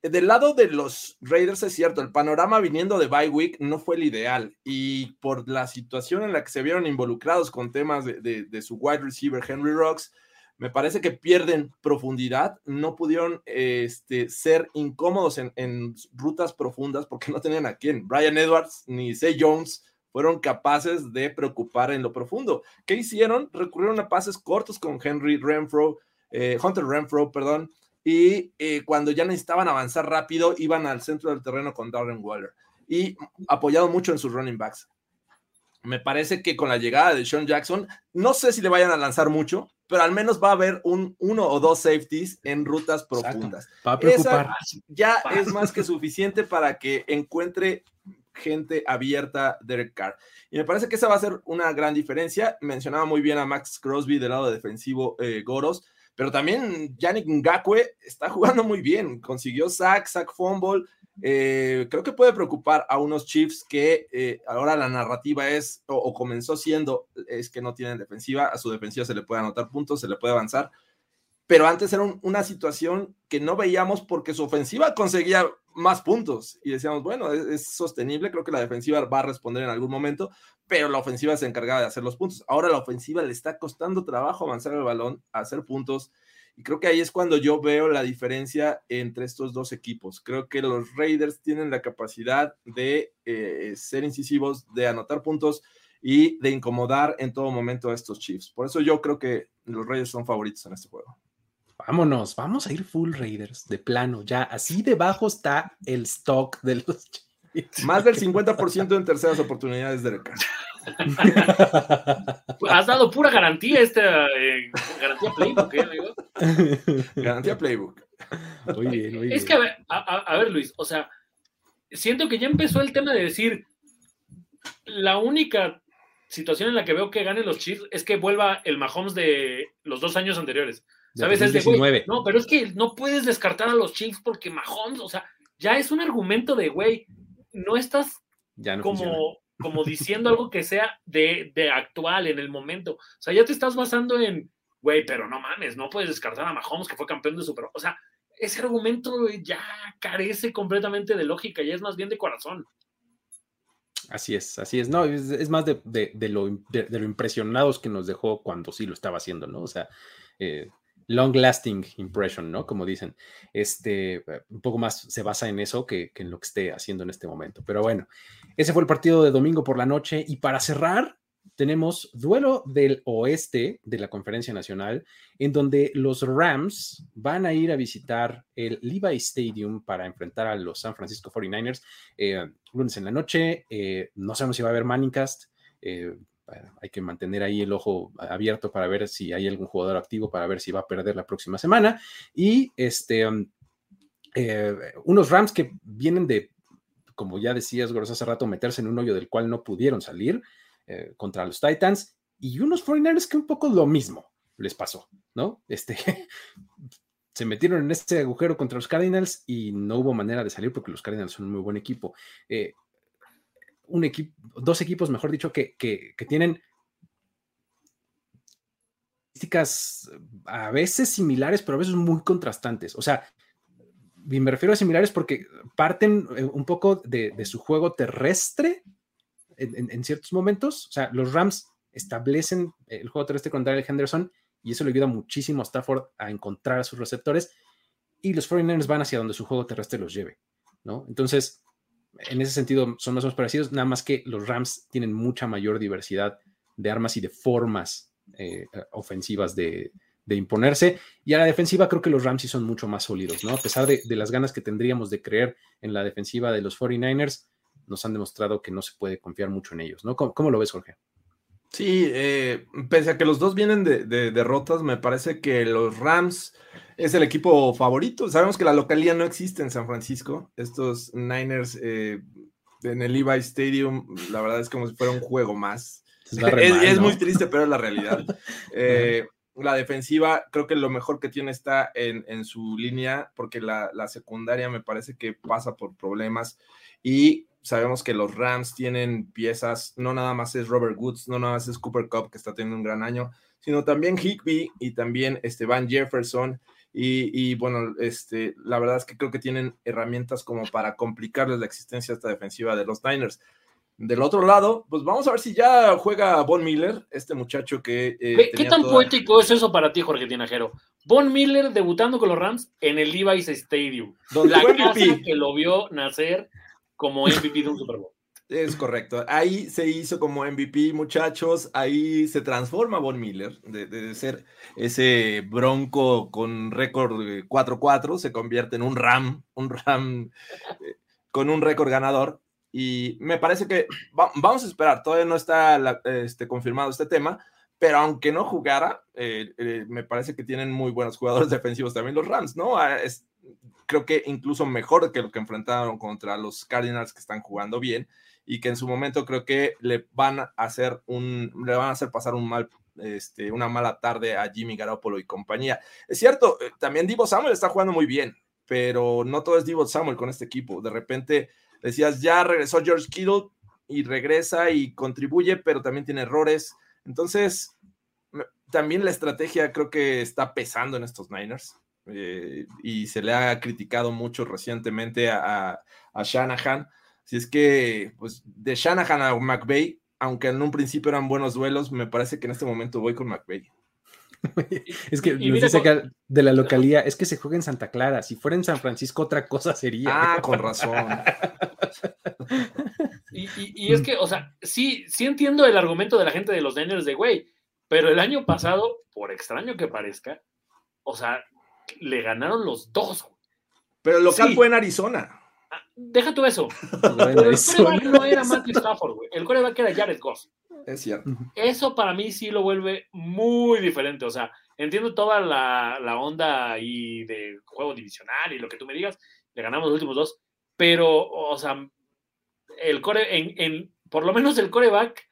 del lado de los Raiders es cierto, el panorama viniendo de bye week no fue el ideal y por la situación en la que se vieron involucrados con temas de, de su wide receiver Henry Rocks, me parece que pierden profundidad, no pudieron este, ser incómodos en, en, rutas profundas porque no tenían a quién. Brian Edwards ni Zay Jones fueron capaces de preocupar en lo profundo. ¿Qué hicieron? Recurrieron a pases cortos con Henry Renfro, eh, Hunter Renfro, perdón, y eh, cuando ya necesitaban avanzar rápido, iban al centro del terreno con Darren Waller y apoyado mucho en sus running backs. Me parece que con la llegada de Sean Jackson, no sé si le vayan a lanzar mucho, pero al menos va a haber un uno o dos safeties en rutas profundas. Va a preocupar. Esa ya es más que suficiente para que encuentre gente abierta Derek Carr. Y me parece que esa va a ser una gran diferencia. Mencionaba muy bien a Max Crosby del lado defensivo eh, Goros pero también Yannick Ngakwe está jugando muy bien, consiguió sack, sack fumble, eh, creo que puede preocupar a unos Chiefs que eh, ahora la narrativa es, o, o, comenzó siendo, es que no tienen defensiva, a su defensiva se le puede anotar puntos, se le puede avanzar, pero antes era un, una situación que no veíamos porque su ofensiva conseguía más puntos y decíamos, bueno, es, es, sostenible, creo que la defensiva va a responder en algún momento, pero la ofensiva se encargaba de hacer los puntos. Ahora la ofensiva le está costando trabajo avanzar el balón, hacer puntos, y creo que ahí es cuando yo veo la diferencia entre estos dos equipos. Creo que los Raiders tienen la capacidad de eh, ser incisivos, de anotar puntos y de incomodar en todo momento a estos Chiefs. Por eso yo creo que los Raiders son favoritos en este juego. Vámonos, vamos a ir full Raiders, de plano, ya así debajo está el stock de los Chiefs. [LAUGHS] Más del 50% en terceras oportunidades de recambio. [LAUGHS] Has dado pura garantía esta eh, garantía playbook, ¿eh, amigo? Garantía playbook. Muy bien, muy bien. Es que, a ver, a, a ver, Luis, o sea, siento que ya empezó el tema de decir, la única situación en la que veo que ganen los Chiefs es que vuelva el Mahomes de los dos años anteriores. ¿Sabes? Es de, güey, no, pero es que no puedes descartar a los Chiefs porque Mahomes, o sea, ya es un argumento de, güey, no estás ya no como, funciona. como [LAUGHS] diciendo algo que sea de, de, actual en el momento. O sea, ya te estás basando en, güey, pero no mames, no puedes descartar a Mahomes que fue campeón de Super. O sea, ese argumento ya carece completamente de lógica y es más bien de corazón. Así es, así es. No, es, es más de, de, de lo, de, lo, impresionados que nos dejó cuando sí lo estaba haciendo, ¿no? O sea, eh, long lasting impression, ¿no? Como dicen. Este, un poco más se basa en eso que, que, en lo que esté haciendo en este momento. Pero bueno, ese fue el partido de domingo por la noche. Y para cerrar, tenemos duelo del oeste de la conferencia nacional, en donde los Rams van a ir a visitar el Levi Stadium para enfrentar a los San Francisco 49ers eh, lunes en la noche. Eh, no sabemos si va a haber Manningcast. Eh, hay que mantener ahí el ojo abierto para ver si hay algún jugador activo, para ver si va a perder la próxima semana. Y este, um, unos Rams que vienen de, como ya decías, Goros, hace rato, meterse en un hoyo del cual no pudieron salir. Eh, contra los Titans y unos 49ers que un poco lo mismo les pasó, ¿no? Este, [LAUGHS] se metieron en este agujero contra los Cardinals y no hubo manera de salir porque los Cardinals son un muy buen equipo. Eh, un equipo, dos equipos, mejor dicho, que, que, que tienen estadísticas a veces similares, pero a veces muy contrastantes. O sea, me refiero a similares porque parten eh, un poco de, de su juego terrestre en, ciertos momentos. O sea, los Rams establecen el juego terrestre con Daryl Henderson y eso le ayuda muchísimo a Stafford a encontrar a sus receptores y los 49ers van hacia donde su juego terrestre los lleve, ¿no? Entonces, en ese sentido son más o menos parecidos, nada más que los Rams tienen mucha mayor diversidad de armas y de formas eh, ofensivas de, imponerse. Y a la defensiva creo que los Rams sí son mucho más sólidos, ¿no? A pesar de, de, las ganas que tendríamos de creer en la defensiva de los 49ers, nos han demostrado que no se puede confiar mucho en ellos, ¿no? ¿Cómo, lo ves, Jorge? Sí, eh, pese a que los dos vienen de, derrotas, me parece que los Rams es el equipo favorito. Sabemos que la localía no existe en San Francisco. Estos Niners eh, en el Levi Stadium, la verdad es como si fuera un juego más. [LAUGHS] Es, muy triste, pero es la realidad. [LAUGHS] Eh, la defensiva, creo que lo mejor que tiene está en, su línea, porque la, la, secundaria me parece que pasa por problemas. Y sabemos que los Rams tienen piezas, no nada más es Robert Woods, no nada más es Cooper Cup, que está teniendo un gran año, sino también Higby y también este Van Jefferson. Y, bueno, este, la verdad es que creo que tienen herramientas como para complicarles la existencia esta defensiva de los Niners. Del otro lado, pues vamos a ver si ya juega Von Miller, este muchacho que... Eh, ¿Qué, tan poético es eso para ti, Jorge Tinajero? Von Miller debutando con los Rams en el Levi's Stadium. Donde [LAUGHS] la casa que lo vio nacer como MVP de un Super Bowl. Es correcto. Ahí se hizo como MVP, muchachos. Ahí se transforma Von Miller de, ser ese bronco con récord 4-4, se convierte en un Ram, un Ram eh, con un récord ganador. Y me parece que vamos a esperar, todavía no está este, confirmado este tema, pero aunque no jugara, eh, eh, me parece que tienen muy buenos jugadores defensivos también los Rams, ¿no? Ah, creo que incluso mejor que lo que enfrentaron contra los Cardinals que están jugando bien y que en su momento creo que le van a hacer un, le van a hacer pasar un mal, este, una mala tarde a Jimmy Garoppolo y compañía. Es cierto, eh, también Divo Samuel está jugando muy bien, pero no todo es Divo Samuel con este equipo. De repente decías, ya regresó George Kittle y regresa y contribuye, pero también tiene errores. Entonces, también la estrategia creo que está pesando en estos Niners. Eh, y se le ha criticado mucho recientemente a, a, Shanahan. Si es que, pues, de Shanahan a McVeigh, aunque en un principio eran buenos duelos, me parece que en este momento voy con McVeigh. es que nos dice que de la localía, es que se juega en Santa Clara. Si fuera en San Francisco, otra cosa sería. Ah, con razón. [LAUGHS] y, y, es que, o sea, sí, sí entiendo el argumento de la gente de los Niners de güey, pero el año pasado, por extraño que parezca, o sea, le ganaron los dos. Pero el local fue en Arizona. Ah, deja tú eso. Pero el coreback no era Matthew Stafford, güey. El coreback era Jared Goff. Es cierto. Eso para mí sí lo vuelve muy diferente. O sea, entiendo toda la, la onda y de juego divisional y lo que tú me digas. Le ganamos los últimos dos. Pero, o sea, el core, en, en, por lo menos el coreback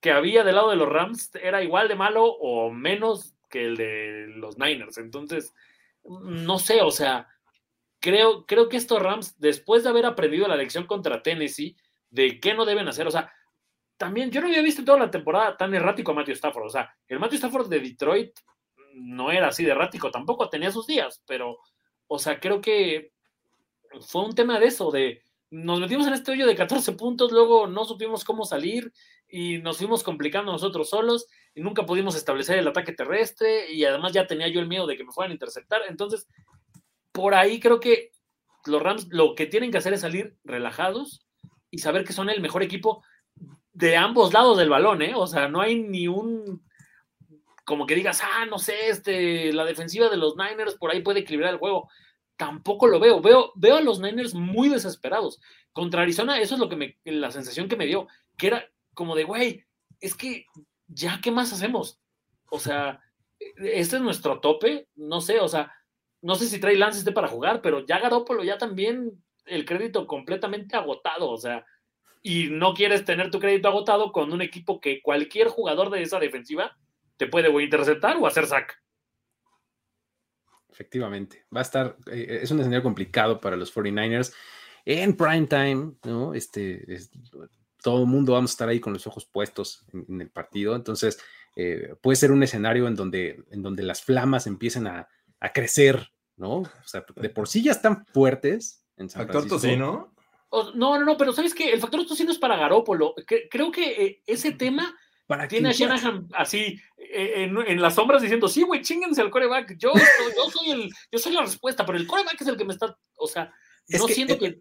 que había del lado de los Rams era igual de malo o menos que el de los Niners. Entonces, no sé, o sea, creo, creo que estos Rams, después de haber aprendido la lección contra Tennessee, de qué no deben hacer, o sea, también yo no había visto toda la temporada tan errático a Matthew Stafford, o sea, el Matthew Stafford de Detroit no era así de errático, tampoco tenía sus días, pero, o sea, creo que fue un tema de eso, de nos metimos en este hoyo de 14 puntos, luego no supimos cómo salir y nos fuimos complicando nosotros solos y nunca pudimos establecer el ataque terrestre y además ya tenía yo el miedo de que me fueran a interceptar. Entonces, por ahí creo que los Rams lo que tienen que hacer es salir relajados y saber que son el mejor equipo de ambos lados del balón, ¿eh? O sea, no hay ni un como que digas, ah, no sé, este, la defensiva de los Niners por ahí puede equilibrar el juego. Tampoco lo veo. Veo, veo a los Niners muy desesperados. Contra Arizona, eso es lo que me, la sensación que me dio, que era como de, güey, es que ya, ¿qué más hacemos? O sea, este es nuestro tope, no sé, o sea, no sé si Trey Lance esté para jugar, pero ya Garópolo ya también el crédito completamente agotado, o sea, y no quieres tener tu crédito agotado con un equipo que cualquier jugador de esa defensiva te puede interceptar o hacer sack. Efectivamente, va a estar, eh, es un escenario complicado para los 49ers en prime time, ¿no? Este, todo el mundo vamos a estar ahí con los ojos puestos en, el partido, entonces eh, puede ser un escenario en donde, en donde las flamas empiecen a, a crecer, ¿no? O sea, de por sí ya están fuertes en San Factor tocino. No, no, no, pero ¿sabes qué? El factor tocino es para Garópolo. creo que eh, ese tema ¿Para tiene a Shanahan así eh, en, las sombras diciendo, sí, güey, chinguense al coreback. Yo, yo, soy el, yo soy la respuesta, pero el coreback es el que me está, o sea, no siento que...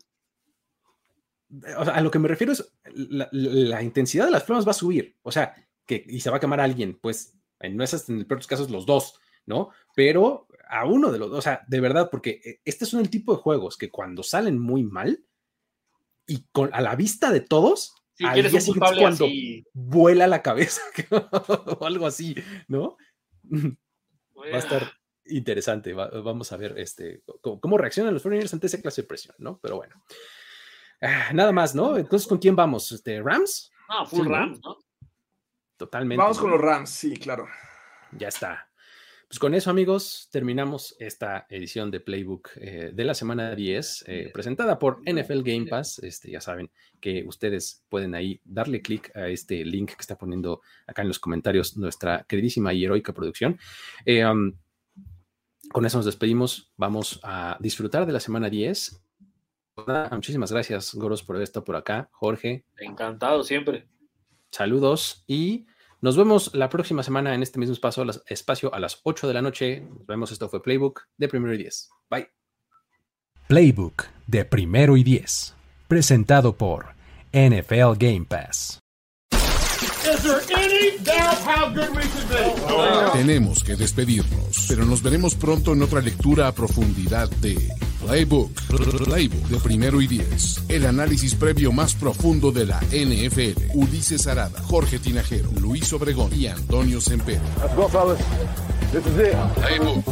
O sea, a lo que me refiero es la, intensidad de las flamas va a subir. O sea, que y se va a quemar a alguien, pues en esas, en el peor de los casos, los dos, ¿no? Pero a uno de los dos, o sea, de verdad, porque eh, este son el tipo de juegos que cuando salen muy mal y con, a la vista de todos, si al día cuando vuela la cabeza [LAUGHS] o algo así, ¿no? Va a estar interesante. vamos a ver este, cómo, reaccionan los 49 ante esa clase de presión, ¿no? Pero bueno. Ah, nada más, ¿no? Entonces, ¿con quién vamos? Este, ¿Rams? Ah, full Rams, ¿no? Totalmente. Vamos con los Rams, sí, claro. Ya está. Pues con eso, amigos, terminamos esta edición de Playbook eh, de la semana 10, eh, presentada por NFL Game Pass. Este, ya saben que ustedes pueden ahí darle clic a este link que está poniendo acá en los comentarios nuestra queridísima y heroica producción. Eh, um, con eso nos despedimos. Vamos a disfrutar de la semana 10. Muchísimas gracias, Goros, por haber estado por acá. Jorge. Encantado siempre. Saludos y nos vemos la próxima semana en este mismo espacio, espacio a las 8 de la noche. Nos vemos. Esto fue Playbook de Primero y 10. Bye. Playbook de Primero y 10. Presentado por NFL Game Pass. Tenemos que despedirnos, pero nos veremos pronto en otra lectura a profundidad de Playbook. Playbook de primero y diez. El análisis previo más profundo de la NFL. Ulises Arada, Jorge Tinajero, Luis Obregón y Antonio Semper. Let's go, fellas. This is it. Playbook.